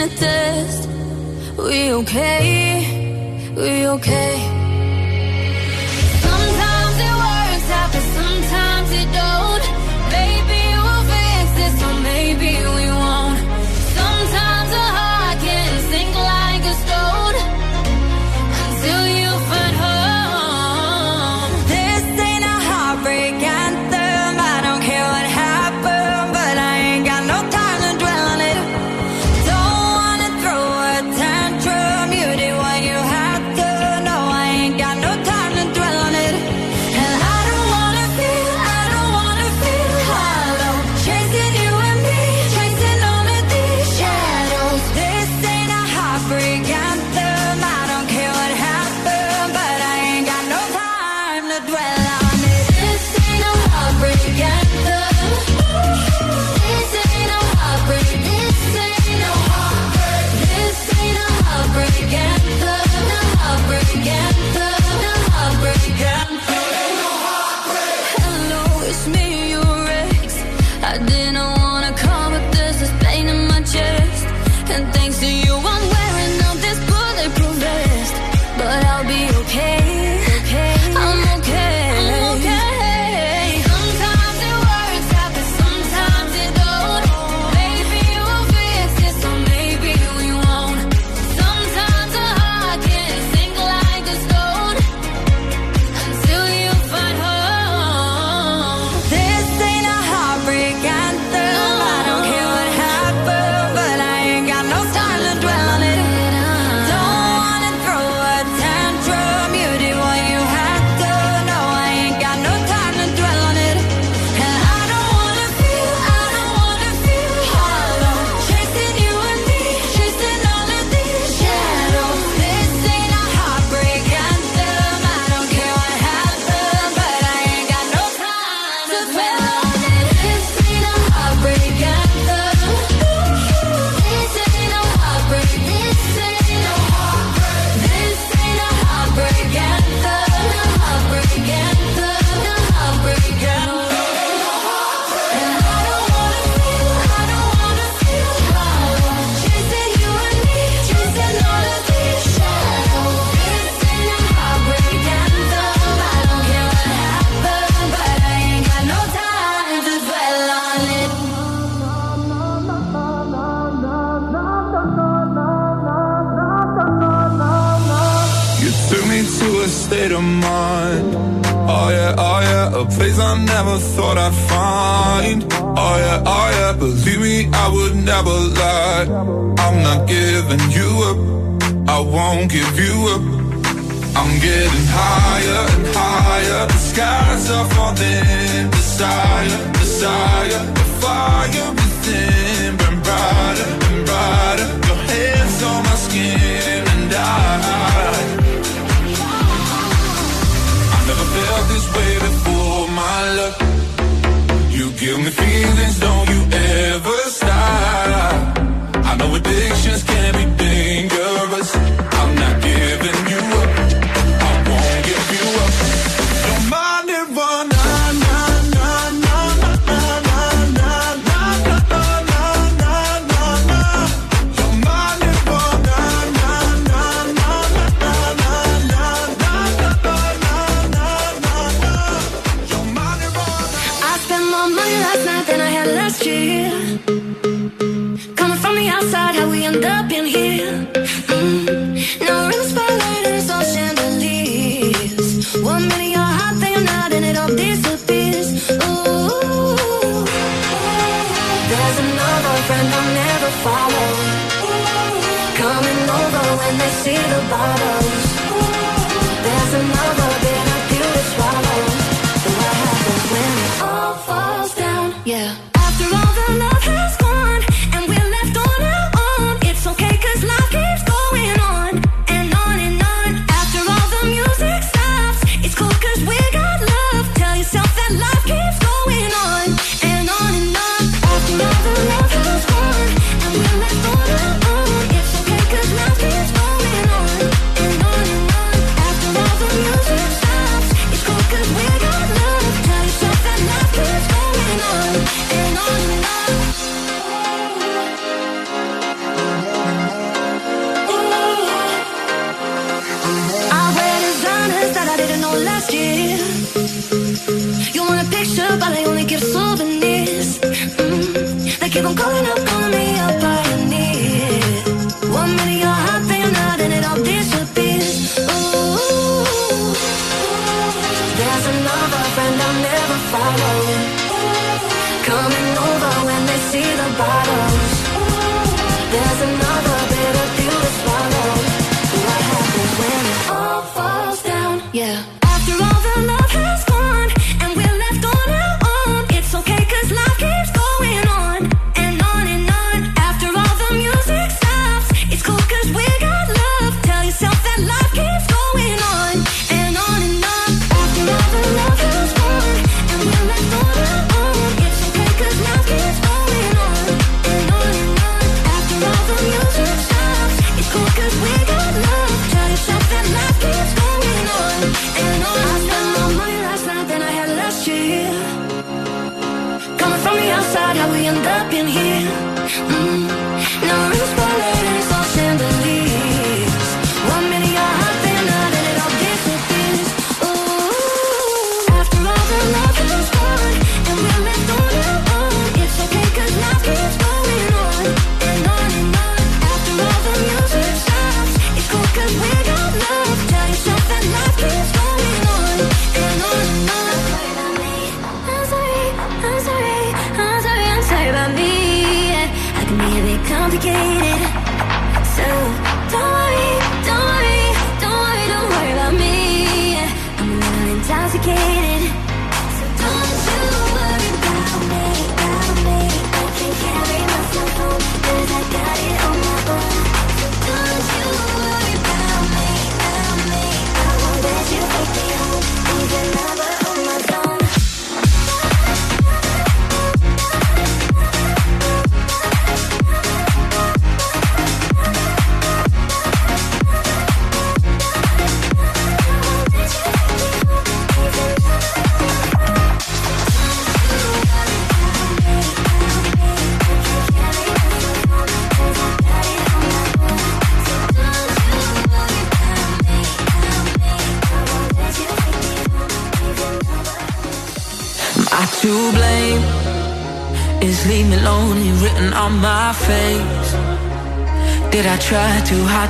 test. We okay? We okay? won't give you up. I'm getting higher and higher. The skies are falling. Desire, desire. lot of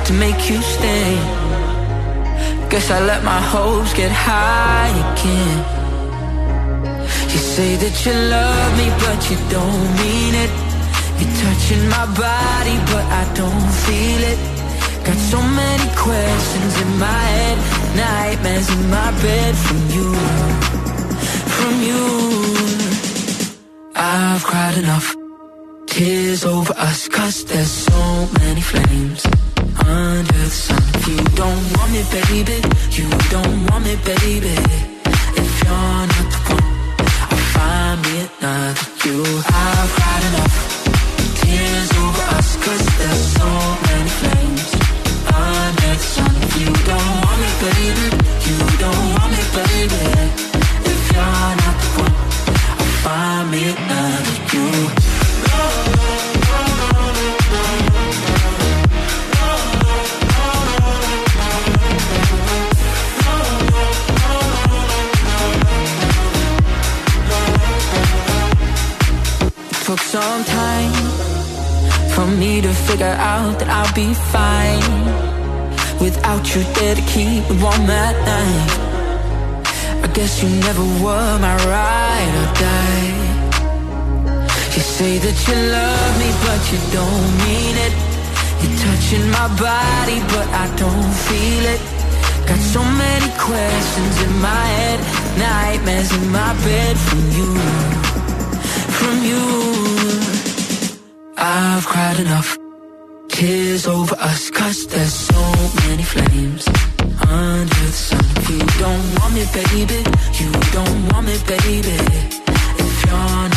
to make you stay? Guess I let my hopes get high again. You say that you love me, but you don't mean it. You're touching my body, but I don't feel it. Got so many questions in my head, nightmares in my bed from you, from you. I've cried enough, tears over us, cause there's so many flames. You don't want me, baby, you don't want me, baby. If you're not the one, I'll find me another you. You never were my ride or die. You say that you love me, but you don't mean it. You're touching my body, but I don't feel it. Got so many questions in my head, nightmares in my bed from you from you. I've cried enough. Tears over us, cause there's so many flames under. You don't want me, baby. You don't want me, baby. If you're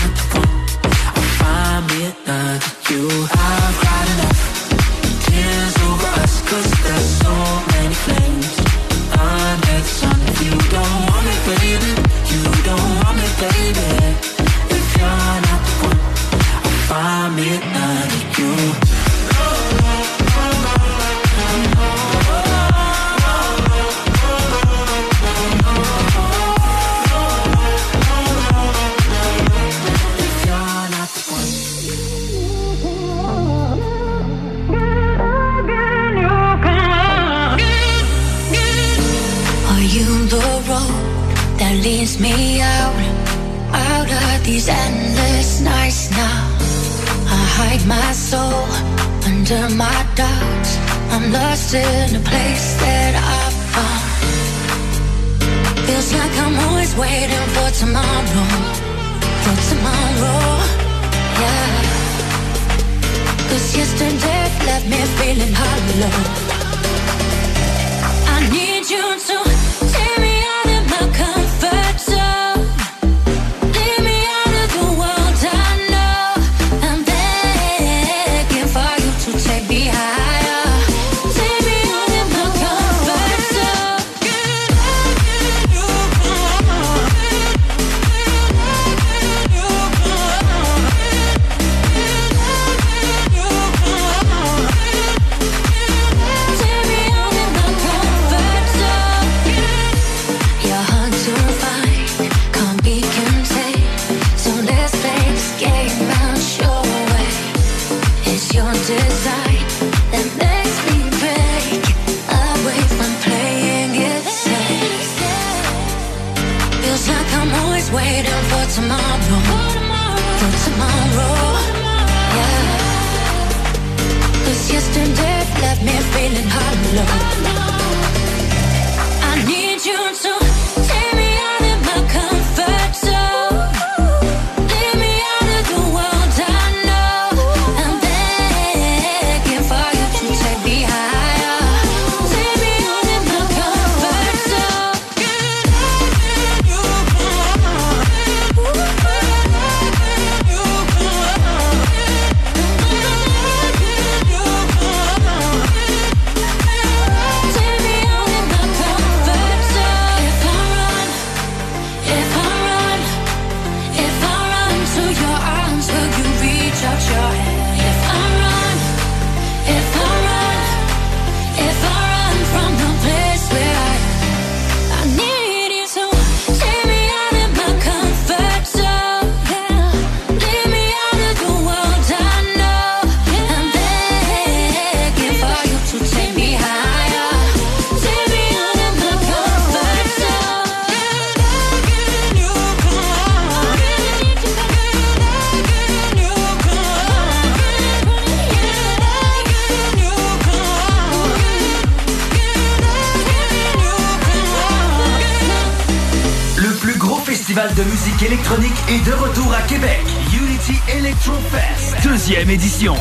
électronique est de retour à Québec. Unity Electro Fest, deuxième édition.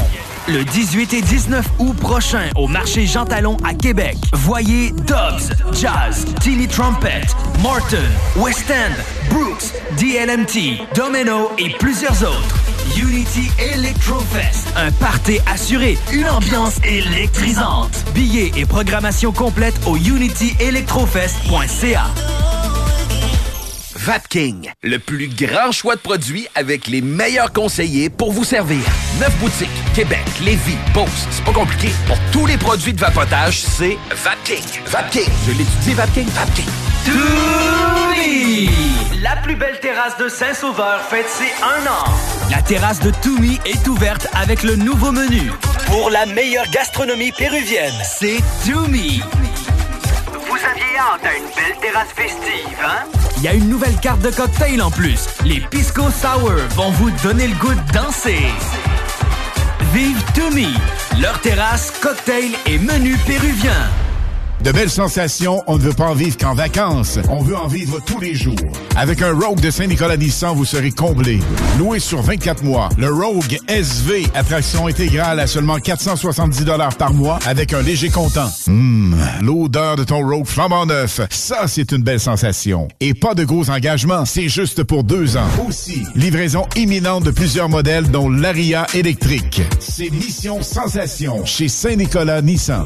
Le 18 et 19 août prochain au marché Jean Talon à Québec. Voyez Dobbs, Jazz, Tilly Trumpet, Martin, West End, Brooks, DLMT, Domino et plusieurs autres. Unity Electrofest, un party assuré, une ambiance électrisante. Billets et programmation complète au unityelectrofest.ca. Vapking, le plus grand choix de produits avec les meilleurs conseillers pour vous servir. Neuf boutiques, Québec, Lévis, Beauce, c'est pas compliqué. Pour tous les produits de vapotage, c'est Vapking. Vapking, je l'étudie, Vapking, Vapking. Toumi! La plus belle terrasse de Saint-Sauveur fête ses un an. La terrasse de Toumi est ouverte avec le nouveau menu. Pour la meilleure gastronomie péruvienne, c'est Toumi. Vous aviez hâte à une belle terrasse festive, hein? Il y a une nouvelle carte de cocktail en plus. Les Pisco Sour vont vous donner le goût de danser. Vive Toumi, leur terrasse, cocktail et menu péruvien. De belles sensations, on ne veut pas en vivre qu'en vacances. On veut en vivre tous les jours. Avec un Rogue de Saint-Nicolas Nissan, vous serez comblé. Loué sur 24 mois, le Rogue SV, attraction intégrale à seulement 470 par mois avec un léger comptant. Hum, l'odeur de ton Rogue flambant neuf, ça c'est une belle sensation. Et pas de gros engagements, c'est juste pour deux ans. Aussi, livraison imminente de plusieurs modèles dont l'Aria électrique. C'est Mission Sensation chez Saint-Nicolas Nissan.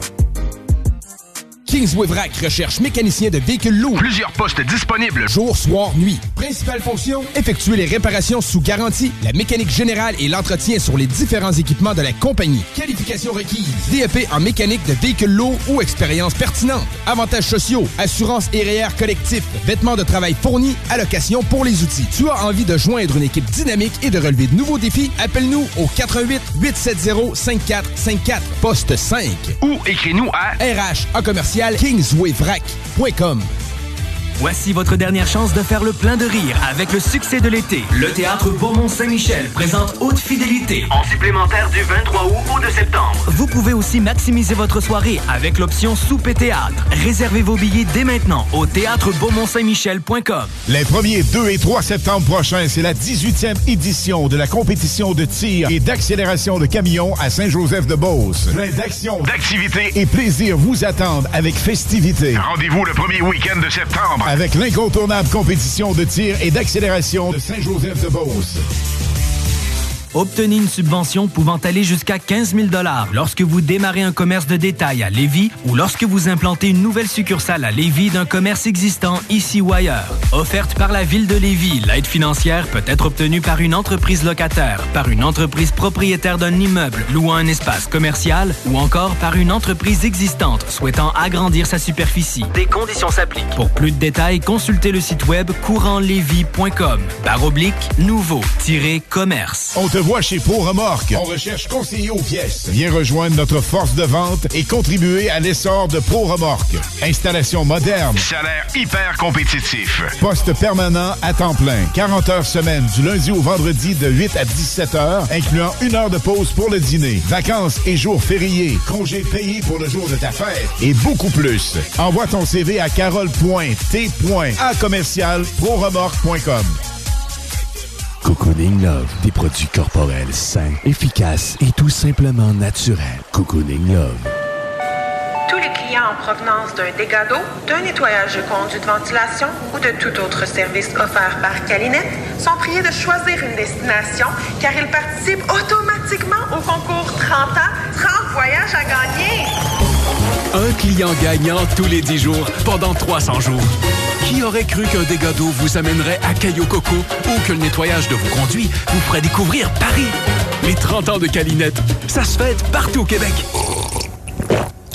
Kingsway Vrac recherche mécanicien de véhicules lourds. Plusieurs postes disponibles. Jour, soir, nuit. Principale fonction, effectuer les réparations sous garantie, la mécanique générale et l'entretien sur les différents équipements de la compagnie. Qualification requise. DEP en mécanique de véhicules lourds ou expérience pertinente. Avantages sociaux, assurance et REER collectif, vêtements de travail fournis, allocation pour les outils. Tu as envie de joindre une équipe dynamique et de relever de nouveaux défis? Appelle-nous au 88 870 5454 poste 5 ou écris-nous à RH en commercial kingswayvrac.com. Voici votre dernière chance de faire le plein de rire avec le succès de l'été. Le théâtre Beaumont-Saint-Michel présente Haute Fidélité. En supplémentaire du 23 août au 2 septembre. Vous pouvez aussi maximiser votre soirée avec l'option souper théâtre. Réservez vos billets dès maintenant au théâtre Beaumont-Saint-Michel.com. Les 1er, 2 et 3 septembre prochains, c'est la 18e édition de la compétition de tir et d'accélération de camions à Saint-Joseph-de-Beauce. Plein d'actions, d'activités et plaisir vous attendent avec festivité. Rendez-vous le premier week-end de septembre. Avec l'incontournable compétition de tir et d'accélération de Saint-Joseph-de-Beauce. Obtenez une subvention pouvant aller jusqu'à 15 000 lorsque vous démarrez un commerce de détail à Lévis ou lorsque vous implantez une nouvelle succursale à Lévis d'un commerce existant ici ou ailleurs. Offerte par la Ville de Lévis, l'aide financière peut être obtenue par une entreprise locataire, par une entreprise propriétaire d'un immeuble louant un espace commercial ou encore par une entreprise existante souhaitant agrandir sa superficie. Des conditions s'appliquent. Pour plus de détails, consultez le site web courantlévis.com. Barre oblique, nouveau-commerce. Voit chez Pro Remorque. On recherche conseiller aux pièces. Viens rejoindre notre force de vente et contribuer à l'essor de Pro Remorque. Installation moderne. Salaire hyper compétitif. Poste permanent à temps plein. 40 heures semaine du lundi au vendredi de 8 à 17 heures, incluant une heure de pause pour le dîner. Vacances et jours fériés. Congés payés pour le jour de ta fête. Et beaucoup plus. Envoie ton CV à carole.t.a commercial proremorque.com. Cocooning Love, des produits corporels sains, efficaces et tout simplement naturels. Cocooning Love. Tous les clients en provenance d'un dégât d'eau, d'un nettoyage de conduits de ventilation ou de tout autre service offert par Calinette sont priés de choisir une destination car ils participent automatiquement au concours 30 ans, 30 voyages à gagner. Un client gagnant tous les 10 jours pendant 300 jours. Qui aurait cru qu'un dégât d'eau vous amènerait à Caillou Coco ou que le nettoyage de vos conduits vous ferait découvrir Paris? Les 30 ans de Calinette, ça se fête partout au Québec.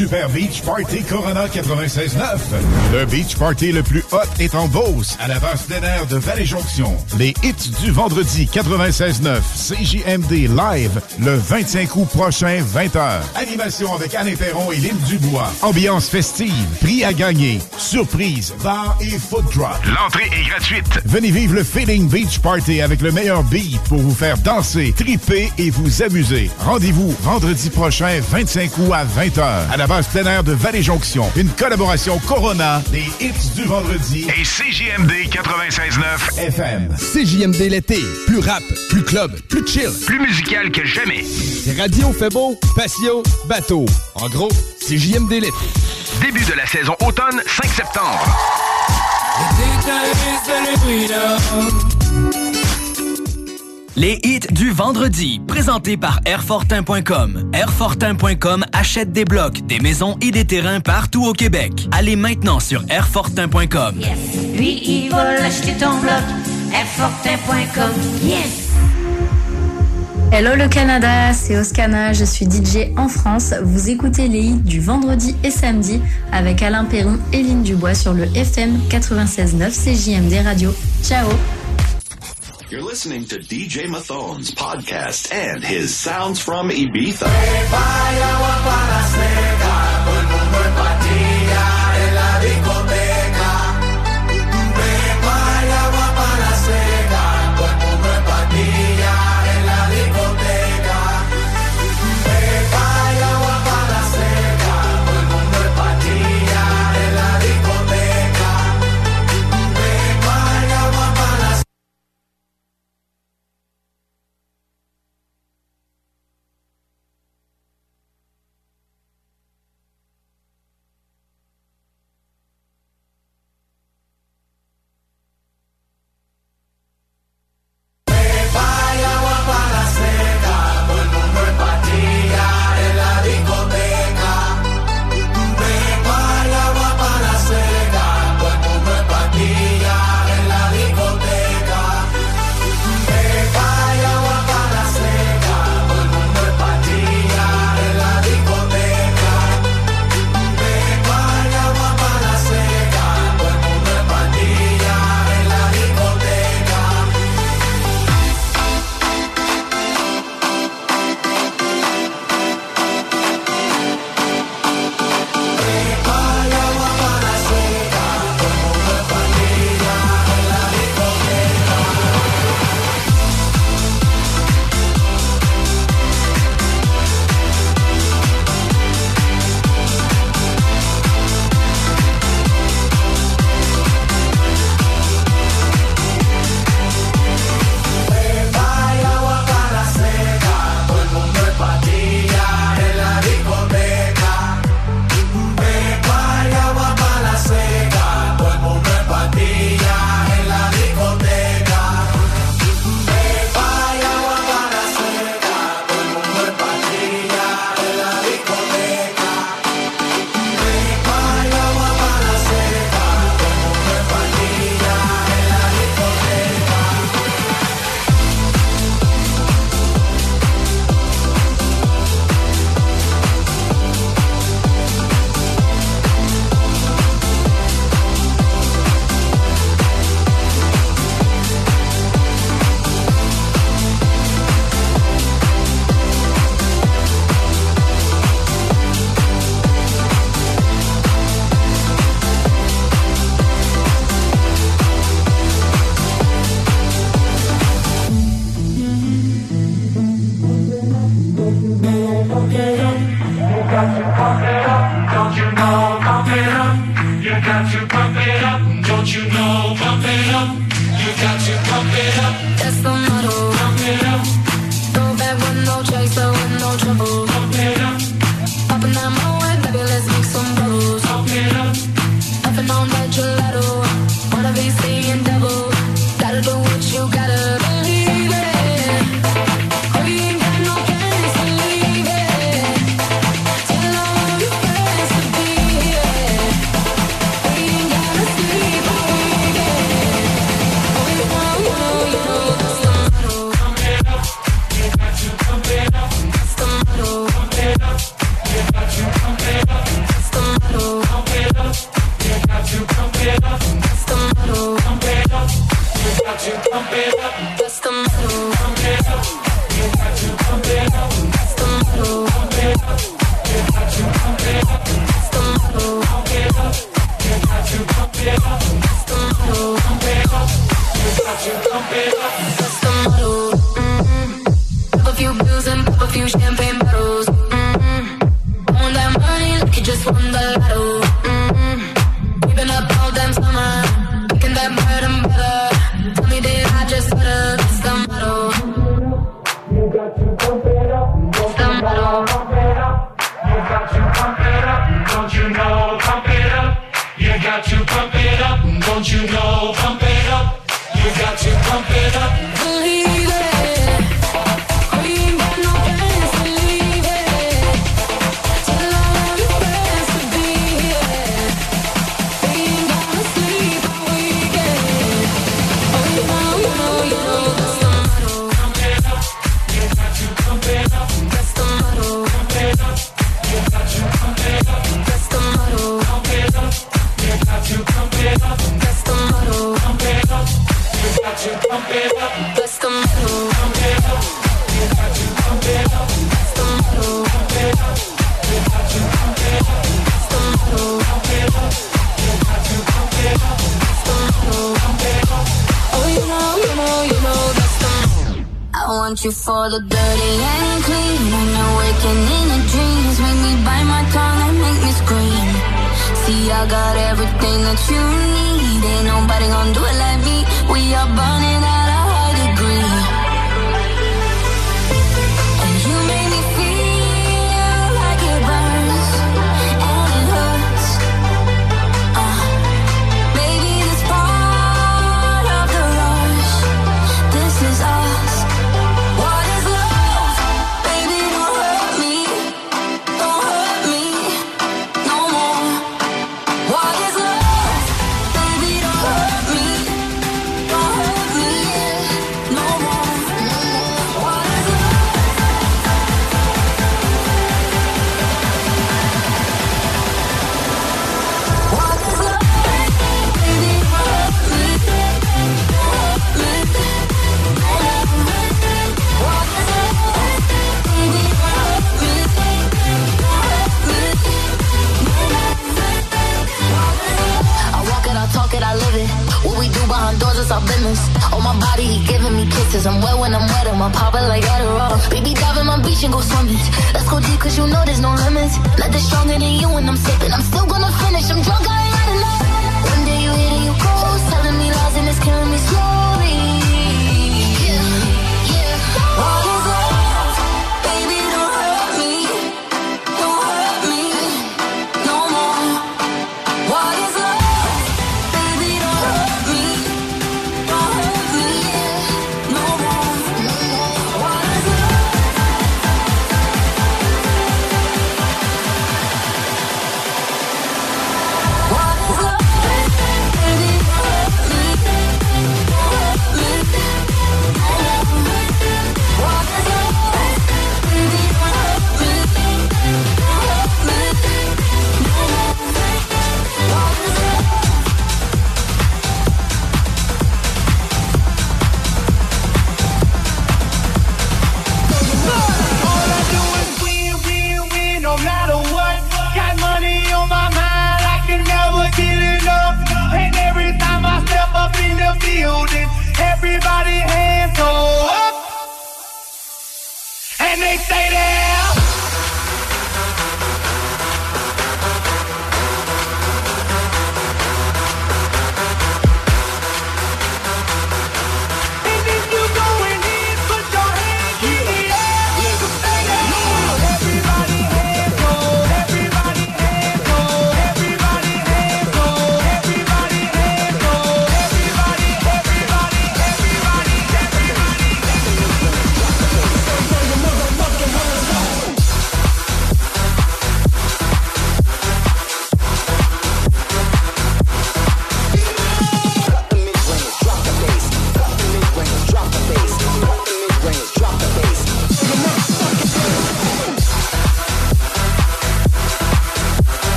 Super Beach Party Corona 96.9. Le Beach Party le plus hot est en Beauce, à la base plein air de Vallée-Jonction. Les hits du vendredi 96.9, CJMD Live, le 25 août prochain, 20h. Animation avec Anne Perron et Lynn Dubois. Ambiance festive, prix à gagner, surprise, bar et food drop. L'entrée est gratuite. Venez vivre le Feeling Beach Party avec le meilleur beat pour vous faire danser, triper et vous amuser. Rendez-vous vendredi prochain, 25 août à 20h, à la base plein air de Vallée-Jonction. Une collaboration Corona, des hits du vendredi Et CJMD 96.9 FM. CJMD l'été. Plus rap, plus club, plus chill. Plus musical que jamais. Radio fait beau, patio, bateau. En gros, CJMD l'été. Début de la saison automne, 5 septembre. Les hits du vendredi, présentés par Airfortin.com. Airfortin.com achète des blocs, des maisons et des terrains partout au Québec. Allez maintenant sur Airfortin.com. Lui, il va l'acheter ton bloc. Airfortin.com. Yes! Hello le Canada, c'est Oscana, je suis DJ en France. Vous écoutez les hits du vendredi et samedi avec Alain Perron et Lynn Dubois sur le FM 96.9 CJMD Radio. Ciao You're listening to DJ Mathone's podcast and his sounds from Ibiza.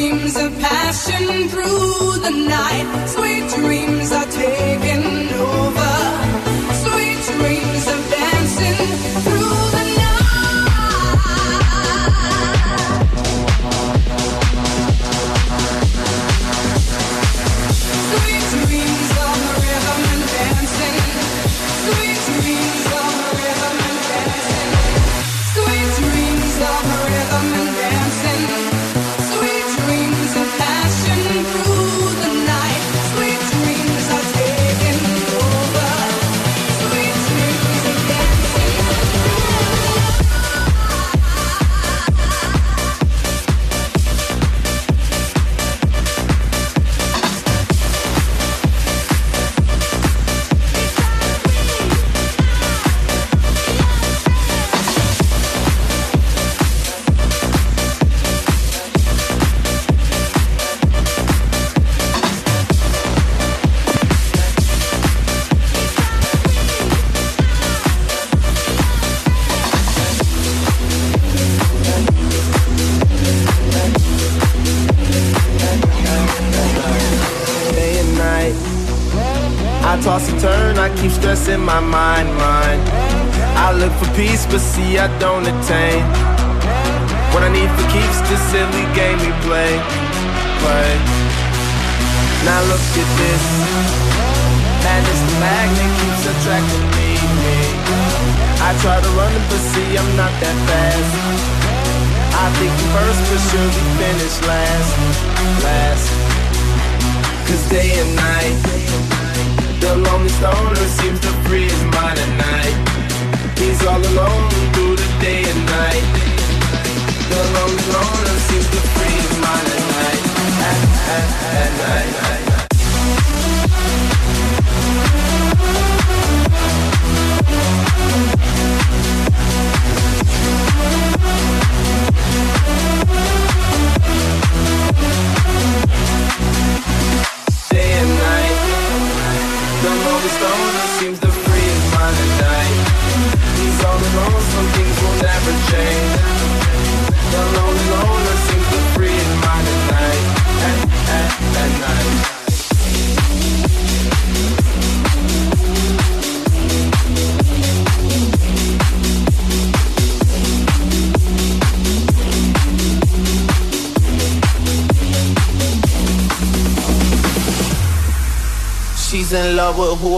dreams of passion through the night, sweet dreams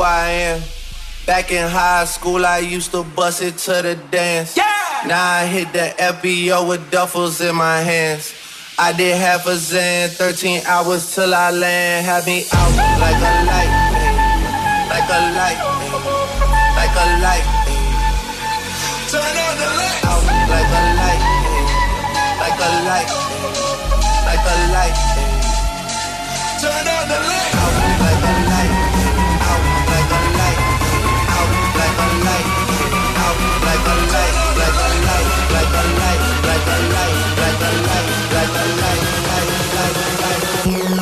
I am. Back in high school, I used to bust it to the dance. Yeah! Now I hit the FBO with duffels in my hands. I did half a zan, 13 hours till I land. Had me out like a light, like a light, like a light. Turn on the. Out like a light, like a light, like a light. Turn on the. Out like a light. Like a light, like a light, like a light, like a light, like a light, like a light.